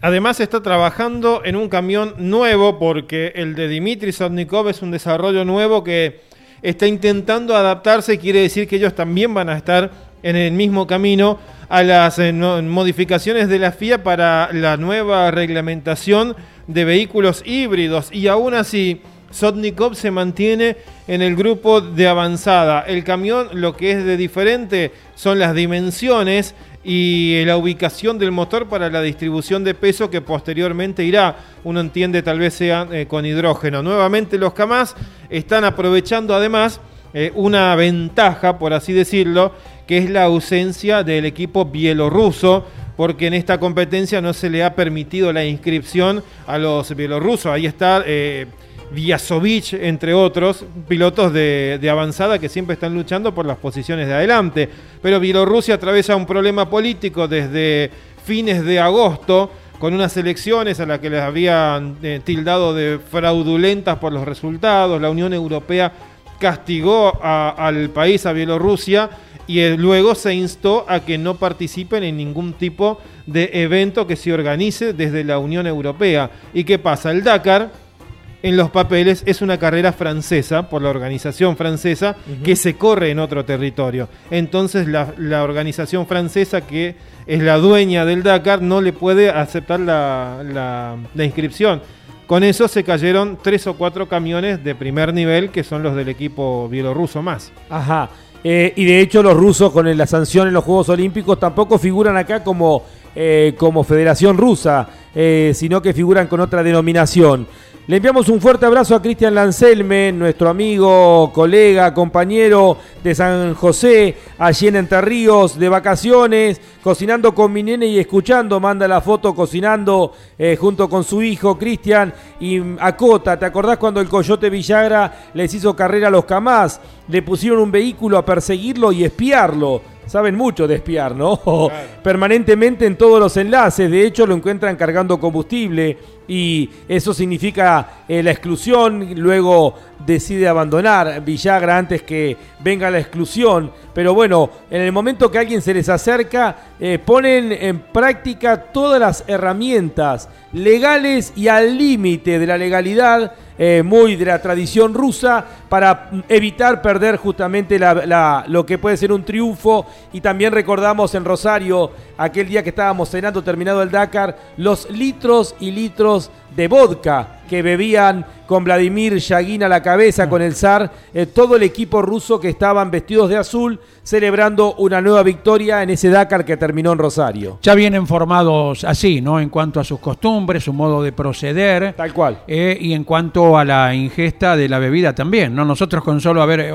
Además está trabajando en un camión nuevo porque el de Dimitri Sotnikov es un desarrollo nuevo que está intentando adaptarse, quiere decir que ellos también van a estar en el mismo camino a las eh, modificaciones de la FIA para la nueva reglamentación de vehículos híbridos y aún así Sotnikov se mantiene en el grupo de avanzada. El camión lo que es de diferente son las dimensiones y la ubicación del motor para la distribución de peso que posteriormente irá, uno entiende tal vez sea eh, con hidrógeno. Nuevamente los Kamaz están aprovechando además eh, una ventaja, por así decirlo, que es la ausencia del equipo bielorruso, porque en esta competencia no se le ha permitido la inscripción a los bielorrusos. Ahí está eh, Vyazovich, entre otros, pilotos de, de avanzada que siempre están luchando por las posiciones de adelante. Pero Bielorrusia atraviesa un problema político desde fines de agosto con unas elecciones a las que les habían eh, tildado de fraudulentas por los resultados. La Unión Europea castigó al país, a Bielorrusia, y luego se instó a que no participen en ningún tipo de evento que se organice desde la Unión Europea. ¿Y qué pasa? El Dakar en los papeles es una carrera francesa por la organización francesa que se corre en otro territorio. Entonces la, la organización francesa que es la dueña del Dakar no le puede aceptar la, la- la inscripción. Con eso se cayeron tres o cuatro camiones de primer nivel que son los del equipo bielorruso más. Ajá. Eh, y de hecho los rusos con la sanción en los Juegos Olímpicos tampoco figuran acá como, eh, como Federación Rusa, eh, sino que figuran con otra denominación. Le enviamos un fuerte abrazo a Cristian Lancelme, nuestro amigo, colega, compañero de San José, allí en Entre Ríos, de vacaciones, cocinando con mi nene y escuchando. Manda la foto cocinando eh, junto con su hijo Cristian y acota. ¿Te acordás cuando el Coyote Villagra les hizo carrera a los Camás? Le pusieron un vehículo a perseguirlo y espiarlo saben mucho de espiar, ¿no? Permanentemente en todos los enlaces, de hecho lo encuentran cargando combustible y eso significa eh, la exclusión, luego decide abandonar Villagra antes que venga la exclusión, pero bueno, en el momento que alguien se les acerca, eh, ponen en práctica todas las herramientas legales y al límite de la legalidad eh, muy de la tradición rusa para evitar perder justamente lo que puede ser un triunfo. Y también recordamos en Rosario, aquel día que estábamos cenando terminado el Dakar, los litros y litros de vodka que bebían con Vladimir Yagin a la cabeza, con el zar, eh, todo el equipo ruso que estaban vestidos de azul celebrando una nueva victoria en ese Dakar que terminó en Rosario. Ya vienen formados así, ¿no? En cuanto a sus costumbres, su modo de proceder. Tal cual. Eh, y en cuanto a la ingesta de la bebida también, ¿no? Nosotros con solo haber...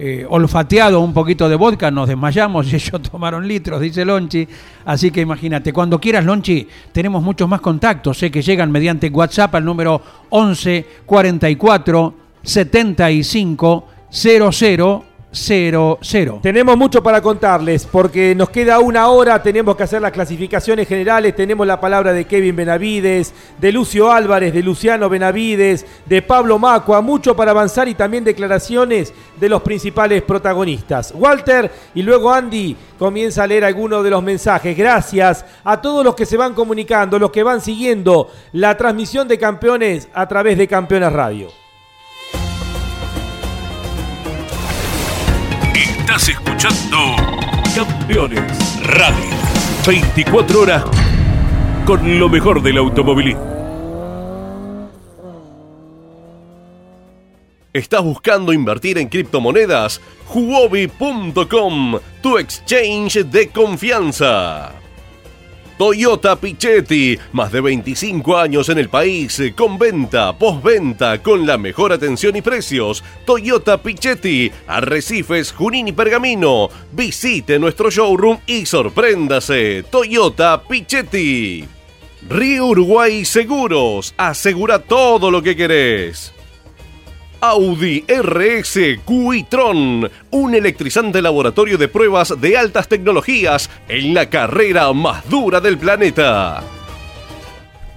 Eh, olfateado un poquito de vodka, nos desmayamos y ellos tomaron litros, dice Lonchi. Así que imagínate, cuando quieras, Lonchi, tenemos muchos más contactos, sé que llegan mediante WhatsApp al número 11 44 75 00 0-0. Tenemos mucho para contarles porque nos queda una hora, tenemos que hacer las clasificaciones generales, tenemos la palabra de Kevin Benavides, de Lucio Álvarez, de Luciano Benavides, de Pablo Macua, mucho para avanzar y también declaraciones de los principales protagonistas. Walter y luego Andy comienza a leer algunos de los mensajes. Gracias a todos los que se van comunicando, los que van siguiendo la transmisión de campeones a través de Campeones Radio. Estás escuchando Campeones Radio. 24 horas con lo mejor del automovilismo. ¿Estás buscando invertir en criptomonedas? Huobi.com, tu exchange de confianza. Toyota Pichetti, más de 25 años en el país, con venta, postventa, con la mejor atención y precios. Toyota Pichetti, Arrecifes, Junín y Pergamino. Visite nuestro showroom y sorpréndase. Toyota Pichetti. Río Uruguay Seguros, asegura todo lo que querés. Audi RS Quitron, un electrizante laboratorio de pruebas de altas tecnologías en la carrera más dura del planeta.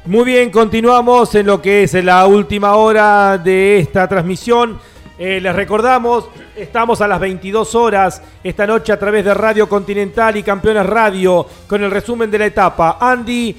Muy bien, continuamos en lo que es la última hora de esta transmisión. Eh, les recordamos, estamos a las 22 horas esta noche a través de Radio Continental y Campeones Radio con el resumen de la etapa. Andy,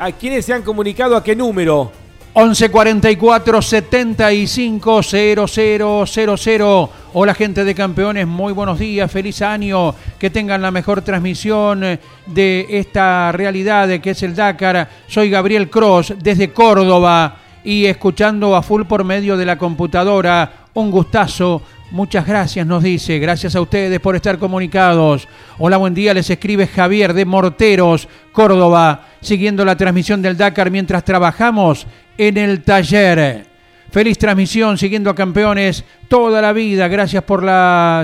¿a quiénes se han comunicado a qué número? 1144 75 0000. Hola gente de campeones, muy buenos días, feliz año, que tengan la mejor transmisión de esta realidad que es el Dakar. Soy Gabriel Cross desde Córdoba y escuchando a full por medio de la computadora. Un gustazo. Muchas gracias, nos dice. Gracias a ustedes por estar comunicados. Hola, buen día. Les escribe Javier de Morteros, Córdoba, siguiendo la transmisión del Dakar mientras trabajamos en el taller. Feliz transmisión, siguiendo a campeones toda la vida. Gracias por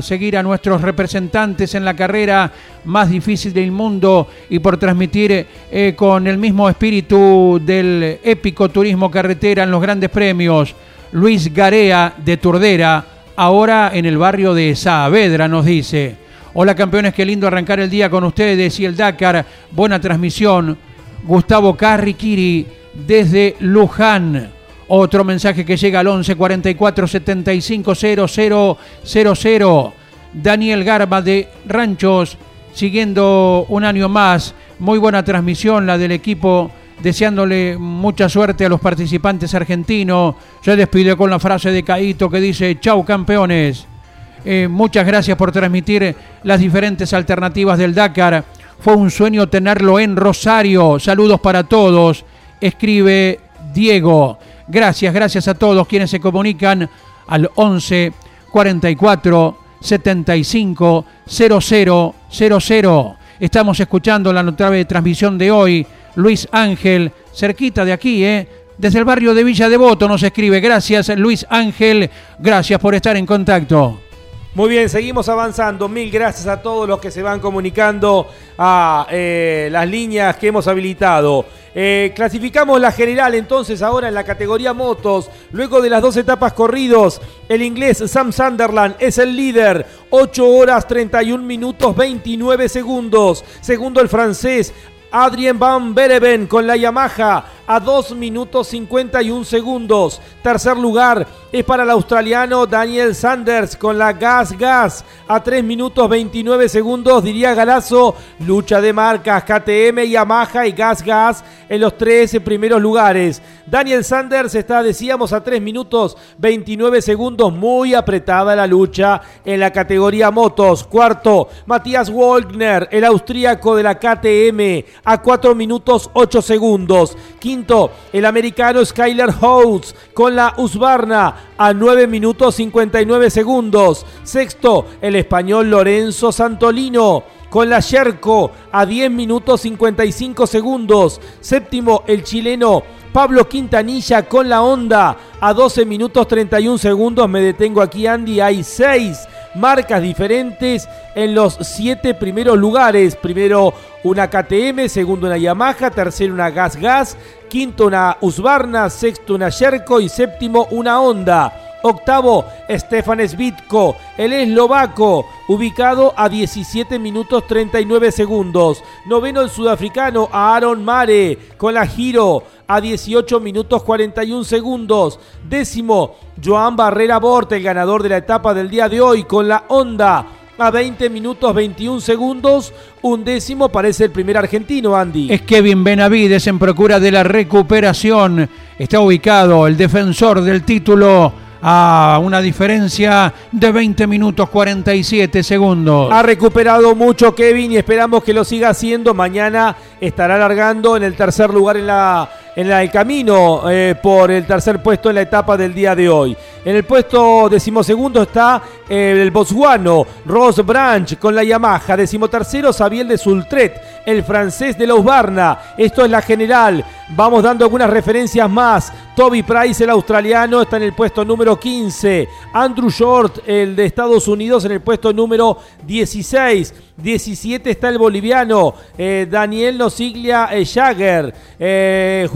seguir a nuestros representantes en la carrera más difícil del mundo y por transmitir eh, con el mismo espíritu del épico turismo carretera en los grandes premios. Luis Garea de Turdera, ahora en el barrio de Saavedra, nos dice. Hola campeones, qué lindo arrancar el día con ustedes y el Dakar. Buena transmisión. Gustavo Carriquiri desde Luján. Otro mensaje que llega al 11 44 75 000. Daniel Garba de Ranchos, siguiendo un año más. Muy buena transmisión la del equipo, deseándole mucha suerte a los participantes argentinos. Se despide con la frase de Caito que dice: Chau campeones. Eh, muchas gracias por transmitir las diferentes alternativas del Dakar. Fue un sueño tenerlo en Rosario. Saludos para todos escribe Diego. Gracias, gracias a todos quienes se comunican al 11 44 75 0000. Estamos escuchando la notable transmisión de hoy. Luis Ángel, cerquita de aquí, ¿eh? Desde el barrio de Villa Devoto nos escribe. Gracias, Luis Ángel. Gracias por estar en contacto. Muy bien, seguimos avanzando. Mil gracias a todos los que se van comunicando a eh, las líneas que hemos habilitado. Eh, clasificamos la general entonces ahora en la categoría motos. Luego de las dos etapas corridos, el inglés Sam Sunderland es el líder. 8 horas 31 minutos 29 segundos. Segundo el francés Adrien Van Bereven con la Yamaha a 2 minutos 51 segundos. Tercer lugar es para el australiano Daniel Sanders con la Gas Gas a 3 minutos 29 segundos. Diría Galazo, lucha de marcas KTM, Yamaha y Gas Gas en los tres primeros lugares. Daniel Sanders está, decíamos, a 3 minutos 29 segundos. Muy apretada la lucha en la categoría motos. Cuarto, Matías Wolgner, el austríaco de la KTM, a 4 minutos 8 segundos. Quinto, el americano Skyler House con la Husqvarna a 9 minutos 59 segundos. Sexto, el español Lorenzo Santolino con la Sherco a 10 minutos 55 segundos. Séptimo, el chileno Pablo Quintanilla con la Honda a 12 minutos 31 segundos. Me detengo aquí, Andy. Hay 6 marcas diferentes en los 7 primeros lugares. Primero una KTM, segundo una Yamaha, tercero una Gas Gas, quinto una Husqvarna, sexto una Sherco y séptimo una Honda. Octavo, Stefan Svitko, el eslovaco, ubicado a 17 minutos 39 segundos. Noveno, el sudafricano Aaron Mare, con la Giro a 18 minutos 41 segundos. Décimo, Joan Barrera Bort, el ganador de la etapa del día de hoy, con la Honda a 20 minutos 21 segundos. Un décimo parece el primer argentino, Andy. Es Kevin Benavides en procura de la recuperación. Está ubicado el defensor del título a una diferencia de 20 minutos 47 segundos. Ha recuperado mucho Kevin y esperamos que lo siga haciendo. Mañana estará largando en el tercer lugar en la en el camino eh, por el tercer puesto en la etapa del día de hoy. En el puesto decimosegundo está eh, el botsguano Ross Branch con la Yamaha. Decimotercero Sabiel de Sultret, el francés de la Usbarna. Esto es la general. Vamos dando algunas referencias más. Toby Price, el australiano, está en el puesto número 15. Andrew Short, el de Estados Unidos, en el puesto número 16. 17 está el boliviano eh, Daniel Nosiglia Jagger.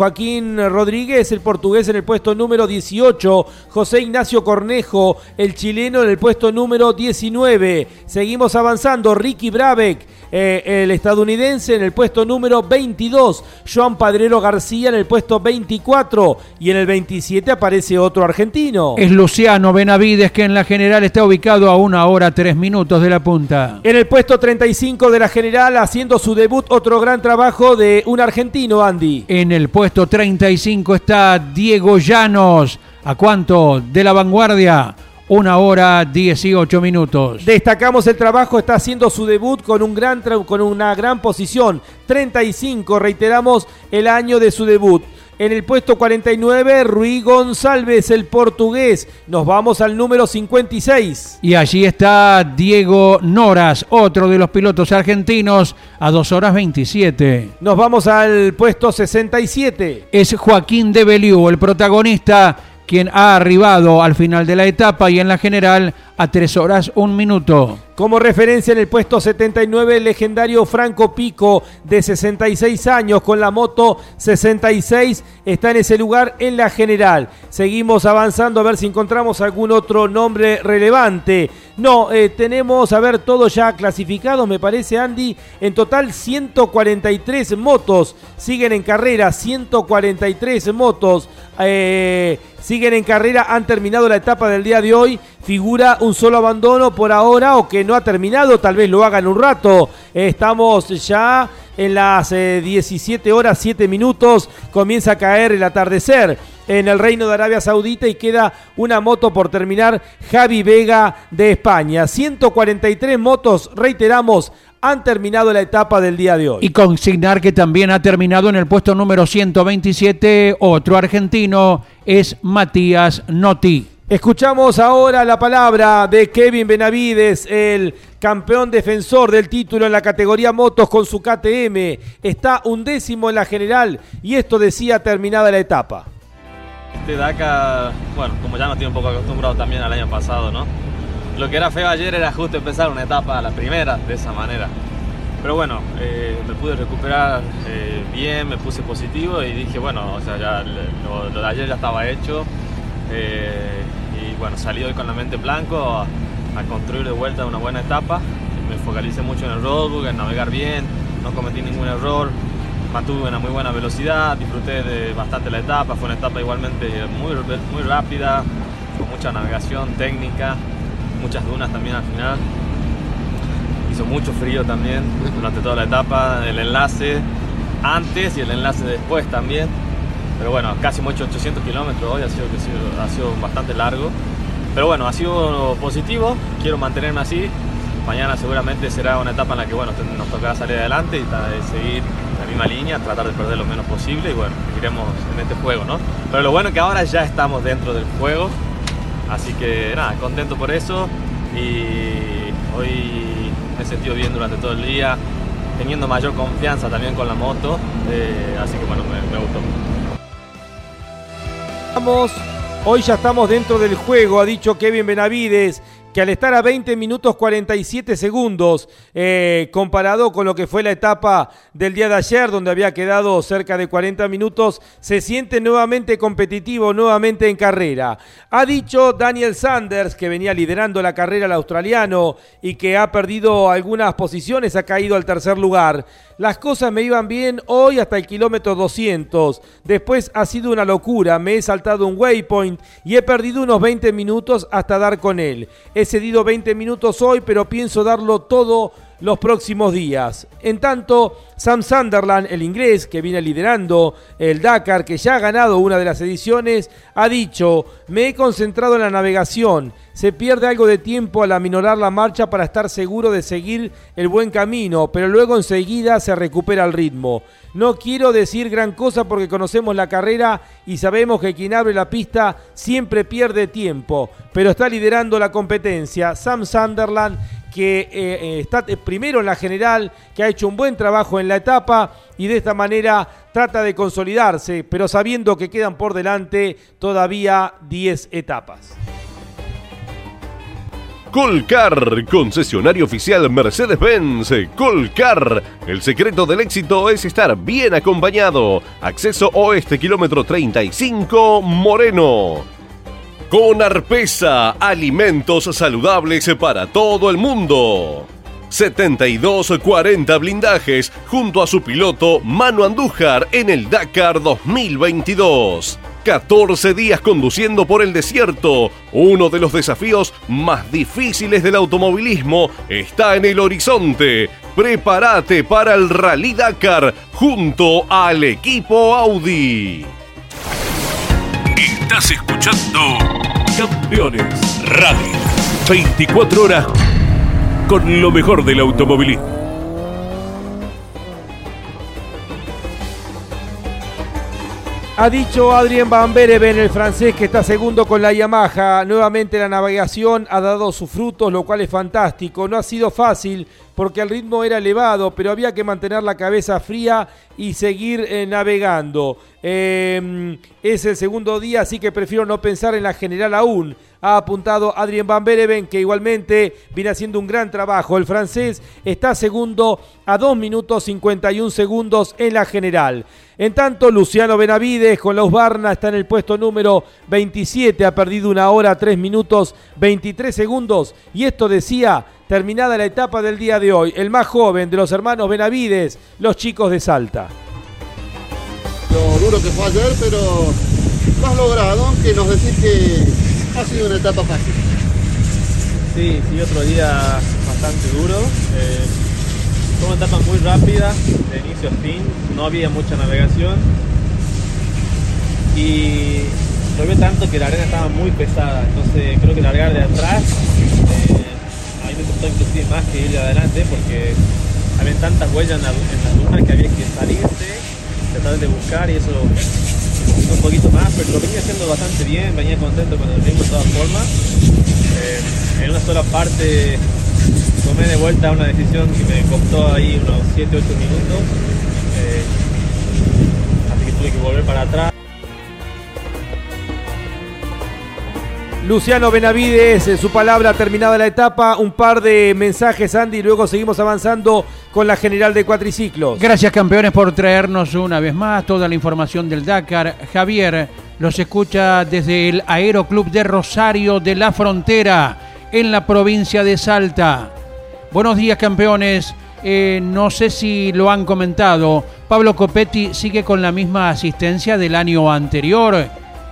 Joaquín Rodríguez, el portugués, en el puesto número 18. José Ignacio Cornejo, el chileno, en el puesto número 19. Seguimos avanzando. Ricky Brabeck, eh, el estadounidense, en el puesto número 22. Joan Padrero García, en el puesto 24. Y en el 27 aparece otro argentino. Es Luciano Benavides, que en la general está ubicado a una hora tres minutos de la punta. En el puesto 35 de la general, haciendo su debut, otro gran trabajo de un argentino, Andy. En el puesto 35 está Diego Llanos. ¿A cuánto de la vanguardia? Una hora 18 minutos. Destacamos el trabajo, está haciendo su debut con, un gran con una gran posición. 35, reiteramos el año de su debut. En el puesto 49, Rui González, el portugués. Nos vamos al número 56. Y allí está Diego Noras, otro de los pilotos argentinos, a 2 horas 27. Nos vamos al puesto 67. Es Joaquín de Beliú, el protagonista quien ha arribado al final de la etapa y en la general a 3 horas 1 minuto. Como referencia en el puesto 79, el legendario Franco Pico, de 66 años, con la moto 66, está en ese lugar en la general. Seguimos avanzando a ver si encontramos algún otro nombre relevante. No, eh, tenemos, a ver, todo ya clasificado, me parece, Andy. En total, 143 motos siguen en carrera, 143 motos. Eh, siguen en carrera, han terminado la etapa del día de hoy. Figura un solo abandono por ahora o que no ha terminado, tal vez lo haga en un rato. Estamos ya en las 17 horas 7 minutos, comienza a caer el atardecer en el Reino de Arabia Saudita y queda una moto por terminar, Javi Vega de España. 143 motos, reiteramos, han terminado la etapa del día de hoy. Y consignar que también ha terminado en el puesto número 127 otro argentino, es Matías Noti. Escuchamos ahora la palabra de Kevin Benavides, el campeón defensor del título en la categoría motos con su KTM. Está undécimo en la general y esto decía terminada la etapa. Este Dakar, bueno, como ya nos tiene un poco acostumbrado también al año pasado, ¿no? Lo que era feo ayer era justo empezar una etapa, la primera, de esa manera. Pero bueno, eh, me pude recuperar eh, bien, me puse positivo y dije, bueno, o sea, ya lo, lo de ayer ya estaba hecho. Eh, y bueno, salí hoy con la mente en blanco a, construir de vuelta una buena etapa. Me focalicé mucho en el roadbook, en navegar bien, no cometí ningún error, mantuve una muy buena velocidad, disfruté de bastante la etapa, fue una etapa igualmente muy, muy rápida, con mucha navegación técnica, muchas dunas también al final. Hizo mucho frío también durante toda la etapa, el enlace antes y el enlace después también. Pero bueno, casi mucho 800 kilómetros hoy, ha sido, ha sido- bastante largo. Pero bueno, ha sido positivo, quiero mantenerme así. Mañana seguramente será una etapa en la que bueno, nos tocará salir adelante y de seguir la misma línea, tratar de perder lo menos posible y bueno, iremos en este juego, ¿no? Pero lo bueno es que ahora ya estamos dentro del juego, así que nada, contento por eso y hoy me he sentido bien durante todo el día, teniendo mayor confianza también con la moto, eh, así que bueno, me gustó. Hoy ya estamos dentro del juego, ha dicho Kevin Benavides, que al estar a 20 minutos 47 segundos, eh, comparado con lo que fue la etapa del día de ayer, donde había quedado cerca de 40 minutos, se siente nuevamente competitivo, nuevamente en carrera. Ha dicho Daniel Sanders, que venía liderando la carrera el australiano y que ha perdido algunas posiciones, ha caído al tercer lugar. Las cosas me iban bien hoy hasta el kilómetro 200. Después ha sido una locura. Me he saltado un waypoint y he perdido unos 20 minutos hasta dar con él. He cedido 20 minutos hoy, pero pienso darlo todo los próximos días. En tanto, Sam Sunderland, el inglés que viene liderando el Dakar, que ya ha ganado una de las ediciones, ha dicho, me he concentrado en la navegación, se pierde algo de tiempo al aminorar la marcha para estar seguro de seguir el buen camino, pero luego enseguida se recupera el ritmo. No quiero decir gran cosa porque conocemos la carrera y sabemos que quien abre la pista siempre pierde tiempo, pero está liderando la competencia. Sam Sunderland que eh, eh, está eh, primero en la general, que ha hecho un buen trabajo en la etapa y de esta manera trata de consolidarse, pero sabiendo que quedan por delante todavía 10 etapas. Colcar, concesionario oficial Mercedes-Benz. Colcar, el secreto del éxito es estar bien acompañado. Acceso oeste, kilómetro 35, Moreno. Con Arpesa, alimentos saludables para todo el mundo. 7240 blindajes junto a su piloto Manu Andújar en el Dakar 2022. 14 días conduciendo por el desierto. Uno de los desafíos más difíciles del automovilismo está en el horizonte. Prepárate para el Rally Dakar junto al equipo Audi. Estás escuchando Campeones Radio. 24 horas con lo mejor del automovilismo. Ha dicho Adrien Van Bereven, el francés que está segundo con la Yamaha. Nuevamente la navegación ha dado sus frutos, lo cual es fantástico. No ha sido fácil porque el ritmo era elevado, pero había que mantener la cabeza fría y seguir eh, navegando. Eh, es el segundo día, así que prefiero no pensar en la general aún. Ha apuntado Adrien Van Bereven, que igualmente viene haciendo un gran trabajo. El francés está segundo a 2 minutos 51 segundos en la general. En tanto, Luciano Benavides con la Usbarna está en el puesto número 27, ha perdido una hora, 3 minutos 23 segundos. Y esto decía, terminada la etapa del día de hoy, el más joven de los hermanos Benavides, los chicos de Salta. Lo duro que fue ayer, pero lo has logrado, que nos decís que ha sido una etapa fácil. Sí, sí, otro día bastante duro. Eh, fue una etapa muy rápida, de inicio a fin, no había mucha navegación. Y llovió tanto que la arena estaba muy pesada, entonces creo que largar de atrás eh, me costó inclusive más que ir de adelante porque había tantas huellas en la, en la duna que había que salirse, tratar de buscar y eso un poquito más, pero lo venía haciendo bastante bien, venía contento con el ritmo de todas formas. Eh, en una sola parte tomé de vuelta una decisión que me costó ahí unos 7-8 minutos, eh, así que tuve que volver para atrás. Luciano Benavides, eh, su palabra terminada la etapa, un par de mensajes Andy y luego seguimos avanzando con la general de cuatriciclos. Gracias campeones por traernos una vez más toda la información del Dakar. Javier los escucha desde el Aeroclub de Rosario de la Frontera en la provincia de Salta. Buenos días campeones. Eh, no sé si lo han comentado. Pablo Copetti sigue con la misma asistencia del año anterior.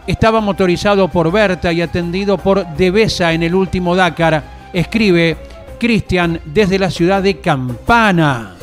Estaba motorizado por Berta y atendido por Devesa en el último Dakar. Escribe Cristian desde la ciudad de Campana.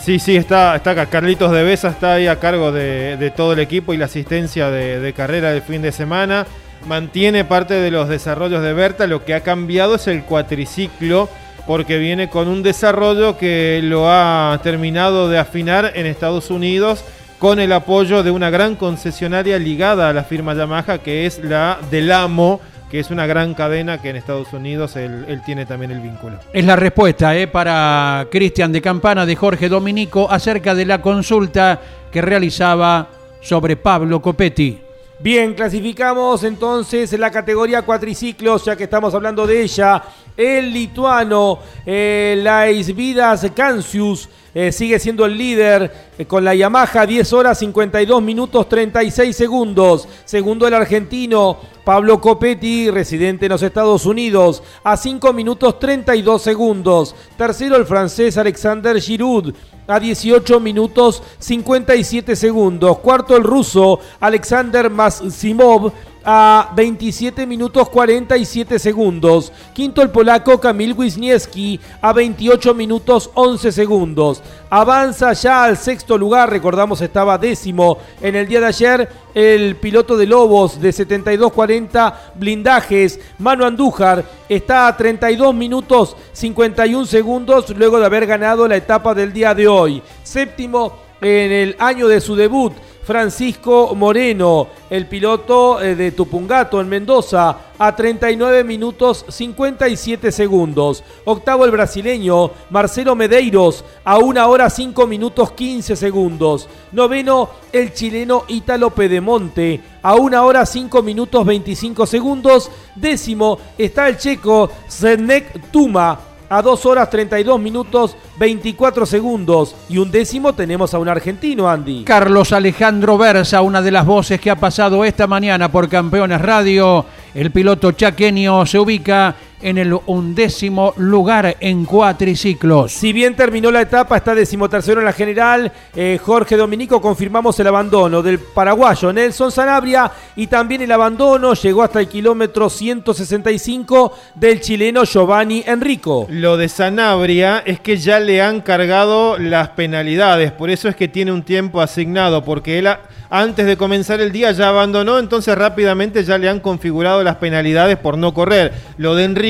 Sí, sí, está, está acá. Carlitos Devesa está ahí a cargo de, todo el equipo y la asistencia de carrera del fin de semana. Mantiene parte de los desarrollos de Berta. Lo que ha cambiado es el cuatriciclo porque viene con un desarrollo que lo ha terminado de afinar en Estados Unidos con el apoyo de una gran concesionaria ligada a la firma Yamaha que es la Delamo que es una gran cadena que en Estados Unidos él, él tiene también el vínculo. Es la respuesta eh, para Cristian de Campana de Jorge Dominico acerca de la consulta que realizaba sobre Pablo Copetti. Bien, clasificamos entonces la categoría cuatriciclos, ya que estamos hablando de ella. El lituano eh, Lais Vidas Cancius eh, sigue siendo el líder eh, con la Yamaha 10 horas 52 minutos 36 segundos. Segundo el argentino Pablo Copetti, residente en los Estados Unidos, a 5 minutos 32 segundos. Tercero el francés Alexander Giroud a 18 minutos 57 segundos. Cuarto el ruso Alexander Masimov a 27 minutos 47 segundos. Quinto el polaco Kamil Wisniewski a 28 minutos 11 segundos. Avanza ya al sexto lugar, recordamos estaba décimo en el día de ayer el piloto de Lobos de 72-40 blindajes, Manu Andújar, está a 32 minutos 51 segundos luego de haber ganado la etapa del día de hoy. Séptimo en el año de su debut, Francisco Moreno, el piloto eh, de Tupungato en Mendoza, a 39 minutos 57 segundos. Octavo el brasileño Marcelo Medeiros, a 1 hora 5 minutos 15 segundos. Noveno el chileno Ítalo Pedemonte, a 1 hora 5 minutos 25 segundos. Décimo está el checo Zednek Tuma, a 2 horas 32 minutos 24 segundos. Y un décimo tenemos a un argentino, Andy. Carlos Alejandro Versa, una de las voces que ha pasado esta mañana por Campeones Radio. El piloto chaqueño se ubica en el undécimo lugar en cuatriciclos. Si bien terminó la etapa, está decimotercero en la general. Eh, Jorge Dominico confirmamos el abandono del paraguayo Nelson Sanabria y también el abandono llegó hasta el kilómetro 165 del chileno Giovanni Enrico. Lo de Sanabria es que ya le han cargado las penalidades, por eso es que tiene un tiempo asignado, porque él antes de comenzar el día ya abandonó, entonces rápidamente ya le han configurado las penalidades por no correr. Lo de Enrico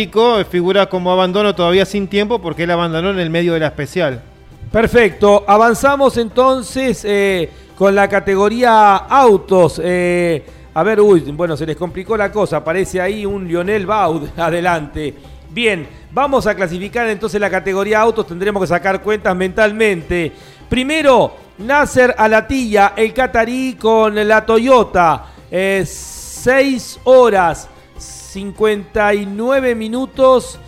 figura como abandono todavía sin tiempo porque él abandonó en el medio de la especial. Perfecto, avanzamos entonces eh, con la categoría autos. Eh, a ver, uy, bueno, se les complicó la cosa, aparece ahí un Lionel Baud adelante. Bien, vamos a clasificar entonces la categoría autos, tendremos que sacar cuentas mentalmente. Primero, Nasser Alatilla, el catarí con la Toyota. 6 horas 59 minutos.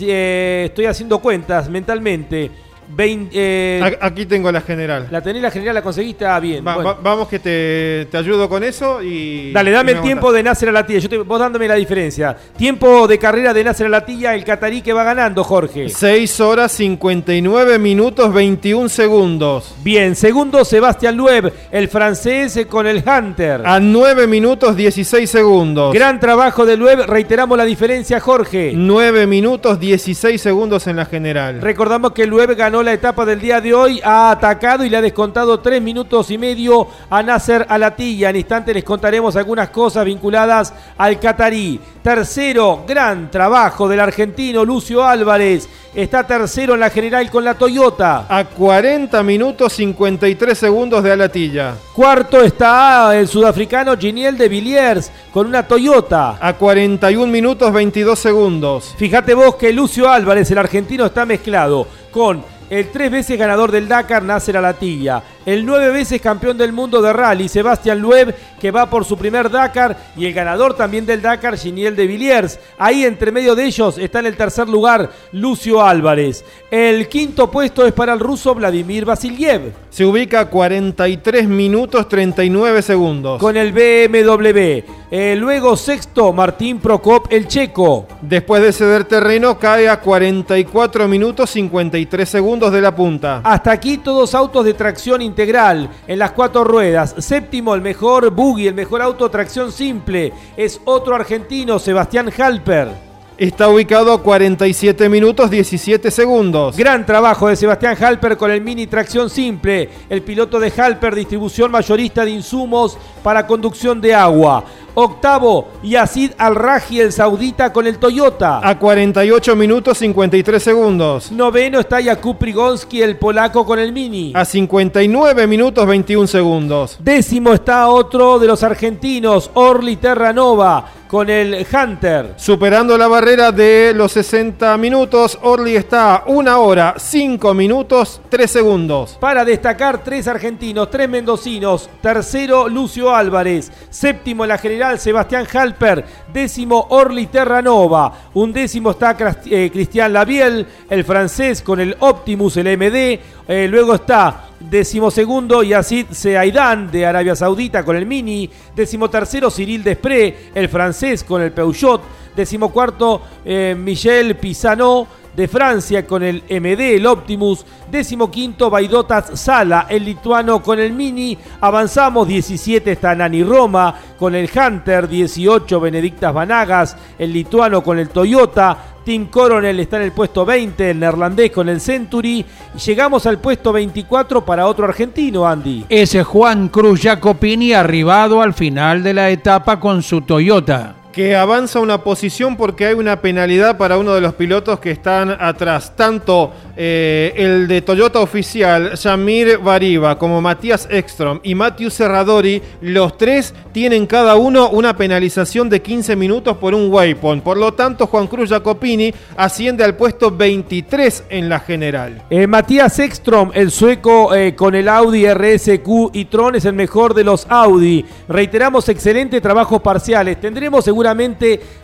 eh, estoy haciendo cuentas mentalmente. 20, eh, A- Aquí tengo la general. la tenés la general, la conseguiste, ah, bien. Va- bueno. va- vamos que te, te ayudo con eso y... Dale, dame y el tiempo de Nasser. Yo te, vos dándome la diferencia. Tiempo de carrera de Nasser Alatilla, el catarí que va ganando, Jorge. 6 horas 59 minutos 21 segundos. Bien, segundo Sebastián Loeb, el francés con el Hunter. A 9 minutos 16 segundos. Gran trabajo de Loeb, reiteramos la diferencia, Jorge. 9 minutos 16 segundos en la general. Recordamos que Loeb ganó la etapa del día de hoy, ha atacado y le ha descontado 3 minutos y medio a Nasser Alatilla. En instante les contaremos algunas cosas vinculadas al catarí. Tercero, gran trabajo del argentino Lucio Álvarez. Está tercero en la general con la Toyota. A 40 minutos 53 segundos de Alatilla. Cuarto está el sudafricano Giniel de Villiers con una Toyota. A 41 minutos 22 segundos. Fíjate vos que Lucio Álvarez, el argentino, está mezclado con el tres veces ganador del Dakar, Nasser Alatilla. El nueve veces campeón del mundo de rally, Sebastián Loeb, que va por su primer Dakar, y el ganador también del Dakar, Giniel de Villiers. Ahí entre medio de ellos está en el tercer lugar Lucio Álvarez. El quinto puesto es para el ruso Vladimir Vasiliev. Se ubica a 43 minutos 39 segundos. Con el BMW. Eh, luego sexto, Martín Prokop, el checo. Después de ceder terreno, cae a 44 minutos 53 segundos de la punta. Hasta aquí todos autos de tracción integral en las cuatro ruedas. Séptimo, el mejor buggy, el mejor auto tracción simple. Es otro argentino, Sebastián Halper. Está ubicado a 47 minutos 17 segundos. Gran trabajo de Sebastián Halper con el mini tracción simple. El piloto de Halper, distribución mayorista de insumos para conducción de agua. Octavo, Yacid Al-Raji, el saudita, con el Toyota. A 48 minutos 53 segundos. Noveno está Jakub Prigonski, el polaco, con el Mini. A 59 minutos 21 segundos. Décimo está otro de los argentinos, Orly Terranova, con el Hunter. Superando la barrera de los 60 minutos, Orly está a 1 hora, 5 minutos, 3 segundos. Para destacar, tres argentinos, tres mendocinos. Tercero, Lucio Álvarez. Séptimo la general, Sebastián Halper. Décimo, Orly Terranova. Un décimo está eh, Cristian Labiel, el francés con el Optimus, el MD. Eh, luego está Decimosegundo, Yazid Seaidan de Arabia Saudita con el Mini. Decimotercero, Cyril Despré, el francés con el Peugeot. Decimocuarto, eh, Michel Pisano de Francia con el MD, el Optimus. Décimo quinto, Baidotas Sala, el lituano con el Mini. Avanzamos, 17 está Nani Roma con el Hunter. 18, Benedictas Vanagas, el lituano con el Toyota. Tim Coronel está en el puesto 20, el neerlandés con el Century. Y llegamos al puesto 24 para otro argentino, Andy. Ese Juan Cruz Jacopini arribado al final de la etapa con su Toyota que avanza una posición porque hay una penalidad para uno de los pilotos que están atrás. Tanto eh, el de Toyota oficial, Yamir Bariba, como Matías Ekstrom y Matthew Serradori, los tres tienen cada uno una penalización de 15 minutos por un waypoint. Por lo tanto, Juan Cruz Jacopini asciende al puesto 23 en la general. Eh, Matías Ekstrom, el sueco eh, con el Audi RSQ y Tron, es el mejor de los Audi. Reiteramos, excelente trabajo parciales. Tendremos seguramente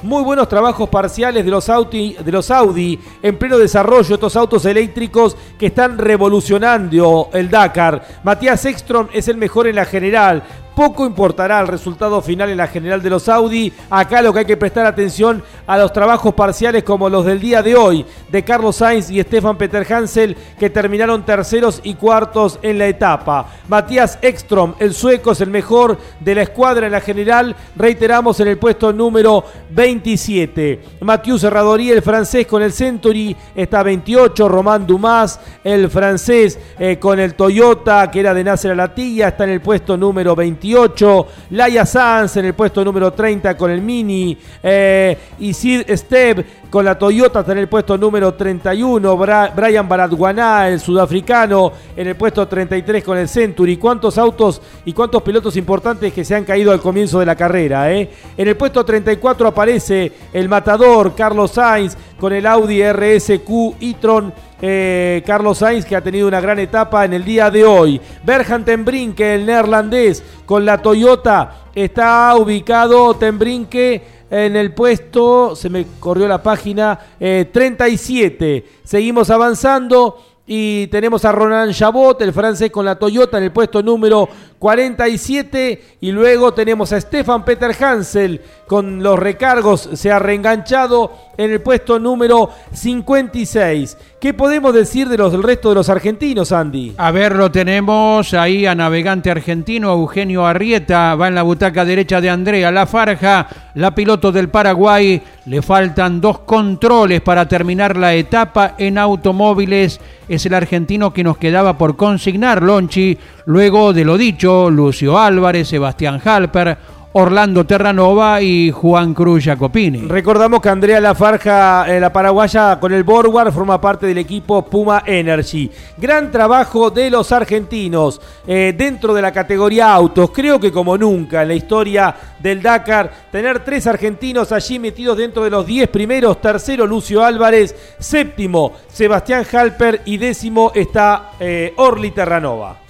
muy buenos trabajos parciales de los, Audi, de los Audi en pleno desarrollo, estos autos eléctricos que están revolucionando el Dakar. Matías Ekstrom es el mejor en la general. Poco importará el resultado final en la general de los Audi. Acá lo que hay que prestar atención a los trabajos parciales como los del día de hoy de Carlos Sainz y Stefan Peter Hansel que terminaron terceros y cuartos en la etapa. Matías Ekstrom, el sueco, es el mejor de la escuadra en la general. Reiteramos en el puesto número 27. Mathieu Serradorí, el francés con el Century, está 28. Román Dumas, el francés eh, con el Toyota que era de Nasser Alatilla, está en el puesto número 28. Laia Sanz en el puesto número 30 con el Mini, eh, y Sid Steb con la Toyota está en el puesto número 31, Brian Baradguaná, el sudafricano, en el puesto 33 con el Century. ¿Cuántos autos y cuántos pilotos importantes que se han caído al comienzo de la carrera? Eh? En el puesto 34 aparece el matador Carlos Sainz con el Audi RSQ e-tron eh, Carlos Sainz, que ha tenido una gran etapa en el día de hoy. Berhan Tembrinke, el neerlandés, con la Toyota, está ubicado Tembrinke en el puesto, se me corrió la página, 37. Eh, Seguimos avanzando. Y tenemos a Ronan Chabot, el francés con la Toyota en el puesto número 47. Y luego tenemos a Stefan Peter Hansel con los recargos. Se ha reenganchado en el puesto número 56. ¿Qué podemos decir de los del resto de los argentinos, Andy? A ver, lo tenemos ahí a navegante argentino Eugenio Arrieta. Va en la butaca derecha de Andrea La Farja, la piloto del Paraguay. Le faltan dos controles para terminar la etapa en automóviles. Es el argentino que nos quedaba por consignar, Lonchi. Luego de lo dicho, Lucio Álvarez, Sebastián Halper, Orlando Terranova y Juan Cruz Jacopini. Recordamos que Andrea Lafarja, eh, la paraguaya con el Borward, forma parte del equipo Puma Energy. Gran trabajo de los argentinos eh, dentro de la categoría autos. Creo que como nunca en la historia del Dakar, tener tres argentinos allí metidos dentro de los diez primeros. Tercero, Lucio Álvarez. Séptimo, Sebastián Halper. Y décimo está eh, Orly Terranova.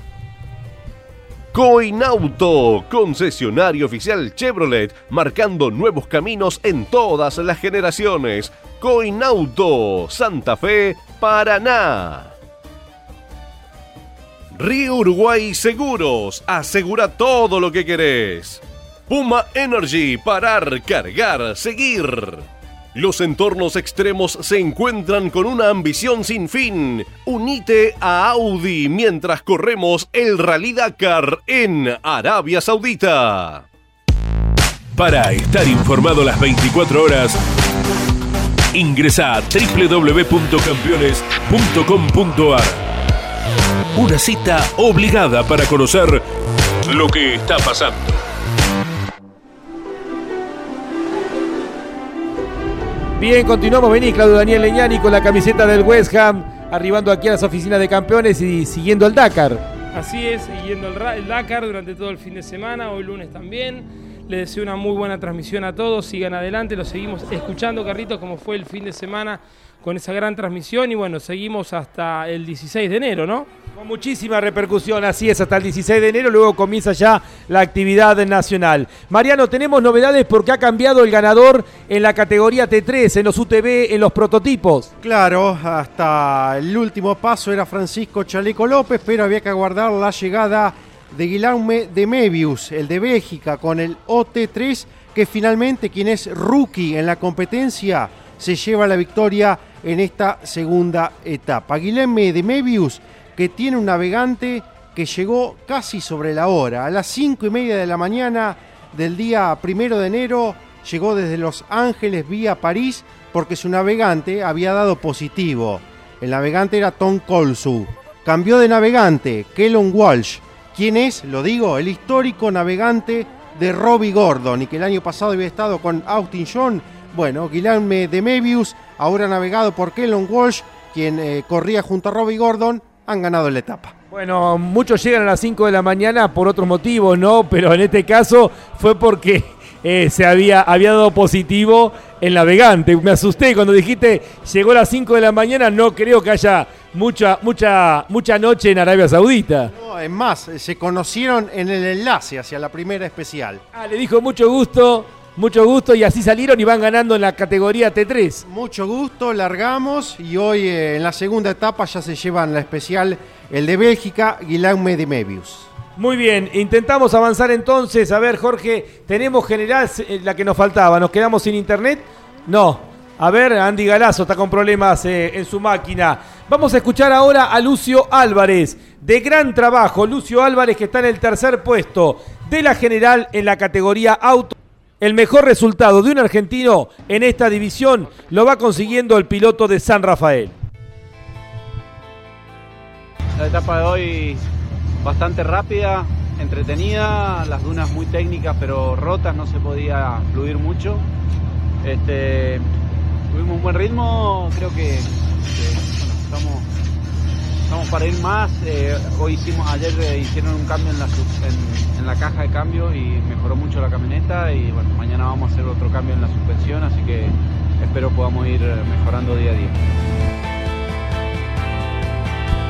Coinauto, concesionario oficial Chevrolet, marcando nuevos caminos en todas las generaciones. Coinauto, Santa Fe, Paraná. Río Uruguay Seguros, asegura todo lo que querés. Puma Energy, parar, cargar, seguir. Los entornos extremos se encuentran con una ambición sin fin. Unite a Audi mientras corremos el Rally Dakar en Arabia Saudita. Para estar informado las 24 horas, ingresa a www.campeones.com.ar. Una cita obligada para conocer lo que está pasando. Bien, continuamos. Vení, Claudio Daniel Leñani con la camiseta del West Ham, arribando aquí a las oficinas de campeones y siguiendo el Dakar. Así es, siguiendo el, Dakar durante todo el fin de semana, hoy lunes también. Les deseo una muy buena transmisión a todos, sigan adelante, los seguimos escuchando, Carritos, como fue el fin de semana con esa gran transmisión y bueno, seguimos hasta el 16 de enero, ¿no? Con muchísima repercusión, así es, hasta el 16 de enero, luego comienza ya la actividad nacional. Mariano, tenemos novedades porque ha cambiado el ganador en la categoría T3, en los UTV, en los prototipos. Claro, hasta el último paso era Francisco Chaleco López, pero había que aguardar la llegada de Guilaume de Mebius, el de Bélgica, con el OT3, que finalmente quien es rookie en la competencia se lleva la victoria en esta segunda etapa. Guilherme de Mebius, que tiene un navegante que llegó casi sobre la hora, a las cinco y media de la mañana del día primero de enero, llegó desde Los Ángeles vía París porque su navegante había dado positivo. El navegante era Tom Colsu. Cambió de navegante, Kellon Walsh. ¿Quién es? Lo digo, el histórico navegante de Robbie Gordon y que el año pasado había estado con Austin John. Bueno, Guilherme de Mebius, ahora navegado por Kellon Walsh, quien eh, corría junto a Robbie Gordon, han ganado la etapa. Bueno, muchos llegan a las 5 de la mañana por otros motivos, ¿no? Pero en este caso fue porque eh, se había, había dado positivo el navegante. Me asusté cuando dijiste llegó a las 5 de la mañana, no creo que haya mucha, mucha, mucha noche en Arabia Saudita. No, es más, se conocieron en el enlace hacia la primera especial. Ah, le dijo mucho gusto, mucho gusto y así salieron y van ganando en la categoría T3. Mucho gusto, largamos y hoy eh, en la segunda etapa ya se llevan la especial el de Bélgica, Guilherme de Mebius. Muy bien, intentamos avanzar entonces. A ver, Jorge, tenemos general eh, la que nos faltaba. ¿Nos quedamos sin internet? No. A ver, Andy Galazo está con problemas eh, en su máquina. Vamos a escuchar ahora a Lucio Álvarez. De gran trabajo, Lucio Álvarez que está en el tercer puesto de la general en la categoría auto. El mejor resultado de un argentino en esta división lo va consiguiendo el piloto de San Rafael. La etapa de hoy bastante rápida, entretenida, las dunas muy técnicas pero rotas, no se podía fluir mucho. Este, tuvimos un buen ritmo, creo que, estamos, estamos para ir más. Eh, hoy hicimos, ayer eh, hicieron un cambio en la, en, la caja de cambio y mejoró mucho la camioneta y bueno, mañana vamos a hacer otro cambio en la suspensión, así que espero podamos ir eh, mejorando día a día.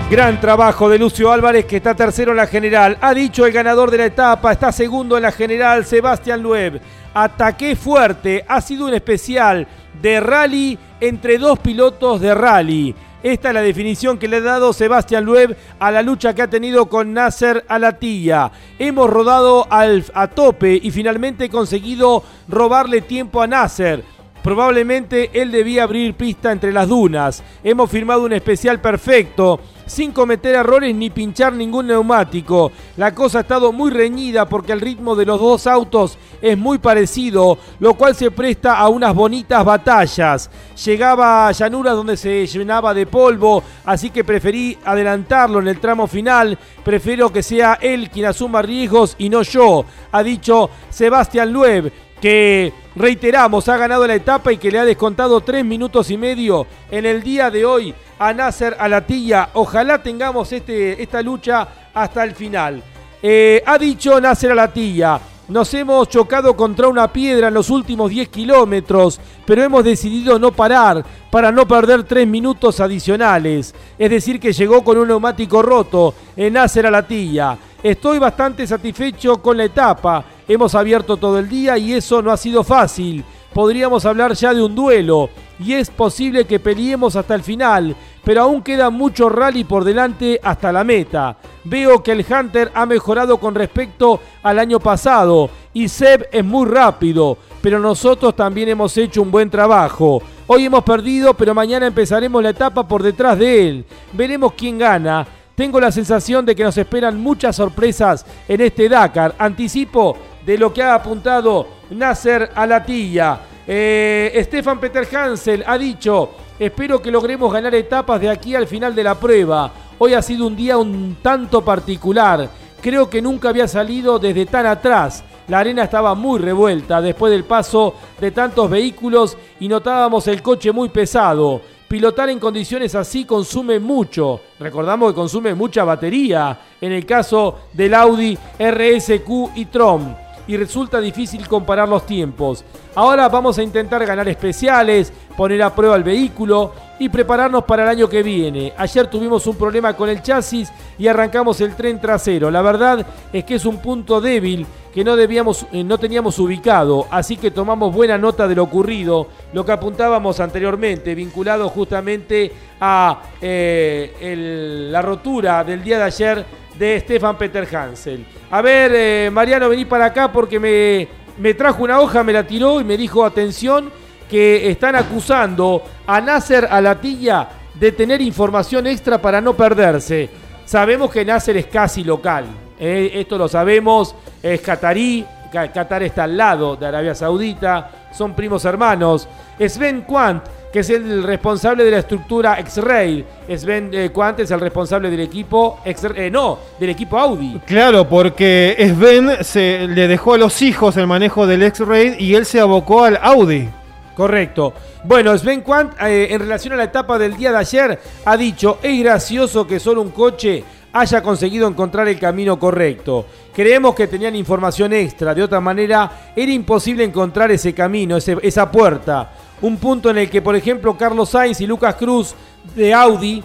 Gran trabajo de Lucio Álvarez que está tercero en la general. Ha dicho el ganador de la etapa, está segundo en la general, Sebastián Lueb. Ataqué fuerte, ha sido un especial de rally entre dos pilotos de rally. Esta es la definición que le ha dado Sebastián Lueb a la lucha que ha tenido con Nasser Alatilla. Hemos rodado al, a tope y finalmente he conseguido robarle tiempo a Nasser. Probablemente él debía abrir pista entre las dunas. Hemos firmado un especial perfecto, sin cometer errores ni pinchar ningún neumático. La cosa ha estado muy reñida porque el ritmo de los dos autos es muy parecido, lo cual se presta a unas bonitas batallas. Llegaba a llanuras donde se llenaba de polvo, así que preferí adelantarlo en el tramo final. Prefiero que sea él quien asuma riesgos y no yo, ha dicho Sebastián Lueb que reiteramos ha ganado la etapa y que le ha descontado tres minutos y medio en el día de hoy a Nasser Alatilla. Ojalá tengamos este, esta lucha hasta el final. Eh, ha dicho Nasser Alatilla. Nos hemos chocado contra una piedra en los últimos 10 kilómetros, pero hemos decidido no parar para no perder 3 minutos adicionales. Es decir, que llegó con un neumático roto en Nasser Alatilla. Estoy bastante satisfecho con la etapa. Hemos abierto todo el día y eso no ha sido fácil. Podríamos hablar ya de un duelo y es posible que peleemos hasta el final, pero aún queda mucho rally por delante hasta la meta. Veo que el Hunter ha mejorado con respecto al año pasado y Seb es muy rápido, pero nosotros también hemos hecho un buen trabajo. Hoy hemos perdido, pero mañana empezaremos la etapa por detrás de él. Veremos quién gana. Tengo la sensación de que nos esperan muchas sorpresas en este Dakar. Anticipo de lo que ha apuntado Nasser Alatilla. Eh, Stefan Peter Hansel ha dicho, espero que logremos ganar etapas de aquí al final de la prueba. Hoy ha sido un día un tanto particular. Creo que nunca había salido desde tan atrás. La arena estaba muy revuelta después del paso de tantos vehículos y notábamos el coche muy pesado. Pilotar en condiciones así consume mucho. Recordamos que consume mucha batería en el caso del Audi RSQ y Tron y resulta difícil comparar los tiempos. Ahora vamos a intentar ganar especiales, poner a prueba el vehículo y prepararnos para el año que viene. Ayer tuvimos un problema con el chasis y arrancamos el tren trasero. La verdad es que es un punto débil que no, debíamos, eh, no teníamos ubicado, así que tomamos buena nota de lo ocurrido, lo que apuntábamos anteriormente, vinculado justamente a eh, la rotura del día de ayer de Stefan Peter Hansel. A ver, eh, Mariano, vení para acá porque me, me trajo una hoja, me la tiró y me dijo, atención, que están acusando a Nasser Alatilla de tener información extra para no perderse. Sabemos que Nasser es casi local, eh, esto lo sabemos, es catarí, Qatar está al lado de Arabia Saudita, son primos hermanos. Sven Quant que es el responsable de la estructura X-Ray. Sven eh, Quant es el responsable del equipo, eh, no, del equipo Audi. Claro, porque Sven se, le dejó a los hijos el manejo del X-Ray y él se abocó al Audi. Correcto. Bueno, Sven Quant, eh, en relación a la etapa del día de ayer, ha dicho, es gracioso que solo un coche haya conseguido encontrar el camino correcto. Creemos que tenían información extra, de otra manera era imposible encontrar ese camino, esa puerta. Un punto en el que, por ejemplo, Carlos Sainz y Lucas Cruz de Audi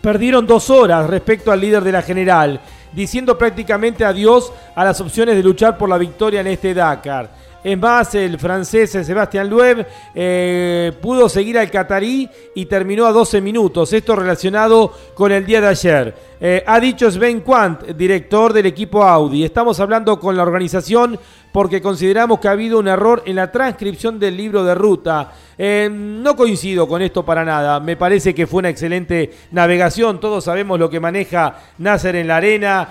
perdieron dos horas respecto al líder de la general, diciendo prácticamente adiós a las opciones de luchar por la victoria en este Dakar. Es más, el francés Sebastián Loeb eh, pudo seguir al catarí y terminó a 12 minutos. Esto relacionado con el día de ayer. Eh, ha dicho Sven Quant, director del equipo Audi. Estamos hablando con la organización porque consideramos que ha habido un error en la transcripción del libro de ruta. Eh, no coincido con esto para nada. Me parece que fue una excelente navegación. Todos sabemos lo que maneja Nasser en la arena.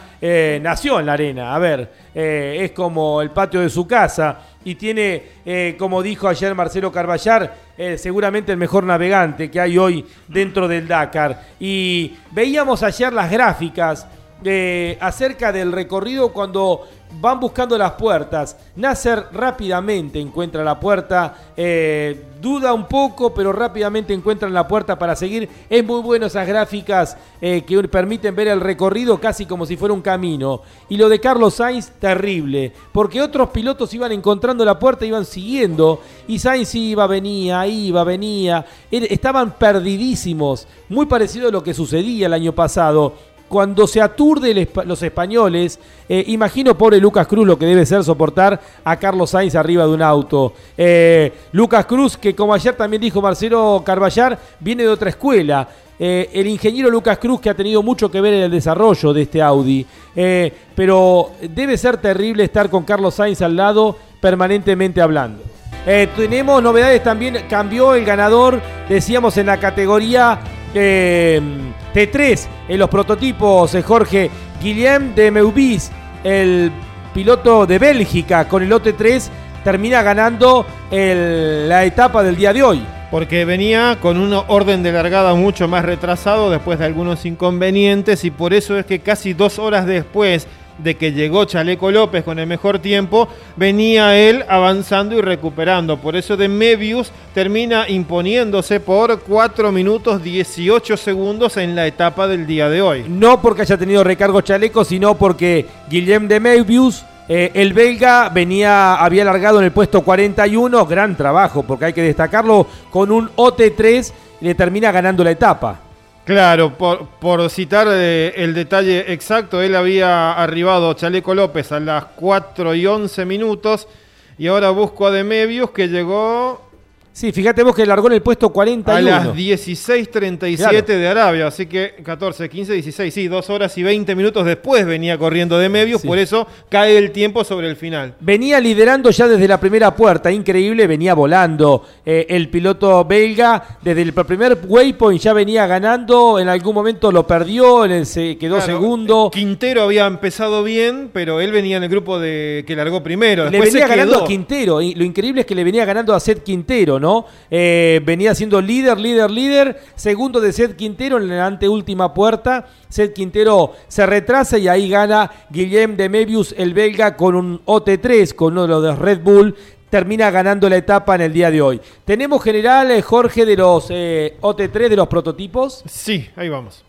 nació en la arena. A ver, es como el patio de su casa y tiene, eh, como dijo ayer Marcelo Carballar, eh, seguramente el mejor navegante que hay hoy dentro del Dakar. Y veíamos ayer las gráficas eh, acerca del recorrido cuando van buscando las puertas. Nasser rápidamente encuentra la puerta, eh, duda un poco, pero rápidamente encuentran la puerta para seguir. Es muy bueno esas gráficas eh, que permiten ver el recorrido casi como si fuera un camino. Y lo de Carlos Sainz, terrible, porque otros pilotos iban encontrando la puerta, iban siguiendo, y Sainz iba, venía, iba, venía. Estaban perdidísimos, muy parecido a lo que sucedía el año pasado cuando se aturde los españoles, eh, imagino pobre Lucas Cruz lo que debe ser soportar a Carlos Sainz arriba de un auto. Eh, Lucas Cruz, que como ayer también dijo Marcelo Carballar, viene de otra escuela. Eh, el ingeniero Lucas Cruz, que ha tenido mucho que ver en el desarrollo de este Audi. pero debe ser terrible estar con Carlos Sainz al lado permanentemente hablando. tenemos novedades también, cambió el ganador, decíamos en la categoría T3 en los prototipos, eh, Jorge Guillem de Meubis, el piloto de Bélgica con el OT3, termina ganando la etapa del día de hoy. Porque venía con un orden de largada mucho más retrasado después de algunos inconvenientes y por eso es que casi dos horas después de que llegó Chaleco López con el mejor tiempo, venía él avanzando y recuperando. Por eso de Mebius termina imponiéndose por 4 minutos 18 segundos en la etapa del día de hoy. No porque haya tenido recargo Chaleco, sino porque Guillem de Mebius eh, el belga venía, había largado en el puesto 41, gran trabajo, porque hay que destacarlo, con un OT3 le termina ganando la etapa. Claro, por, citar eh, el detalle exacto, él había arribado Chaleco López a las 4 y 11 minutos y ahora busco a Demebius que llegó Sí, fíjate vos que largó en el puesto 41. a las 16.37 Claro. de Arabia, así que 14, 15, 16, sí, dos horas y 20 minutos después venía corriendo Demebius, por eso cae el tiempo sobre el final. Venía liderando ya desde la primera puerta, increíble, venía volando eh, el piloto belga. Desde el primer waypoint ya venía ganando, en algún momento lo perdió, en el se quedó Claro, segundo. Quintero había empezado bien, pero él venía en el grupo de que largó primero. Le venía se ganando quedó. a Quintero, y lo increíble es que le venía ganando a Seth Quintero, ¿no? Eh, venía siendo líder, líder, líder, segundo de Seth Quintero en la anteúltima puerta. Seth Quintero se retrasa y ahí gana Guillem de Mebius, el belga, con un OT3, con uno de los Red Bull. Termina ganando la etapa en el día de hoy. ¿Tenemos general, eh, Jorge, de los eh, OT3, de los prototipos? Sí, ahí vamos.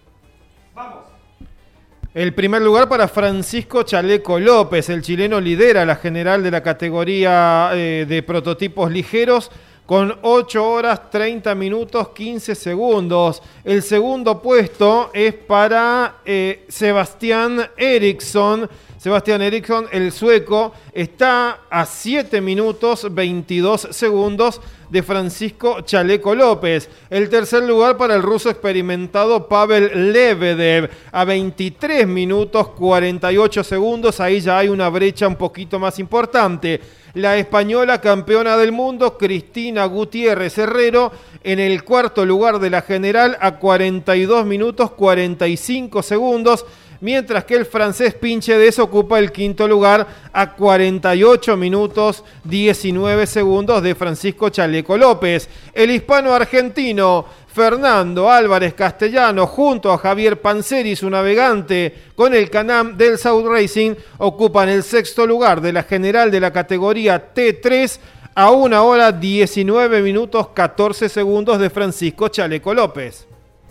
El primer lugar para Francisco Chaleco López, el chileno lidera la general de la categoría de prototipos ligeros con 8 horas 30 minutos 15 segundos. El segundo puesto es para eh, Sebastián Eriksson. Sebastián Eriksson, el sueco, está a 7 minutos 22 segundos de Francisco Chaleco López. El tercer lugar para el ruso experimentado Pavel Lebedev a 23 minutos 48 segundos. Ahí ya hay una brecha un poquito más importante. La española campeona del mundo, Cristina Gutiérrez Herrero, en el cuarto lugar de la general a 42 minutos 45 segundos mientras que el francés Pinchedes ocupa el quinto lugar a 48 minutos 19 segundos de Francisco Chaleco López. El hispano argentino Fernando Álvarez Castellano junto a Javier Panseri, su navegante con el Canam del South Racing, ocupan el sexto lugar de la general de la categoría T3 a una hora 19 minutos 14 segundos de Francisco Chaleco López.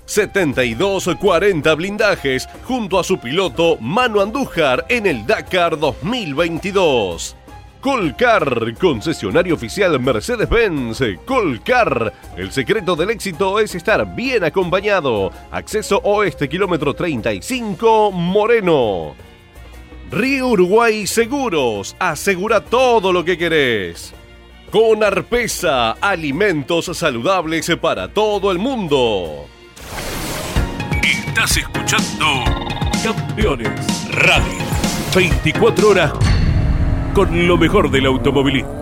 72-40 blindajes junto a su piloto Manu Andújar en el Dakar 2022. Colcar, concesionario oficial Mercedes-Benz. Colcar, el secreto del éxito es estar bien acompañado. Acceso oeste, kilómetro 35, Moreno. Río Uruguay Seguros, asegura todo lo que querés. Con Arpesa, alimentos saludables para todo el mundo. Estás escuchando Campeones Radio. 24 horas con lo mejor del automovilismo.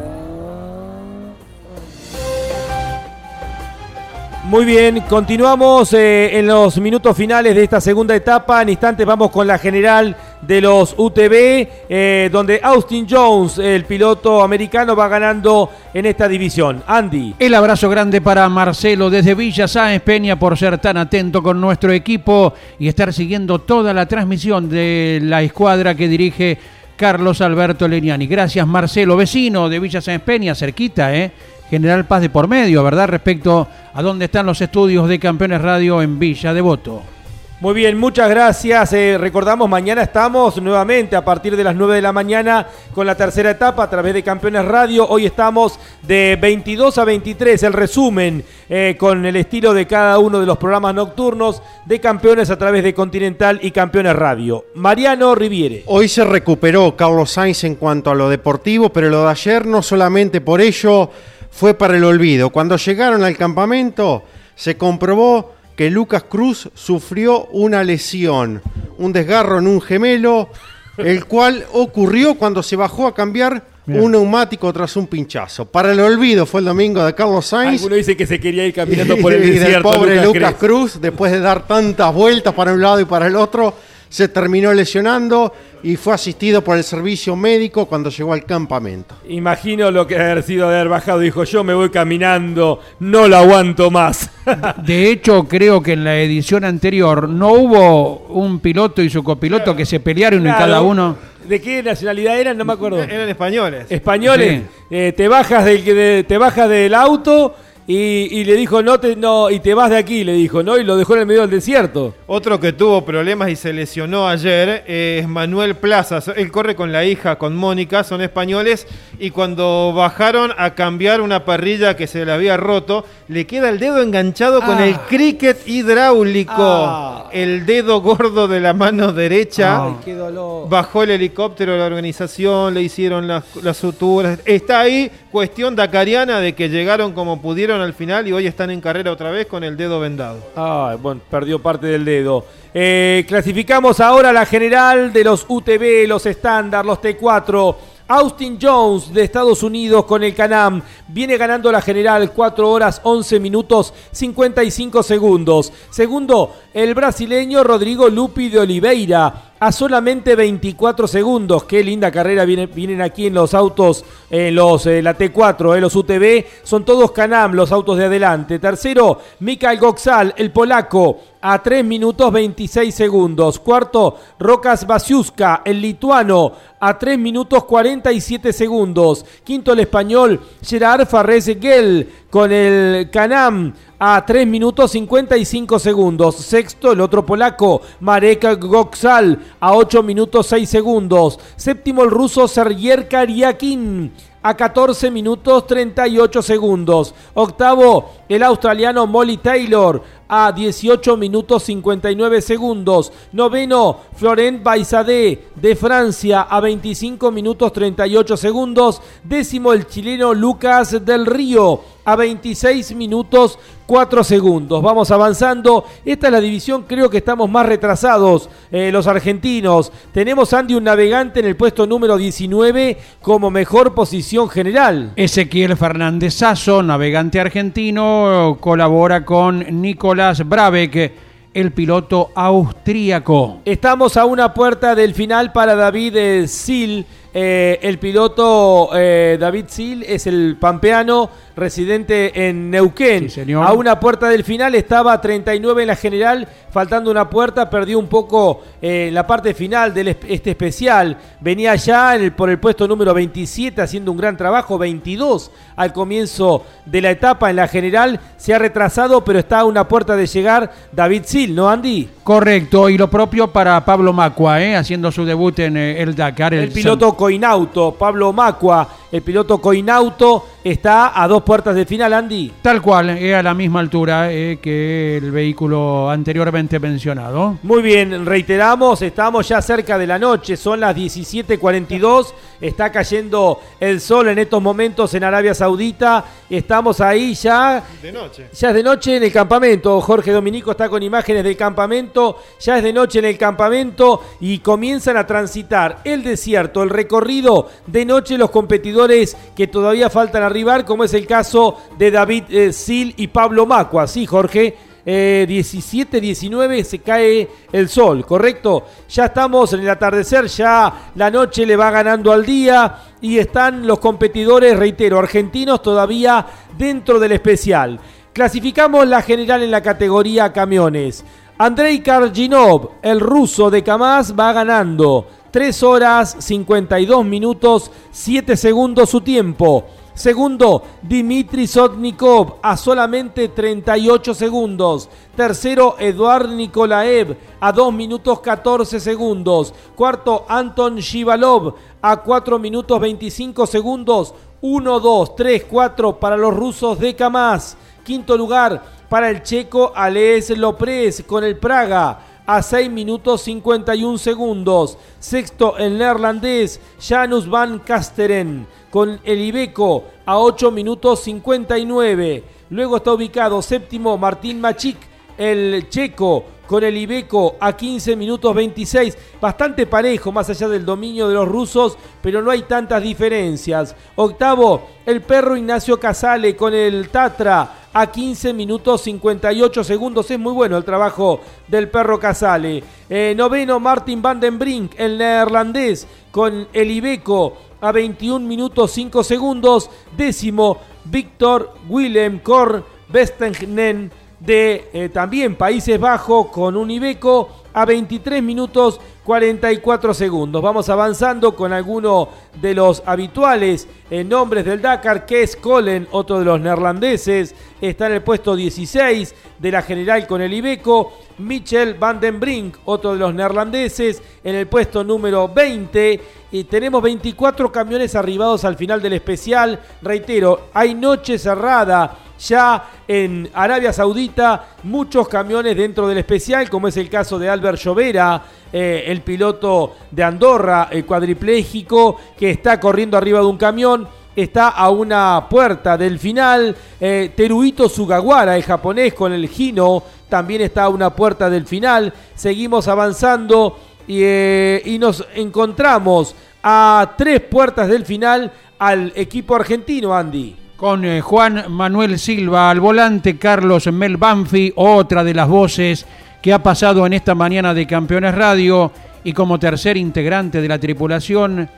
Muy bien, continuamos eh, en los minutos finales de esta segunda etapa. En instantes vamos con la general de los UTV, eh, donde Austin Jones, el piloto americano, va ganando en esta división. Andy. El abrazo grande para Marcelo desde Villa Sáenz Peña por ser tan atento con nuestro equipo y estar siguiendo toda la transmisión de la escuadra que dirige Carlos Alberto Leniani. Gracias Marcelo, vecino de Villa Sáenz Peña, cerquita, ¿eh? General Paz de por medio, ¿verdad? Respecto a dónde están los estudios de Campeones Radio en Villa Devoto. Muy bien, muchas gracias. Eh, recordamos, mañana estamos nuevamente a partir de las 9 de la mañana con la tercera etapa a través de Campeones Radio. Hoy estamos de 22 a 23, el resumen eh, con el estilo de cada uno de los programas nocturnos de Campeones a través de Continental y Campeones Radio. Mariano Riviere. Hoy se recuperó Carlos Sainz en cuanto a lo deportivo, pero lo de ayer no solamente por ello fue para el olvido. Cuando llegaron al campamento se comprobó que Lucas Cruz sufrió una lesión, un desgarro en un gemelo, el cual ocurrió cuando se bajó a cambiar un neumático tras un pinchazo. Para el olvido fue el domingo de Carlos Sainz. Alguno dice que se quería ir caminando por el y del pobre Lucas. Cruz, después de dar tantas vueltas para un lado y para el otro, se terminó lesionando y fue asistido por el servicio médico cuando llegó al campamento. Imagino lo que haber sido de haber bajado. Dijo, yo me voy caminando, no lo aguanto más. De hecho, creo que en la edición anterior no hubo un piloto y su copiloto que se pelearon y cada uno. ¿De qué nacionalidad eran? No me acuerdo. Eran españoles. Españoles. Eh, te, bajas del, de- te bajas del auto y, y le dijo, no te, no, y te vas de aquí, le dijo, ¿no? Y lo dejó en el medio del desierto. Otro que tuvo problemas y se lesionó ayer es Manuel Plazas. Él corre con la hija, con Mónica, son españoles, y cuando bajaron a cambiar una parrilla que se le había roto, le queda el dedo enganchado con Ah. el cricket hidráulico. Ah. El dedo gordo de la mano derecha. Ay, qué dolor. Bajó el helicóptero de la organización, le hicieron las, las suturas. Está ahí, cuestión dacariana de que llegaron como pudieron al final y hoy están en carrera otra vez con el dedo vendado. Ay, bueno, perdió parte del dedo. Eh, clasificamos ahora la general de los UTV, los estándar, los T4. Austin Jones de Estados Unidos con el Canam viene ganando la general 4 horas 11 minutos 55 segundos. Segundo, el brasileño Rodrigo Lupi de Oliveira a solamente 24 segundos. Qué linda carrera viene- vienen aquí en los autos, en los, eh, la T4, eh, los UTV. Son todos Canam los autos de adelante. Tercero, Mikael Goxal, el polaco, a 3 minutos 26 segundos. Cuarto, Rokas Basiuska, el lituano, a 3 minutos 47 segundos. Quinto, el español Gerard Farres Gel con el Canam a 3 minutos 55 segundos. Sexto, el otro polaco, Marek Goxal, a 8 minutos 6 segundos. Séptimo, el ruso Sergier Kariakin a 14 minutos 38 segundos. Octavo, el australiano Molly Taylor a 18 minutos 59 segundos. Noveno, Florent Baizadeh de Francia a 25 minutos 38 segundos. Décimo, el chileno Lucas del Río a 26 minutos 4 segundos. Vamos avanzando. Esta es la división, creo que estamos más retrasados eh, los argentinos. Tenemos Andy un navegante en el puesto número 19 como mejor posición general. Ezequiel Fernández Sasso, navegante argentino, colabora con Nicolás Brabeck, el piloto austríaco. Estamos a una puerta del final para David eh, Sil. Eh, el piloto eh, David Sil es el pampeano residente en Neuquén. A una puerta del final estaba a 39 en la general, faltando una puerta, perdió un poco eh, la parte final de este especial. Venía ya el- por el puesto número 27 haciendo un gran trabajo, 22 al comienzo de la etapa en la general. Se ha retrasado, pero está a una puerta de llegar David Sil, ¿no, Andy? Correcto, y lo propio para Pablo Macua, ¿eh? haciendo su debut en el Dakar. El piloto Coinauto, Pablo Macua, el piloto Coinauto está a dos puertas de final, Andy. Tal cual, es a la misma altura eh, que el vehículo anteriormente mencionado. Muy bien, reiteramos, estamos ya cerca de la noche, son las 17:42, está cayendo el sol en estos momentos en Arabia Saudita, estamos ahí ya De noche. Ya es de noche en el campamento. Jorge Dominico está con imágenes del campamento. Ya es de noche en el campamento y comienzan a transitar el desierto, el recorrido de noche los competidores que todavía faltan arribar, como es el caso de David eh, Sil y Pablo Macua. Sí, Jorge. Eh, 17-19 se cae el sol, ¿correcto? Ya estamos en el atardecer, ya la noche le va ganando al día y están los competidores, reitero, argentinos todavía dentro del especial. Clasificamos la general en la categoría camiones. Andrei Karginov, el ruso de Kamaz, va ganando. 3 horas 52 minutos 7 segundos su tiempo. Segundo, Dimitri Sotnikov a solamente 38 segundos. Tercero, Eduard Nikolaev a 2 minutos 14 segundos. Cuarto, Anton Shivalov a 4 minutos 25 segundos. 1, 2, 3, 4 para los rusos de Kamaz. Quinto lugar para el checo Alex Lopres con el Praga a 6 minutos 51 segundos. Sexto el neerlandés Janus van Kasteren con el Ibeco a 8 minutos 59. Luego está ubicado séptimo Martín Machik, el checo con el Ibeco a 15 minutos 26. Bastante parejo más allá del dominio de los rusos, pero no hay tantas diferencias. Octavo, el perro Ignacio Casale con el Tatra a 15 minutos 58 segundos. Es muy bueno el trabajo del perro Casale. Eh, noveno, Martin van den Brink, el neerlandés, con el Ibeco a 21 minutos 5 segundos. Décimo, Víctor Willem Kor Westengnen de eh, también Países Bajos con un Ibeco a 23 minutos 44 segundos. Vamos avanzando con alguno de los habituales eh, nombres del Dakar, que es Colin, otro de los neerlandeses, está en el puesto 16 de la general con el Ibeco. Michel van den Brink, otro de los neerlandeses, en el puesto número 20. Y tenemos 24 camiones arribados al final del especial. Reitero, hay noche cerrada ya en Arabia Saudita, muchos camiones dentro del especial, como es el caso de Albert Llovera, eh, el piloto de Andorra, el cuadripléjico, que está corriendo arriba de un camión está a una puerta del final. Eh, Teruito Sugawara, el japonés con el Hino, también está a una puerta del final. Seguimos avanzando y, eh, y nos encontramos a tres puertas del final al equipo argentino, Andy. Con Juan Manuel Silva al volante, Carlos Mel Banfi, otra de las voces que ha pasado en esta mañana de Campeones Radio y como tercer integrante de la tripulación,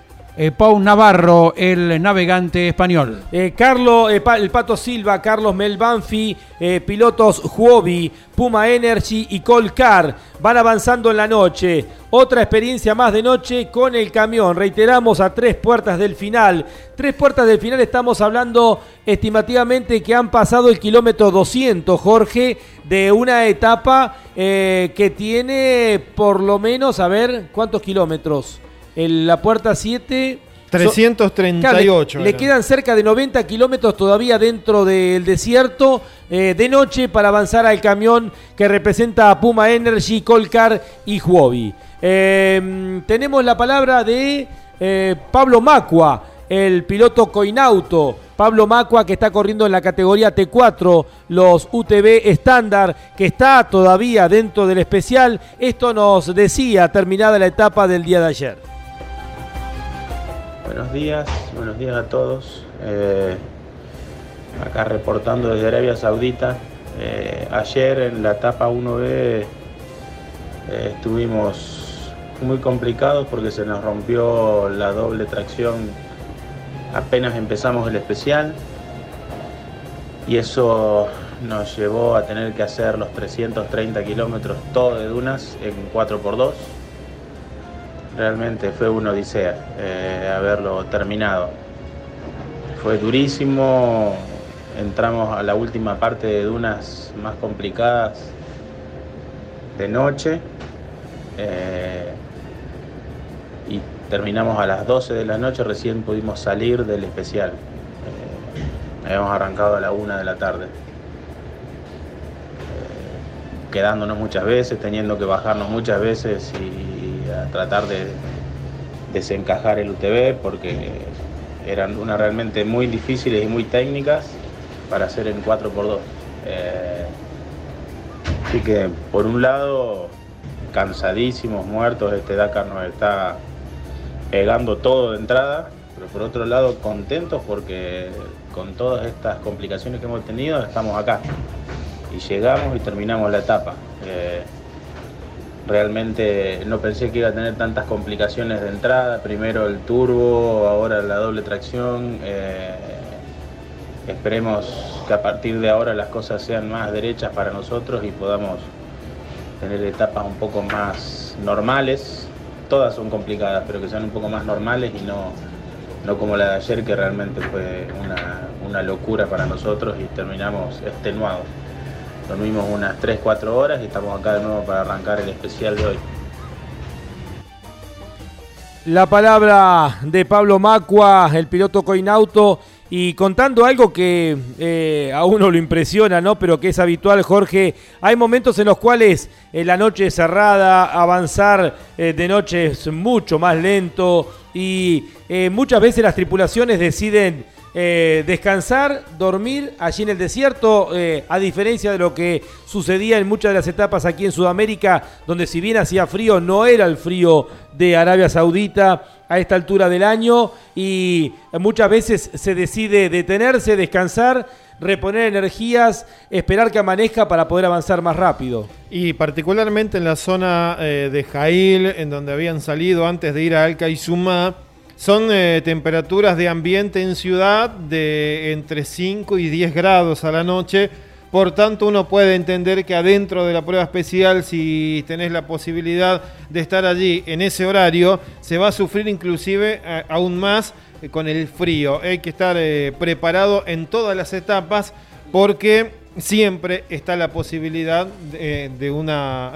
eh, Pau Navarro, el navegante español. Eh, Carlos, eh, el Pato Silva, Carlos Mel Banfi, eh, pilotos Huobi, Puma Energy y Colcar van avanzando en la noche. Otra experiencia más de noche con el camión. Reiteramos a tres puertas del final. Tres puertas del final estamos hablando estimativamente que han pasado el kilómetro 200, Jorge, de una etapa que tiene por lo menos, a ver, ¿cuántos kilómetros? En la puerta 7... 338 Claro, le, le quedan cerca de 90 kilómetros todavía dentro del desierto eh, de noche para avanzar al camión que representa a Puma Energy, Colcar y Huobi. Eh, tenemos la palabra de eh, Pablo Macua, el piloto Coinauto. Pablo Macua que está corriendo en la categoría T4, los UTV estándar, que está todavía dentro del especial. Esto nos decía terminada la etapa del día de ayer. Buenos días, buenos días a todos. Eh, acá reportando desde Arabia Saudita. Eh, ayer en la etapa 1B eh, estuvimos muy complicados porque se nos rompió la doble tracción apenas empezamos el especial y eso nos llevó a tener que hacer los 330 kilómetros todo de dunas en 4x2 realmente fue una odisea eh, haberlo terminado. Fue durísimo, entramos a la última parte de dunas más complicadas de noche eh, y terminamos a las 12 de la noche, recién pudimos salir del especial. Eh, habíamos arrancado a la 1 de la tarde. Quedándonos muchas veces, teniendo que bajarnos muchas veces y a tratar de desencajar el UTV porque eran unas realmente muy difíciles y muy técnicas para hacer en 4x2. Eh, así que por un lado, cansadísimos, muertos, este Dakar nos está pegando todo de entrada, pero por otro lado contentos porque con todas estas complicaciones que hemos tenido estamos acá y llegamos y terminamos la etapa. Eh, Realmente no pensé que iba a tener tantas complicaciones de entrada. Primero el turbo, ahora la doble tracción. Eh, esperemos que a partir de ahora las cosas sean más derechas para nosotros y podamos tener etapas un poco más normales. Todas son complicadas, pero que sean un poco más normales y no, no como la de ayer que realmente fue una, una locura para nosotros y terminamos extenuados. Dormimos unas 3-4 horas y estamos acá de nuevo para arrancar el especial de hoy. La palabra de Pablo Macua, el piloto Coinauto, y contando algo que eh, a uno lo impresiona, ¿no? Pero que es habitual, Jorge. Hay momentos en los cuales eh, la noche es cerrada, avanzar eh, de noche es mucho más lento y eh, muchas veces las tripulaciones deciden eh, descansar, dormir allí en el desierto, eh, a diferencia de lo que sucedía en muchas de las etapas aquí en Sudamérica, donde si bien hacía frío, no era el frío de Arabia Saudita a esta altura del año y muchas veces se decide detenerse, descansar, reponer energías, esperar que amanezca para poder avanzar más rápido. Y particularmente en la zona eh, de Jail, en donde habían salido antes de ir a Alcaizumá, son eh, temperaturas de ambiente en ciudad de entre 5 y 10 grados a la noche, Por tanto, uno puede entender que adentro de la prueba especial, si tenés la posibilidad de estar allí en ese horario, se va a sufrir inclusive eh, aún más eh, con el frío. Hay que estar preparado en todas las etapas porque siempre está la posibilidad de, de un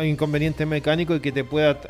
inconveniente mecánico y que te pueda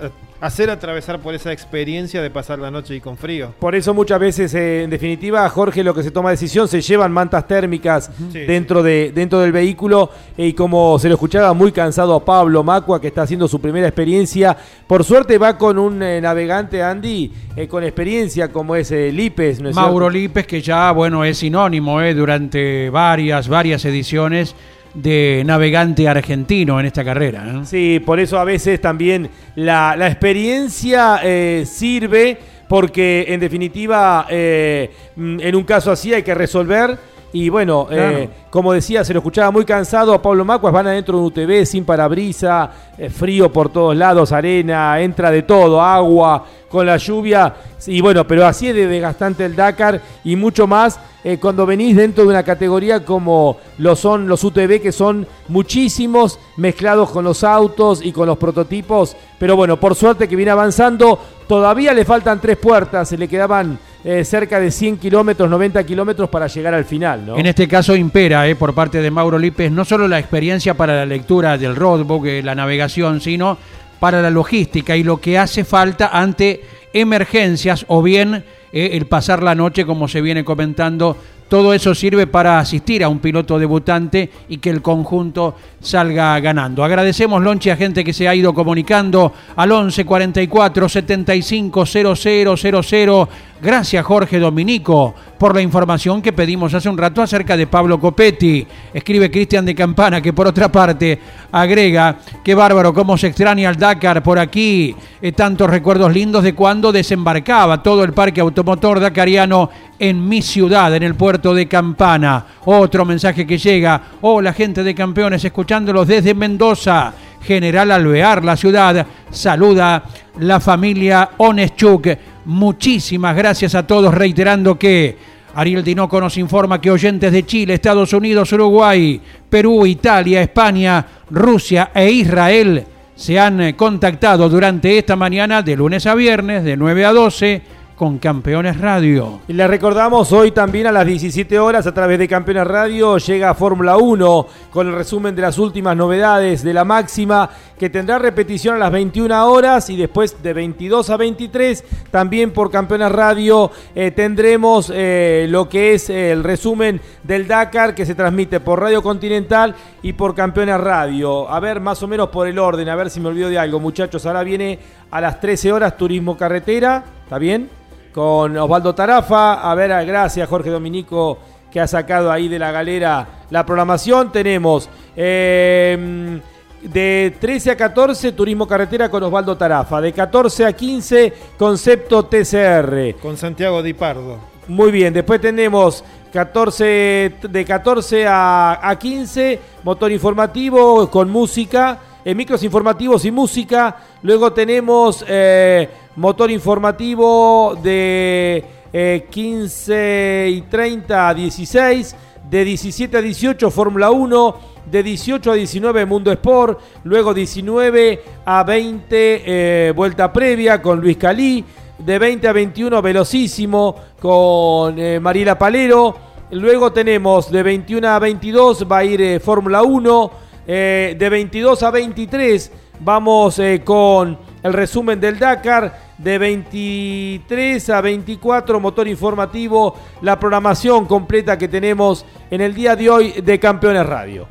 hacer atravesar por esa experiencia de pasar la noche y con frío. Por eso muchas veces, eh, en definitiva, Jorge, lo que se toma decisión, se llevan mantas térmicas Sí, dentro, De, dentro del vehículo eh, y como se lo escuchaba muy cansado a Pablo Macua, que está haciendo su primera experiencia, por suerte va con un eh, navegante, Andy, eh, con experiencia como es eh, Lipes, ¿no es Mauro cierto? Lípez, que ya, bueno, es sinónimo eh, durante varias, varias ediciones de navegante argentino en esta carrera. Sí, por eso a veces también la, la experiencia eh, sirve porque en definitiva eh, mm, en un caso así hay que resolver y bueno, eh, como decía, se lo escuchaba muy cansado a Pablo Macuas, van adentro de un UTV sin parabrisa, eh, frío por todos lados, arena, entra de todo, agua, con la lluvia, y bueno, pero así es de desgastante el Dakar y mucho más eh, cuando venís dentro de una categoría como lo son los UTV, que son muchísimos mezclados con los autos y con los prototipos, pero bueno, por suerte que viene avanzando, todavía le faltan tres puertas, se le quedaban eh, cerca de 100 kilómetros, 90 kilómetros para llegar al final. En este caso impera eh, por parte de Mauro Lípez no solo la experiencia para la lectura del roadbook, eh, la navegación, sino para la logística y lo que hace falta ante emergencias o bien el pasar la noche, como se viene comentando. Todo eso sirve para asistir a un piloto debutante y que el conjunto salga ganando. Agradecemos, Lonchi, a gente que se ha ido comunicando al 11 44 75 0000. Gracias, Jorge Dominico, por la información que pedimos hace un rato acerca de Pablo Copetti. Escribe Cristian de Campana, que por otra parte agrega, qué bárbaro, cómo se extraña al Dakar por aquí. Eh, tantos recuerdos lindos de cuando desembarcaba todo el parque automotor dakariano en mi ciudad, en el puerto de Campana. Otro mensaje que llega, hola gente de campeones, escuchándolos desde Mendoza. General Alvear, la ciudad, saluda la familia Oneschuk. Muchísimas gracias a todos, reiterando que Ariel Dinoco nos informa que oyentes de Chile, Estados Unidos, Uruguay, Perú, Italia, España, Rusia e Israel se han contactado durante esta mañana de lunes a viernes de 9 a 12 con Campeones Radio. Y les recordamos hoy también a las 17 horas a través de Campeones Radio llega Fórmula 1 con el resumen de las últimas novedades de la máxima que tendrá repetición a las 21 horas y después de 22 a 23 también por Campeones Radio eh, tendremos eh, lo que es eh, el resumen del Dakar que se transmite por Radio Continental y por Campeones Radio. A ver más o menos por el orden, a ver si me olvido de algo muchachos. Ahora viene a las 13 horas Turismo Carretera, ¿está bien? con Osvaldo Tarafa. A ver, gracias Jorge Dominico que ha sacado ahí de la galera la programación. Tenemos eh, de 13 a 14 Turismo Carretera con Osvaldo Tarafa. De 14 a 15 Concepto TCR. Con Santiago Di Pardo. Muy bien, después tenemos 14, de 14 a, a 15 Motor Informativo con música. Micros informativos y música. Luego tenemos eh, motor informativo de eh, 15 y 30 a 16. De 17 a 18 Fórmula 1. De 18 a 19 Mundo Sport. Luego 19 a 20 eh, Vuelta Previa con Luis Calí. De 20 a 21 Velocísimo con eh, Mariela Palero. Luego tenemos de 21 a 22 va a ir Fórmula 1. Eh, de 22 a 23 vamos eh, con el resumen del Dakar. De 23 a 24 motor informativo. La programación completa que tenemos en el día de hoy de Campeones Radio.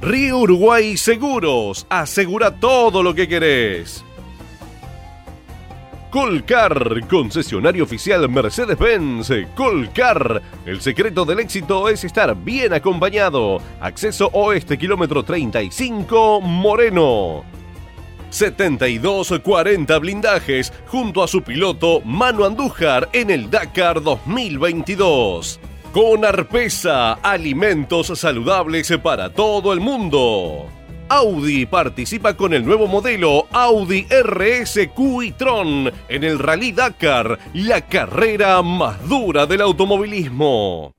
Río Uruguay Seguros. Asegura todo lo que querés. Colcar, concesionario oficial Mercedes-Benz. Colcar, el secreto del éxito es estar bien acompañado. Acceso oeste, kilómetro 35, Moreno. 7240 blindajes junto a su piloto Manu Andújar en el Dakar 2022. Con Arpesa, alimentos saludables para todo el mundo. Audi participa con el nuevo modelo Audi RSQ y Tron en el Rally Dakar, la carrera más dura del automovilismo.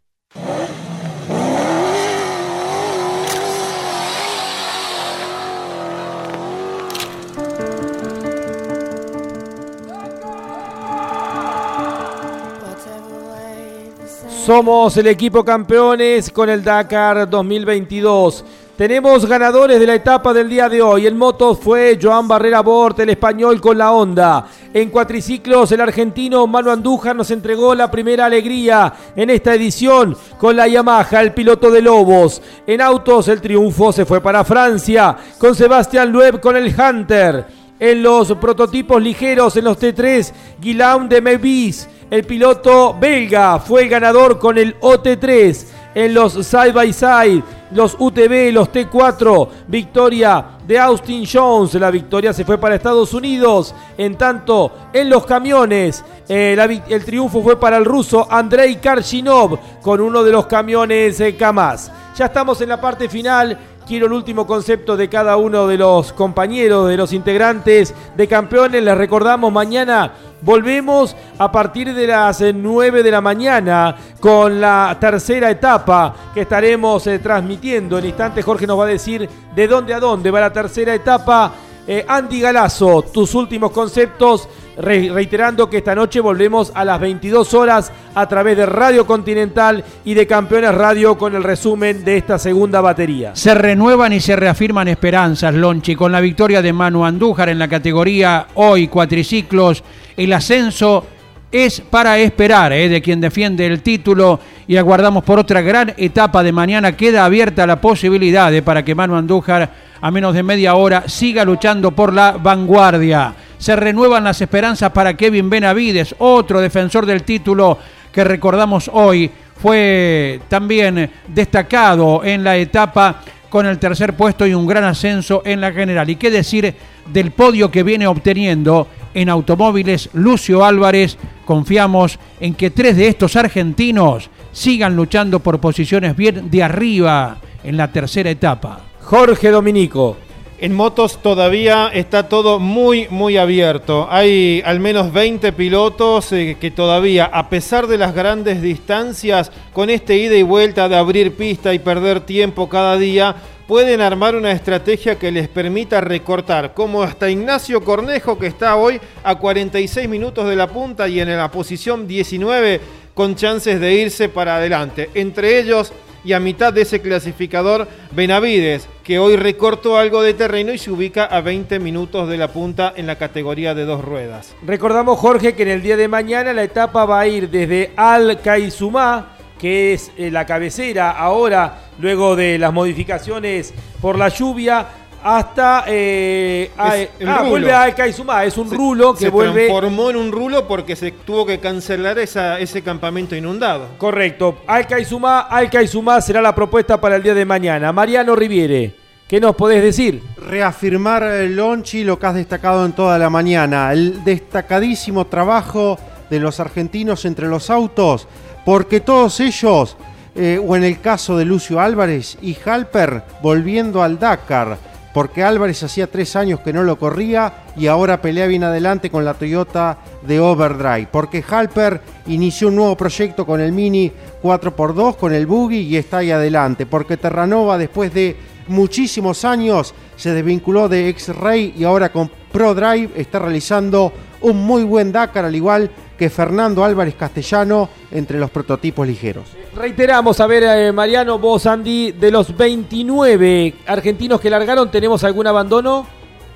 Somos el equipo campeones con el Dakar 2022. Tenemos ganadores de la etapa del día de hoy. En motos fue Joan Barrera Bort, el español con la Honda. En cuatriciclos, el argentino Manu Andújar nos entregó la primera alegría en esta edición con la Yamaha, el piloto de Lobos. En autos, el triunfo se fue para Francia con Sebastián Loeb con el Hunter. En los prototipos ligeros, en los T3, Guillaume de Mevis, el piloto belga, fue el ganador con el OT3. En los side by side, los UTV, los T4, victoria de Austin Jones. La victoria se fue para Estados Unidos. En tanto, en los camiones, eh, el triunfo fue para el ruso Andrei Karshinov con uno de los camiones eh, Kamaz. Ya estamos en la parte final Quiero el último concepto de cada uno de los compañeros, de los integrantes de campeones. Les recordamos, mañana volvemos a partir de las 9 de la mañana con la tercera etapa que estaremos eh, transmitiendo. En instante Jorge nos va a decir de dónde a dónde va la tercera etapa. Eh, Andy Galazo, tus últimos conceptos reiterando que esta noche volvemos a las 22 horas a través de Radio Continental y de Campeones Radio con el resumen de esta segunda batería. Se renuevan y se reafirman esperanzas, Lonchi, con la victoria de Manu Andújar en la categoría hoy cuatriciclos, el ascenso es para esperar ¿eh? de quien defiende el título y aguardamos por otra gran etapa de mañana. Queda abierta la posibilidad de para que Manu Andújar a menos de media hora siga luchando por la vanguardia se renuevan las esperanzas para Kevin Benavides, otro defensor del título que recordamos hoy, fue también destacado en la etapa con el tercer puesto y un gran ascenso en la general. ¿Y qué decir del podio que viene obteniendo en automóviles Lucio Álvarez? Confiamos en que tres de estos argentinos sigan luchando por posiciones bien de arriba en la tercera etapa. Jorge Dominico. En motos todavía está todo muy, muy abierto. Hay al menos 20 pilotos eh, que todavía, a pesar de las grandes distancias, con este ida y vuelta de abrir pista y perder tiempo cada día, pueden armar una estrategia que les permita recortar, como hasta Ignacio Cornejo, que está hoy a 46 minutos de la punta y en la posición 19 con chances de irse para adelante. Entre ellos y a mitad de ese clasificador Benavides, que hoy recortó algo de terreno y se ubica a 20 minutos de la punta en la categoría de dos ruedas. Recordamos, Jorge, que en el día de mañana la etapa va a ir desde Al Kaizumá, que es eh, la cabecera ahora, luego de las modificaciones por la lluvia, hasta eh, ah, vuelve a Alcaizumá, es un rulo que se vuelve transformó en un rulo porque se tuvo que cancelar esa, ese campamento inundado. Correcto. Alcaizumá, Alcaizumá será la propuesta para el día de mañana. Mariano Riviere, ¿qué nos podés decir? Reafirmar Lonchi lo que has destacado en toda la mañana, el destacadísimo trabajo de los argentinos entre los autos, porque todos ellos eh, o en el caso de Lucio Álvarez y Halper volviendo al Dakar porque Álvarez hacía tres años que no lo corría y ahora pelea bien adelante con la Toyota de Overdrive, porque Halper inició un nuevo proyecto con el Mini 4x2, con el Buggy y está ahí adelante, porque Terranova después de muchísimos años se desvinculó de X-Ray y ahora con ProDrive está realizando un muy buen Dakar, al igual que Fernando Álvarez Castellano entre los prototipos ligeros. Reiteramos, a ver, eh, Mariano, vos, Andy, de los 29 argentinos que largaron, ¿tenemos algún abandono?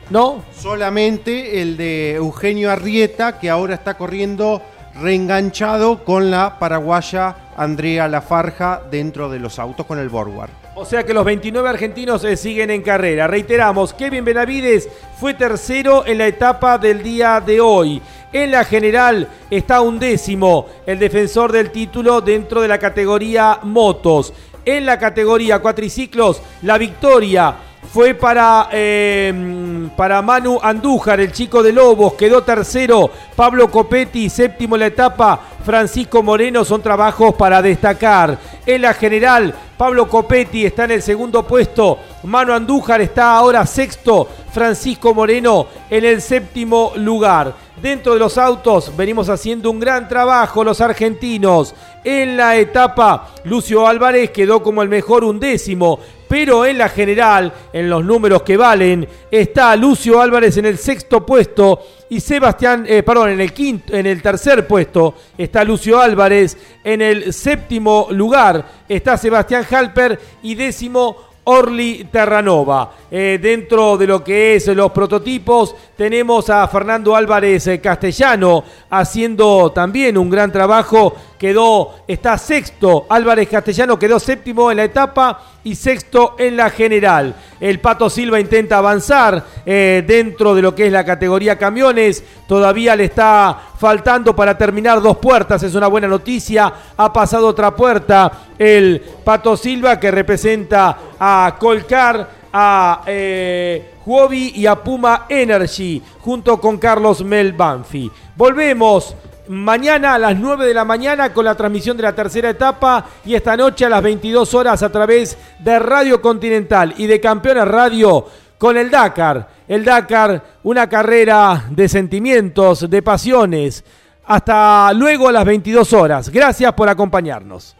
¿No? Solamente el de Eugenio Arrieta, que ahora está corriendo reenganchado con la paraguaya Andrea Lafarja dentro de los autos con el Borward. O sea que los 29 argentinos eh, siguen en carrera. Reiteramos, Kevin Benavides fue tercero en la etapa del día de hoy. En la general está un décimo el defensor del título dentro de la categoría motos. En la categoría cuatriciclos, la victoria fue para, em, para Manu Andújar, el chico de Lobos, quedó tercero. Pablo Copetti, séptimo en la etapa. Francisco Moreno son trabajos para destacar. En la general, Pablo Copetti está en el segundo puesto. Manu Andújar está ahora sexto. Francisco Moreno en el séptimo lugar. Dentro de los autos venimos haciendo un gran trabajo los argentinos. En la etapa Lucio Álvarez quedó como el mejor undécimo, pero en la general, en los números que valen, está Lucio Álvarez en el sexto puesto y Sebastián, eh, perdón, en el quinto, en el tercer puesto está Lucio Álvarez, en el séptimo lugar está Sebastián Halper y décimo Orly Terranova. Eh, dentro de lo que es los prototipos, tenemos a Fernando Álvarez eh, Castellano haciendo también un gran trabajo. Quedó, está sexto. Álvarez Castellano quedó séptimo en la etapa y sexto en la general. El Pato Silva intenta avanzar eh, dentro de lo que es la categoría camiones. Todavía le está faltando para terminar dos puertas. Es una buena noticia. Ha pasado otra puerta el Pato Silva que representa a Colcar, a eh, y a Puma Energy junto con Carlos Mel Banfi. Volvemos mañana a las 9 de la mañana con la transmisión de la tercera etapa y esta noche a las 22 horas a través de Radio Continental y de Campeones Radio con el Dakar. El Dakar, una carrera de sentimientos, de pasiones. Hasta luego a las 22 horas. Gracias por acompañarnos.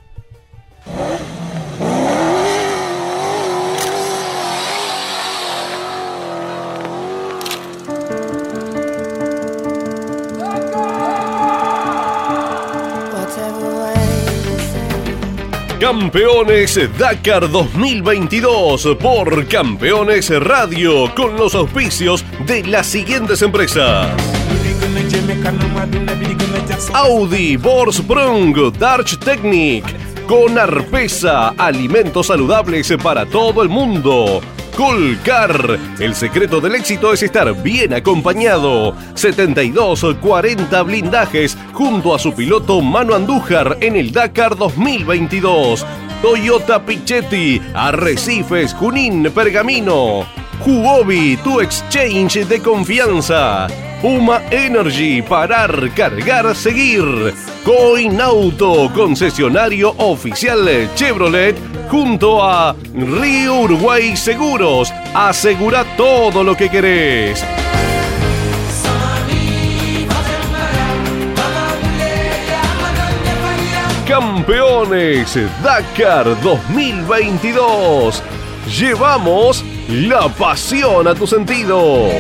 Campeones Dakar 2022 por Campeones Radio con los auspicios de las siguientes empresas. Audi, Borsprung, Darch Technic, con Arpesa, alimentos saludables para todo el mundo. Colcar. El secreto del éxito es estar bien acompañado. 72-40 blindajes junto a su piloto Mano Andújar en el Dakar 2022. Toyota Pichetti, Arrecifes, Junín, Pergamino. Huobi, tu exchange de confianza. Puma Energy, parar, cargar, seguir. Coinauto, concesionario oficial Chevrolet, junto a Río Uruguay Seguros. Asegura todo lo que querés. Campeones Dakar 2022. Llevamos la pasión a tus sentidos.